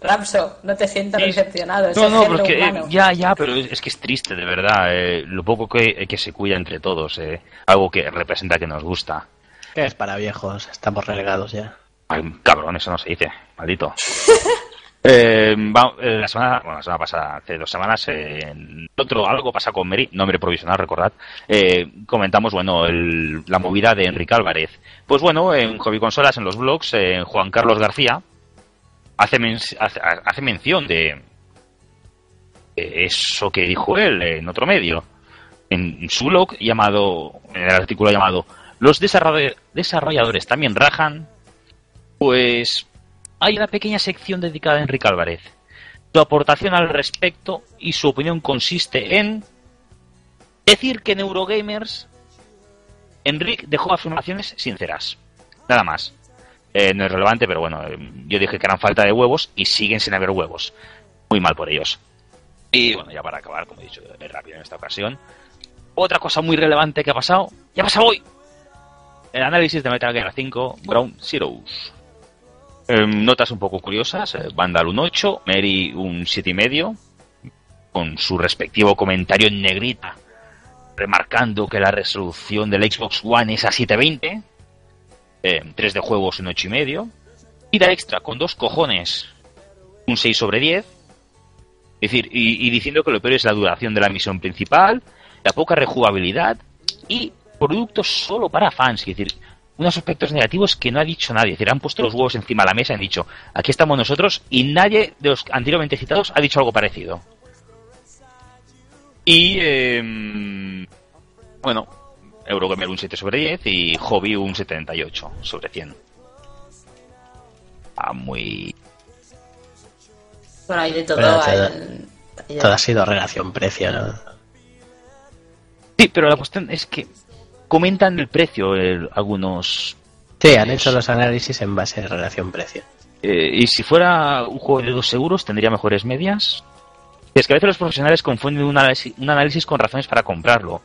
Rapso, no te sientas Sí. decepcionado. Es No, no, pero es que, eh, ya, ya, pero es, es que es triste, de verdad, eh, lo poco que, que se cuida entre todos, eh, algo que representa que nos gusta. Que es para viejos, estamos relegados ya. Ay, cabrón, eso no se dice, maldito. Eh, va- eh, la semana, bueno, la semana pasada, hace dos semanas, eh, otro algo pasa con Mary, nombre provisional, recordad, eh, comentamos, bueno, el- la movida de Enrique Álvarez. Pues bueno, en Hobby Consolas, en los blogs, eh, Juan Carlos García hace, hace, hace mención de eso que dijo él en otro medio, en su blog llamado, en el artículo llamado Los desarroll- desarrolladores también rajan, pues hay una pequeña sección dedicada a Enrique Álvarez. Su aportación al respecto y su opinión consiste en decir que en Eurogamers Enrique dejó afirmaciones sinceras. Nada más. Eh, no es relevante, pero bueno, eh, yo dije que eran falta de huevos y siguen sin haber huevos. Muy mal por ellos. Y bueno, ya para acabar, como he dicho, es rápido en esta ocasión. Otra cosa muy relevante que ha pasado, ya pasa hoy. El análisis de Metal Gear 5 Ground Zeroes. Em, notas un poco curiosas. eh, Vandal un 8, Mary un 7,5, con su respectivo comentario en negrita, remarcando que la resolución del Xbox One es a 720, em, 3 de juegos un 8,5, Vida extra con dos cojones, un 6 sobre 10, es decir, y, y diciendo que lo peor es la duración de la misión principal, la poca rejugabilidad y productos solo para fans. Es decir, unos aspectos negativos que no ha dicho nadie. Es decir, han puesto los huevos encima de la mesa y han dicho, aquí estamos nosotros y nadie de los anteriormente citados ha dicho algo parecido. Y, eh, bueno, Eurogamer un 7 sobre 10 y Hobby un 78 sobre 100. Ah, muy... Bueno, hay de todo. Hay- todo- Todo ha sido relación-precio, ¿no? Sí, pero la cuestión es que comentan el precio el- algunos. Sí, han hecho los análisis en base a relación-precio. eh, y si fuera un juego de 2 euros, tendría mejores medias. Es que a veces los profesionales confunden un análisis, un análisis con razones para comprarlo.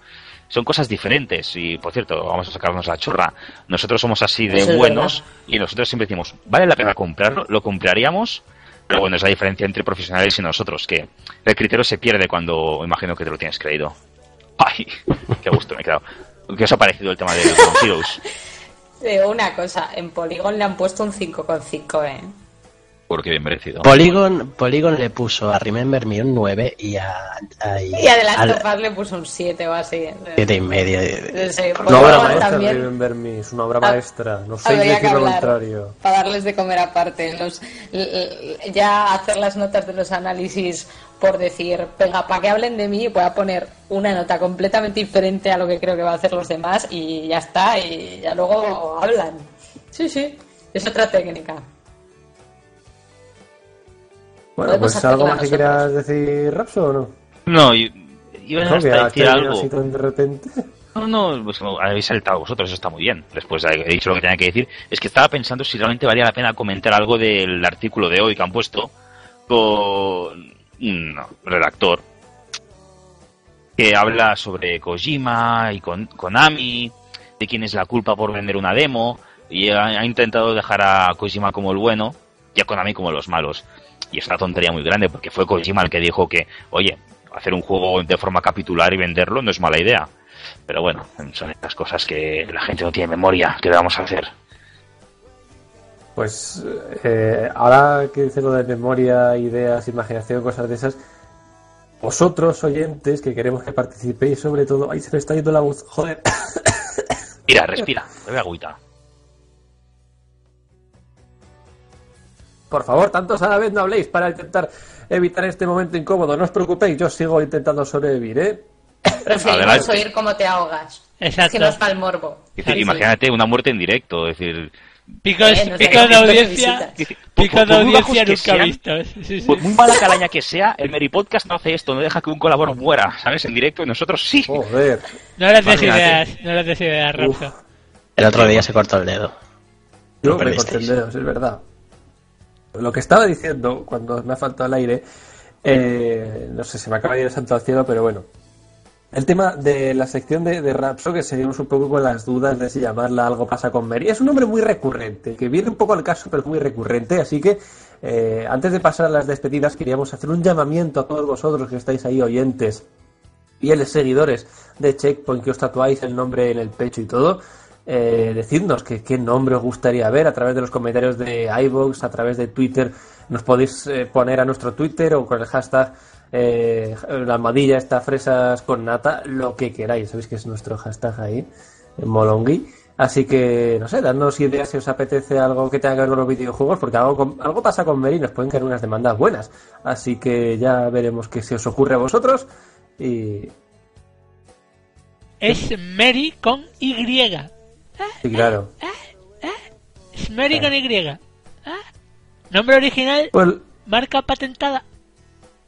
Son cosas diferentes. Y por cierto, vamos a sacarnos la chorra. Nosotros somos así de Eso buenos y nosotros siempre decimos, ¿vale la pena comprarlo? ¿Lo compraríamos? Pero bueno, es la diferencia entre profesionales y nosotros, que el criterio se pierde cuando imagino que te lo tienes creído. ¡Ay! ¡Qué gusto me he quedado! ¿Qué os ha parecido el tema de Ground Heroes? Digo una cosa, en Polygon le han puesto un 5,5, ¿eh? Porque bien merecido. Polygon, Polygon le puso a Remember Me un 9 y a, a- Y a The Last al of Us le puso un 7 o así. siete y medio. Sí, Una Polygon obra maestra, también Remember Me, es una obra Ah, maestra. No sé decir lo contrario. para darles de comer aparte. Los, ya hacer las notas de los análisis por decir, venga, para que hablen de mí, voy a poner una nota completamente diferente a lo que creo que va a hacer los demás y ya está, y ya luego hablan. Sí, sí, es otra técnica. Bueno, pues algo más que quieras decir, Rapso, o no? No, y- iba a decir algo. de repente. No, no, pues no, habéis saltado vosotros, eso está muy bien. Después he dicho lo que tenía que decir. Es que estaba pensando si realmente valía la pena comentar algo del artículo de hoy que han puesto con un redactor que habla sobre Kojima y con Konami, de quién es la culpa por vender una demo, y ha, intentado dejar a Kojima como el bueno y a Konami como los malos. Y es una tontería muy grande, porque fue Kojima el que dijo que, oye, hacer un juego de forma capitular y venderlo no es mala idea. Pero bueno, son estas cosas que la gente no tiene memoria. ¿Qué vamos a hacer? Pues eh, ahora que dice lo de memoria, ideas, imaginación, cosas de esas, vosotros oyentes que queremos que participéis sobre todo, ahí se me está yendo la voz, joder, Mira, respira, bebe agüita. por favor, tantos a la vez no habléis para intentar evitar este momento incómodo, no os preocupéis, yo sigo intentando sobrevivir, ¿eh? Preferimos oír cómo te ahogas. Exacto. Que nos el morbo. Es decir, imagínate una muerte en directo, es decir, Picos, Eh, de audiencia, picos de audiencia nunca sean, vistos. Sí, sí. por muy mala calaña que sea, el Mary Podcast no hace esto, no deja que un colaborador muera, ¿sabes? En directo y nosotros sí. Joder, No les des ideas, no les des ideas. Rapso. El otro día se cortó el dedo. yo me corté el dedo, es verdad. Lo que estaba diciendo cuando me ha faltado el aire, eh, no sé, se me acaba de ir el santo al cielo, pero bueno. El tema de la sección de, de Rapso, que seguimos un poco con las dudas de si llamarla Algo pasa con Mary, es un nombre muy recurrente, que viene un poco al caso, pero es muy recurrente, así que eh, antes de pasar a las despedidas queríamos hacer un llamamiento a todos vosotros que estáis ahí oyentes los seguidores de Checkpoint que os tatuáis el nombre en el pecho y todo, eh, decidnos que, qué nombre os gustaría ver a través de los comentarios de iVoox, a través de Twitter. Nos podéis eh, poner a nuestro Twitter o con el hashtag eh, la almohadilla esta fresas con nata, lo que queráis. Sabéis que es nuestro hashtag ahí, en Molongui. Así que, no sé, dadnos ideas si os apetece algo que tenga que ver con los videojuegos, porque algo, con- algo pasa con Mary y nos pueden caer unas demandas buenas. Así que ya veremos qué se os ocurre a vosotros. Y, Es Mary con Y. y claro. Es Mary con Y. Nombre original, Pues marca patentada.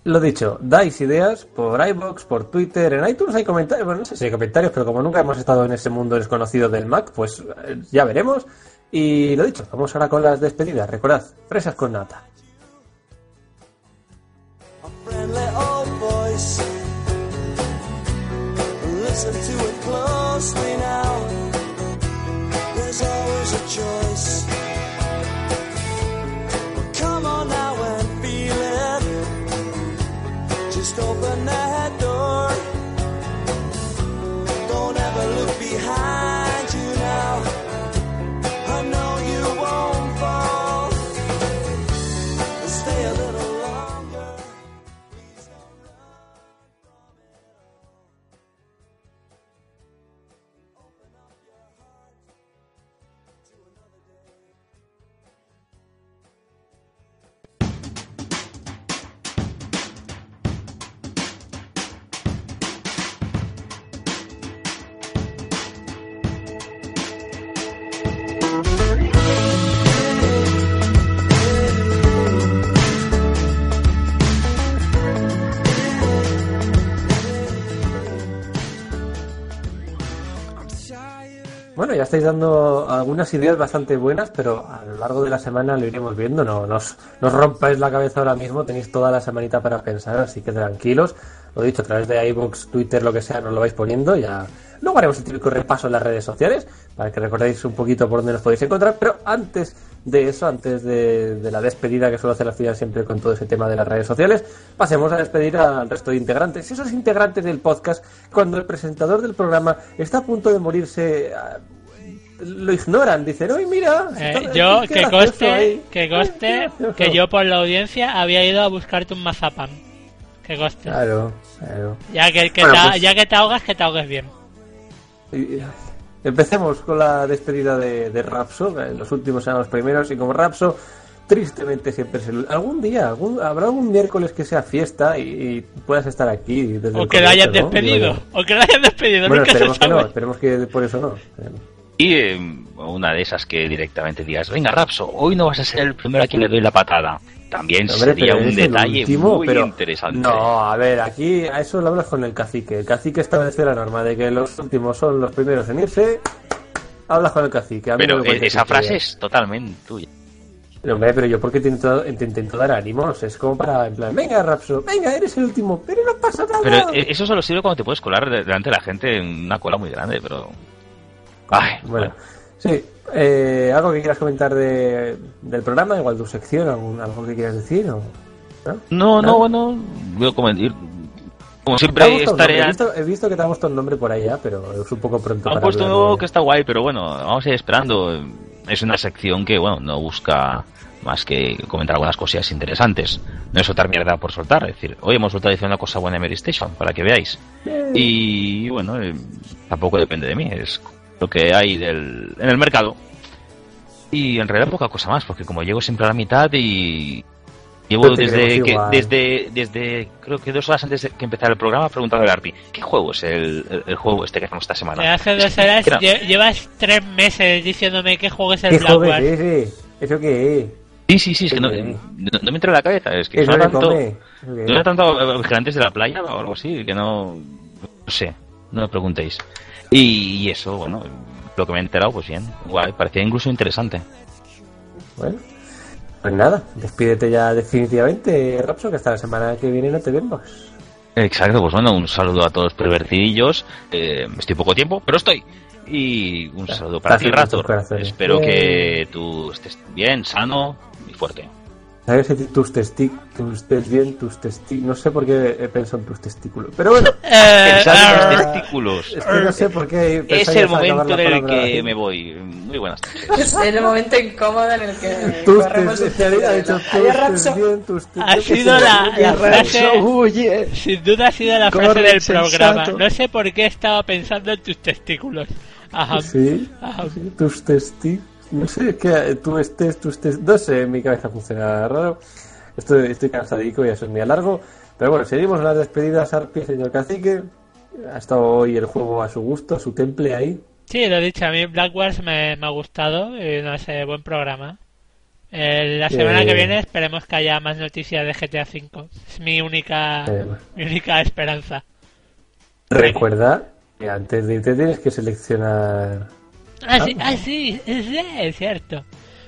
Lo dicho, dais ideas por iBox, por Twitter, en iTunes hay comentarios, bueno, no sé si hay comentarios, pero como nunca hemos estado en ese mundo desconocido del Mac, pues eh, ya veremos. Y lo dicho, vamos ahora con las despedidas. Recordad, fresas con nata. Estáis dando algunas ideas bastante buenas, pero a lo largo de la semana lo iremos viendo. No, no os, no os rompáis la cabeza ahora mismo, tenéis toda la semanita para pensar, así que tranquilos. Lo dicho, a través de iBooks, Twitter, lo que sea, nos lo vais poniendo. Ya luego haremos el típico repaso en las redes sociales para que recordéis un poquito por dónde nos podéis encontrar. Pero antes de eso, antes de, la despedida que suelo hacer al final siempre con todo ese tema de las redes sociales, pasemos a despedir al resto de integrantes. Esos integrantes del podcast, cuando el presentador del programa está a punto de morirse, lo ignoran. Dicen, oye, mira. Eh, está- yo, que ahí". que gracioso. que yo por la audiencia había ido a buscarte un mazapán. Que conste. Claro, claro. Ya que, que Bueno, te, pues- ya que te ahogas, que te ahogues bien. Empecemos con la despedida de, de Rapso. Los últimos eran los primeros y como Rapso, tristemente siempre es el... Algún día, algún- habrá algún miércoles que sea fiesta y, y puedas estar aquí. Desde O el que lo hayas comienzo, ¿no? despedido. O que lo hayas despedido. Bueno, nunca se esperemos que no, esperemos que por eso no. Y eh, una de esas que directamente digas, venga Rapso, hoy no vas a ser el primero a quien le doy la patada. También Hombre, sería un detalle último, muy pero- interesante. No, a ver, aquí a eso lo hablas con el cacique. El cacique establece la norma de que los últimos son los primeros en irse. Hablas con el cacique. A mí Pero no esa frase es totalmente tuya. Pero, hombre, pero yo porque te intento, te intento dar ánimos. Es como para, en plan, venga, Rapso, venga, eres el último, pero no pasa nada. Pero eh, eso solo sirve cuando te puedes colar de- delante de la gente en una cola muy grande, pero... Ay, Bueno, sí. Eh, ¿Algo que quieras comentar de, del programa? Igual tu sección, algún, algo que quieras decir. O, ¿no? No, no, bueno, yo como, ir- como siempre ha gustado el nombre, estaré... He visto, he visto que te ha gustado el nombre por ya, pero es un poco pronto Han puesto uno de- que está guay, pero bueno, vamos a ir esperando. Es una sección que, bueno, no busca más que comentar algunas cosillas interesantes. No es soltar mierda por soltar, es decir, hoy hemos soltado diciendo una cosa buena en Mary Station, para que veáis. Y bueno, eh, tampoco depende de mí, es lo que hay del, en el mercado. Y en realidad poca cosa más, porque como llego siempre a la mitad y llevo No desde que, desde desde creo que dos horas antes de que empezara el programa preguntando a Arpi, ¿qué juego es el, el, el juego este que hacemos esta semana? Hace dos horas, era- lle- llevas tres meses diciéndome qué juego es el ¿Qué Black ese? ¿Eso qué es? Sí, sí, sí, es que no, no, no me entra en la cabeza. Es que suena que tanto, no era tanto eh, vigilantes de la playa o algo así, que no, no sé, no me preguntéis. Y, y eso, bueno, lo que me he enterado, pues bien, guay, parecía incluso interesante. Bueno, pues nada, despídete ya definitivamente, Rapso, que hasta la semana que viene no te vemos. Exacto, pues bueno, un saludo a todos los pervertidillos. Eh, estoy poco tiempo, pero estoy. Y un saludo para ti, corazones. Espero que tú estés bien, sano y fuerte. ¿Sabes si tus testículos, tus bien, tus testículos? No sé por qué he pensado en tus testículos. Pero bueno, Eh, en los testículos. es que no sé por qué. Es el momento en el que me voy. Muy buenas. Es el momento incómodo en el que Tus testículos, ha dicho tus bien, tus Ha sido la, la frase, huye. sin duda ha sido la Corre, frase del sensato. programa. No sé por qué estaba pensando en tus testículos. Ajá. Sí, Ajá. sí, tus testículos. No sé, es que tú estés, tus tes... No sé, mi cabeza funciona raro. Estoy, estoy cansadico y eso es muy largo. Pero bueno, seguimos las despedidas, Arpi, señor cacique. Ha estado hoy el juego a su gusto, a su temple ahí. Sí, lo he dicho, a mí Black Wars me, me ha gustado y no sé, buen programa. Eh, la semana Eh. que viene esperemos que haya más noticias de GTA V. Es mi única, Eh. mi única esperanza. Recuerda que antes de irte tienes que seleccionar. Ah, sí, ah, sí, sí, es cierto.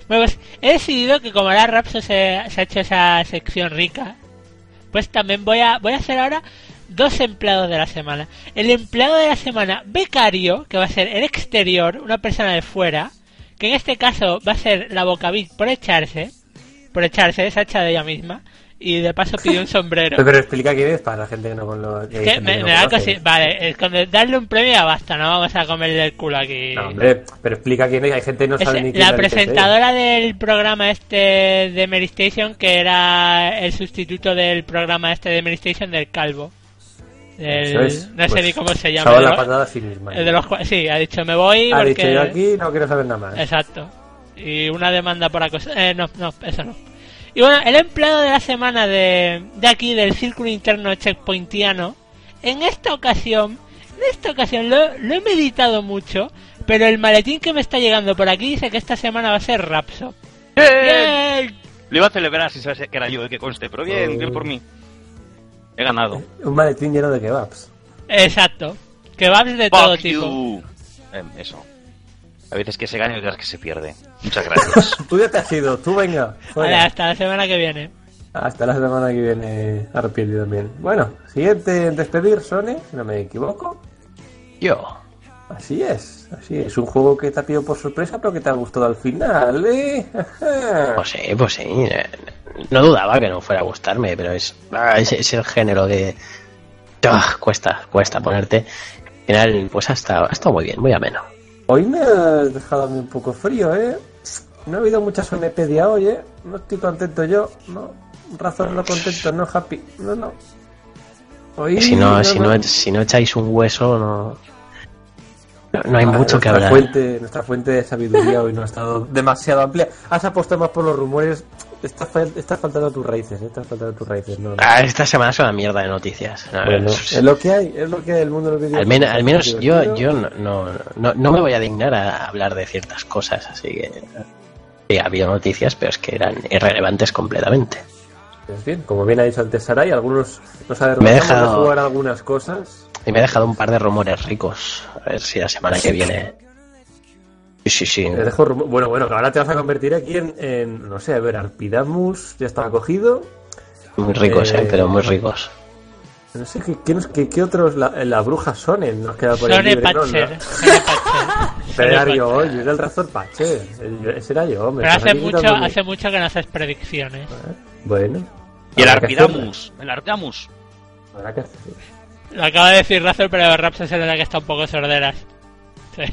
Bueno, pues he decidido que como ahora Rapso se, se ha hecho esa sección rica, pues también voy a, voy a hacer ahora dos empleados de la semana. El empleado de la semana becario, que va a ser el exterior, una persona de fuera, que en este caso va a ser la bocavit por echarse, por echarse, se ha echado ella misma, y de paso pidió un sombrero. Pero, pero explica quién es para la gente que no con lo que hay Que me, me da cosi- Vale, es con darle un premio ya basta, no vamos a comerle el culo aquí. No, hombre, pero explica quién es. Hay gente que no Es sabe ni quién la presentadora del programa este de Mary Station, que era el sustituto del programa este de Mary Station del Calvo. Eso es. no sé Pues, ni cómo se llama. el la los- patada sí misma. el de los sí, ha dicho me voy Ha porque... dicho yo aquí no quiero saber nada más. Exacto. Y una demanda por acoso. Eh, no, no, eso no. Y bueno, el empleado de la semana de, de aquí, del círculo interno checkpointiano, en esta ocasión, en esta ocasión lo, lo he meditado mucho, pero el maletín que me está llegando por aquí dice que esta semana va a ser Rapso. ¡Bien! Lo iba a celebrar si sabes que era yo el que conste, pero bien, bien por mí. He ganado. Un maletín lleno de kebabs. Exacto. Kebabs de todo Fuck tipo. you. Em, eso. A veces que se gana y otras que se pierde. Muchas gracias. Tú ya te has ido, tú venga. Vale, hasta la semana que viene. Hasta la semana que viene, arrepiento también. Bueno, siguiente en despedir, Sone, si no me equivoco. Yo. Así es, así es. Un juego que te ha pillado por sorpresa, pero que te ha gustado al final, ¿eh? Pues sí, pues sí. No dudaba que no fuera a gustarme, pero es, ah, es, es el género que ah, cuesta, cuesta ponerte. Al final, pues ha estado, ha estado muy bien, muy ameno. Hoy me has dejado a mí un poco frío, ¿eh? No ha habido mucha sonepedia hoy, ¿eh? No estoy contento yo, ¿no? Razón no contento, no happy, no, no. Hoy Si no, si no, si no echáis un hueso, no, no, no hay Ah, mucho que hablar. Fuente, nuestra fuente de sabiduría hoy no ha estado demasiado amplia. Has apostado más por los rumores. Estás, fal- estás faltando a tus raíces, ¿eh? Estás faltando a tus raíces. No, no. Ah, esta semana es una mierda de noticias. No, Bueno, es- lo que hay, es lo que hay el mundo de los videojuegos. al, men- al menos yo, yo no, no, me voy a dignar a hablar de ciertas cosas, así que sí, ha habido noticias, pero es que eran irrelevantes completamente. Pues bien, como bien ha dicho antes Sarai, algunos nos ha Me he de dejado- jugar algunas cosas. Y me he dejado un par de rumores ricos. A ver si la semana que viene. Sí, sí, sí. Te dejo bueno, bueno, que ahora te vas a convertir aquí en, en, no sé, a ver, Arpidamus ya estaba cogido. Muy ricos, eh, Eh, pero muy ricos. No sé qué, qué, nos- qué- qué otros, la, la bruja Sonen nos queda por ahí Sone ¿no? Patcher. No. Sone Patcher. Pero era yo, Patcher. yo era el Razor Pache. el- Ese era yo, me Pero hace mucho, hace mucho que no haces predicciones. Bueno. Y el Arpidamus. El Arpidamus. habrá que hacerlo. Lo acaba de decir Razer, pero Raps es el que está un poco sorderas. Sí.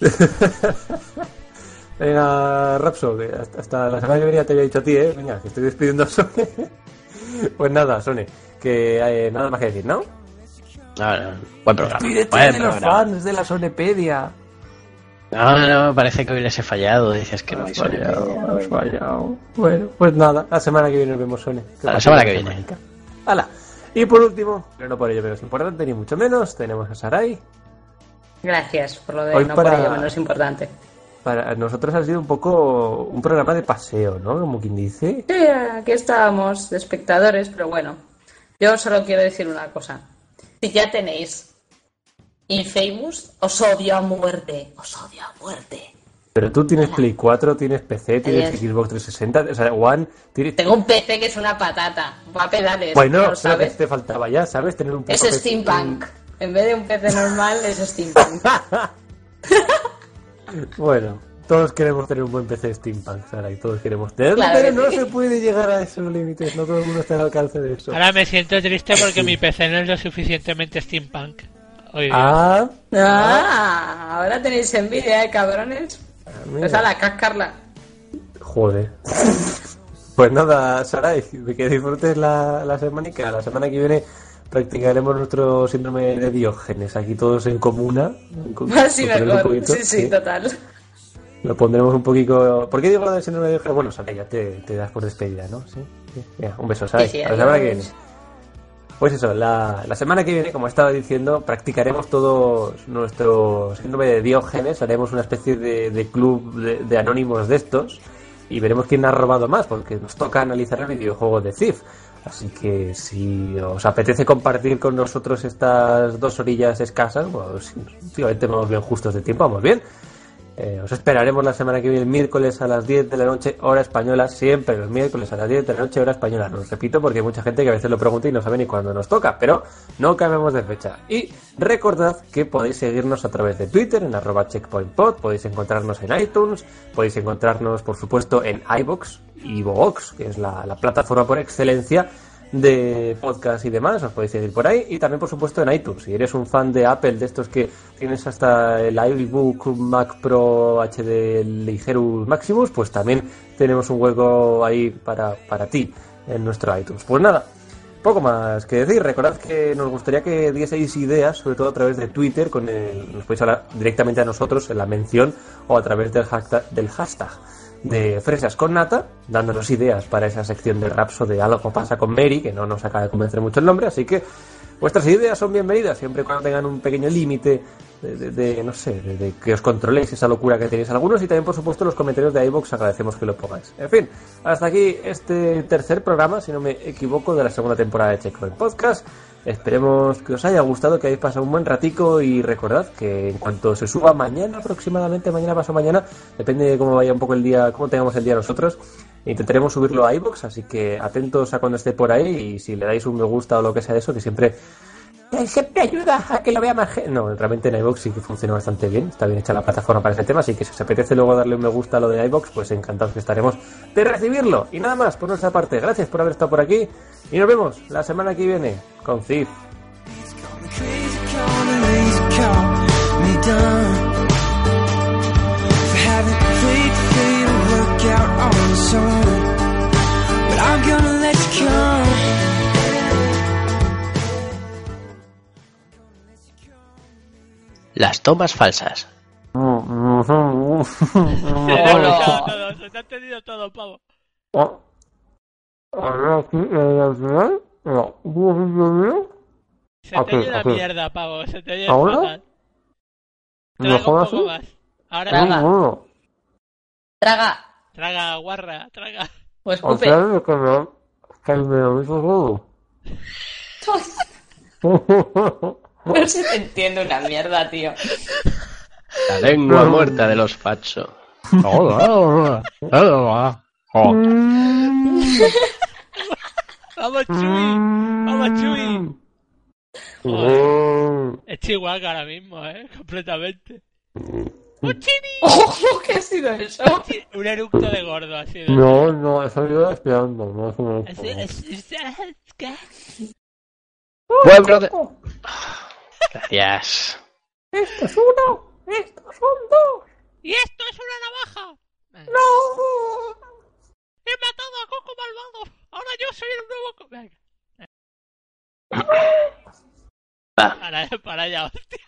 Venga, Rapso, que hasta, la semana que viene ya te había dicho a ti, ¿eh? Venga, que estoy despidiendo a Sone. pues nada, Sone, que eh, nada más que decir, ¿no? No, no, buen programa. Despídete de los programa. fans de la Sonepedia. No, no, parece que hoy les he fallado. Dices que no Has fallado, sonido. has fallado. Bueno, pues nada, la semana que viene nos vemos, Sone. A la semana que viene. Hala. Y por último, pero no por ello menos importante, ni mucho menos, tenemos a Sarai. Gracias por lo de Hoy no para- por ello menos importante. Para nosotros ha sido un poco un programa de paseo, ¿no? Como quien dice. Sí, aquí estábamos de espectadores, pero bueno. Yo solo quiero decir una cosa. Si ya tenéis Infamous, os odio a muerte. Os odio a muerte. Pero tú tienes Play 4, tienes PC, tienes. Xbox 360, o sea, One, tienes... Tengo un PC que es una patata. Va a pedales. Bueno, ¿no lo pero que sabes? te faltaba ya, ¿sabes? Tener un Es PC. En vez de un PC normal, es Steampunk. Bueno, todos queremos tener un buen PC Steampunk, Sara, y todos queremos tenerlo, Claro pero no sí. se puede llegar a esos límites, no todo el mundo está al alcance de eso. Ahora me siento triste porque mi PC no es lo suficientemente steampunk. Hoy día. Ah, ah, ahora tenéis envidia, ¿eh, cabrones? mira. Pues a la cascarla. joder. Pues nada, Sarai, que disfrutes la, la semanica. La semana que viene practicaremos nuestro síndrome de Diógenes, aquí todos en comuna. Así mejor. poquito, Sí, sí, total. Lo pondremos un poquito. ¿Por qué digo lo del síndrome de Diógenes? Bueno, Sarai, ya te, te das por despedida, ¿no? Sí. sí. Venga, un beso, Sarai. Sí, sí, a la semana que viene. Pues eso, la, la semana que viene, como estaba diciendo, practicaremos todos nuestro síndrome de Diógenes, haremos una especie de, de club de, de anónimos de estos y veremos quién ha robado más, porque nos toca analizar el videojuego de Thief. Así que si os apetece compartir con nosotros estas dos orillas escasas, pues últimamente vamos bien justos de tiempo, vamos bien. Eh, os esperaremos la semana que viene, el miércoles a las 10 de la noche, hora española, siempre los miércoles a las 10 de la noche, hora española. Lo repito porque hay mucha gente que a veces lo pregunta y no sabe ni cuándo nos toca, pero no cambiamos de fecha. Y recordad que podéis seguirnos a través de Twitter, en arroba checkpointpod, podéis encontrarnos en iTunes, podéis encontrarnos, por supuesto, en iBox y que es la plataforma por excelencia de podcast y demás, os podéis seguir por ahí y también por supuesto en iTunes. Si eres un fan de Apple, de estos que tienes hasta el iBook Mac Pro HD Ligerus Maximus, pues también tenemos un hueco ahí para, para ti en nuestro iTunes. Pues nada, poco más que decir. Recordad que nos gustaría que dieseis ideas, sobre todo a través de Twitter, con el, nos podéis hablar directamente a nosotros en la mención o a través del hashtag, del hashtag de Fresas con Nata, dándonos ideas para esa sección de Rapso de Algo pasa con Mary, que no nos acaba de convencer mucho el nombre, así que Vuestras ideas son bienvenidas, siempre cuando tengan un pequeño límite de, no sé, de, de que os controléis esa locura que tenéis algunos y también, por supuesto, los comentarios de iVoox agradecemos que lo pongáis. En fin, hasta aquí este tercer programa, si no me equivoco, de la segunda temporada de Checkpoint Podcast. Esperemos que os haya gustado, que hayáis pasado un buen ratico y recordad que en cuanto se suba mañana aproximadamente, mañana paso mañana, depende de cómo vaya un poco el día, cómo tengamos el día nosotros, intentaremos subirlo a iVoox, así que atentos a cuando esté por ahí y si le dais un me gusta o lo que sea de eso, que siempre siempre ayuda a que lo vea más gente. No, realmente en iVoox sí que funciona bastante bien. Está bien hecha la plataforma para ese tema. Así que si os apetece luego darle un me gusta a lo de iVoox, pues encantados que estaremos de recibirlo. Y nada más por nuestra parte. Gracias por haber estado por aquí. Y nos vemos la semana que viene con Cif. Las tomas falsas. Se te ha todo, se te ha entendido todo, pavo. Se te Aquí, oye aquí. mierda, pavo, se te oye ¿Ahora? fatal. Traga un ¿Mejor poco así? más. Ahora Traga. Traga. Traga, guarra, traga. O O escupe. que me, que me lo hizo todo. No se te entiende una mierda, tío. La lengua muerta de los facho. Vamos, Chuy. Vamos, Chuy. Joder. Es Chihuahua ahora mismo, eh. Completamente. ¡Un chini! ¡Oh, qué ha sido eso! Un eructo de gordo ha sido. No, no, eso iba espiando. No, eso no Es- es- es- Gracias. Esto es uno, estos son dos. Y esto es una navaja. ¡No! He matado a Coco Malvado. Ahora yo soy el nuevo. Co- Venga. Para, para ya, hostia.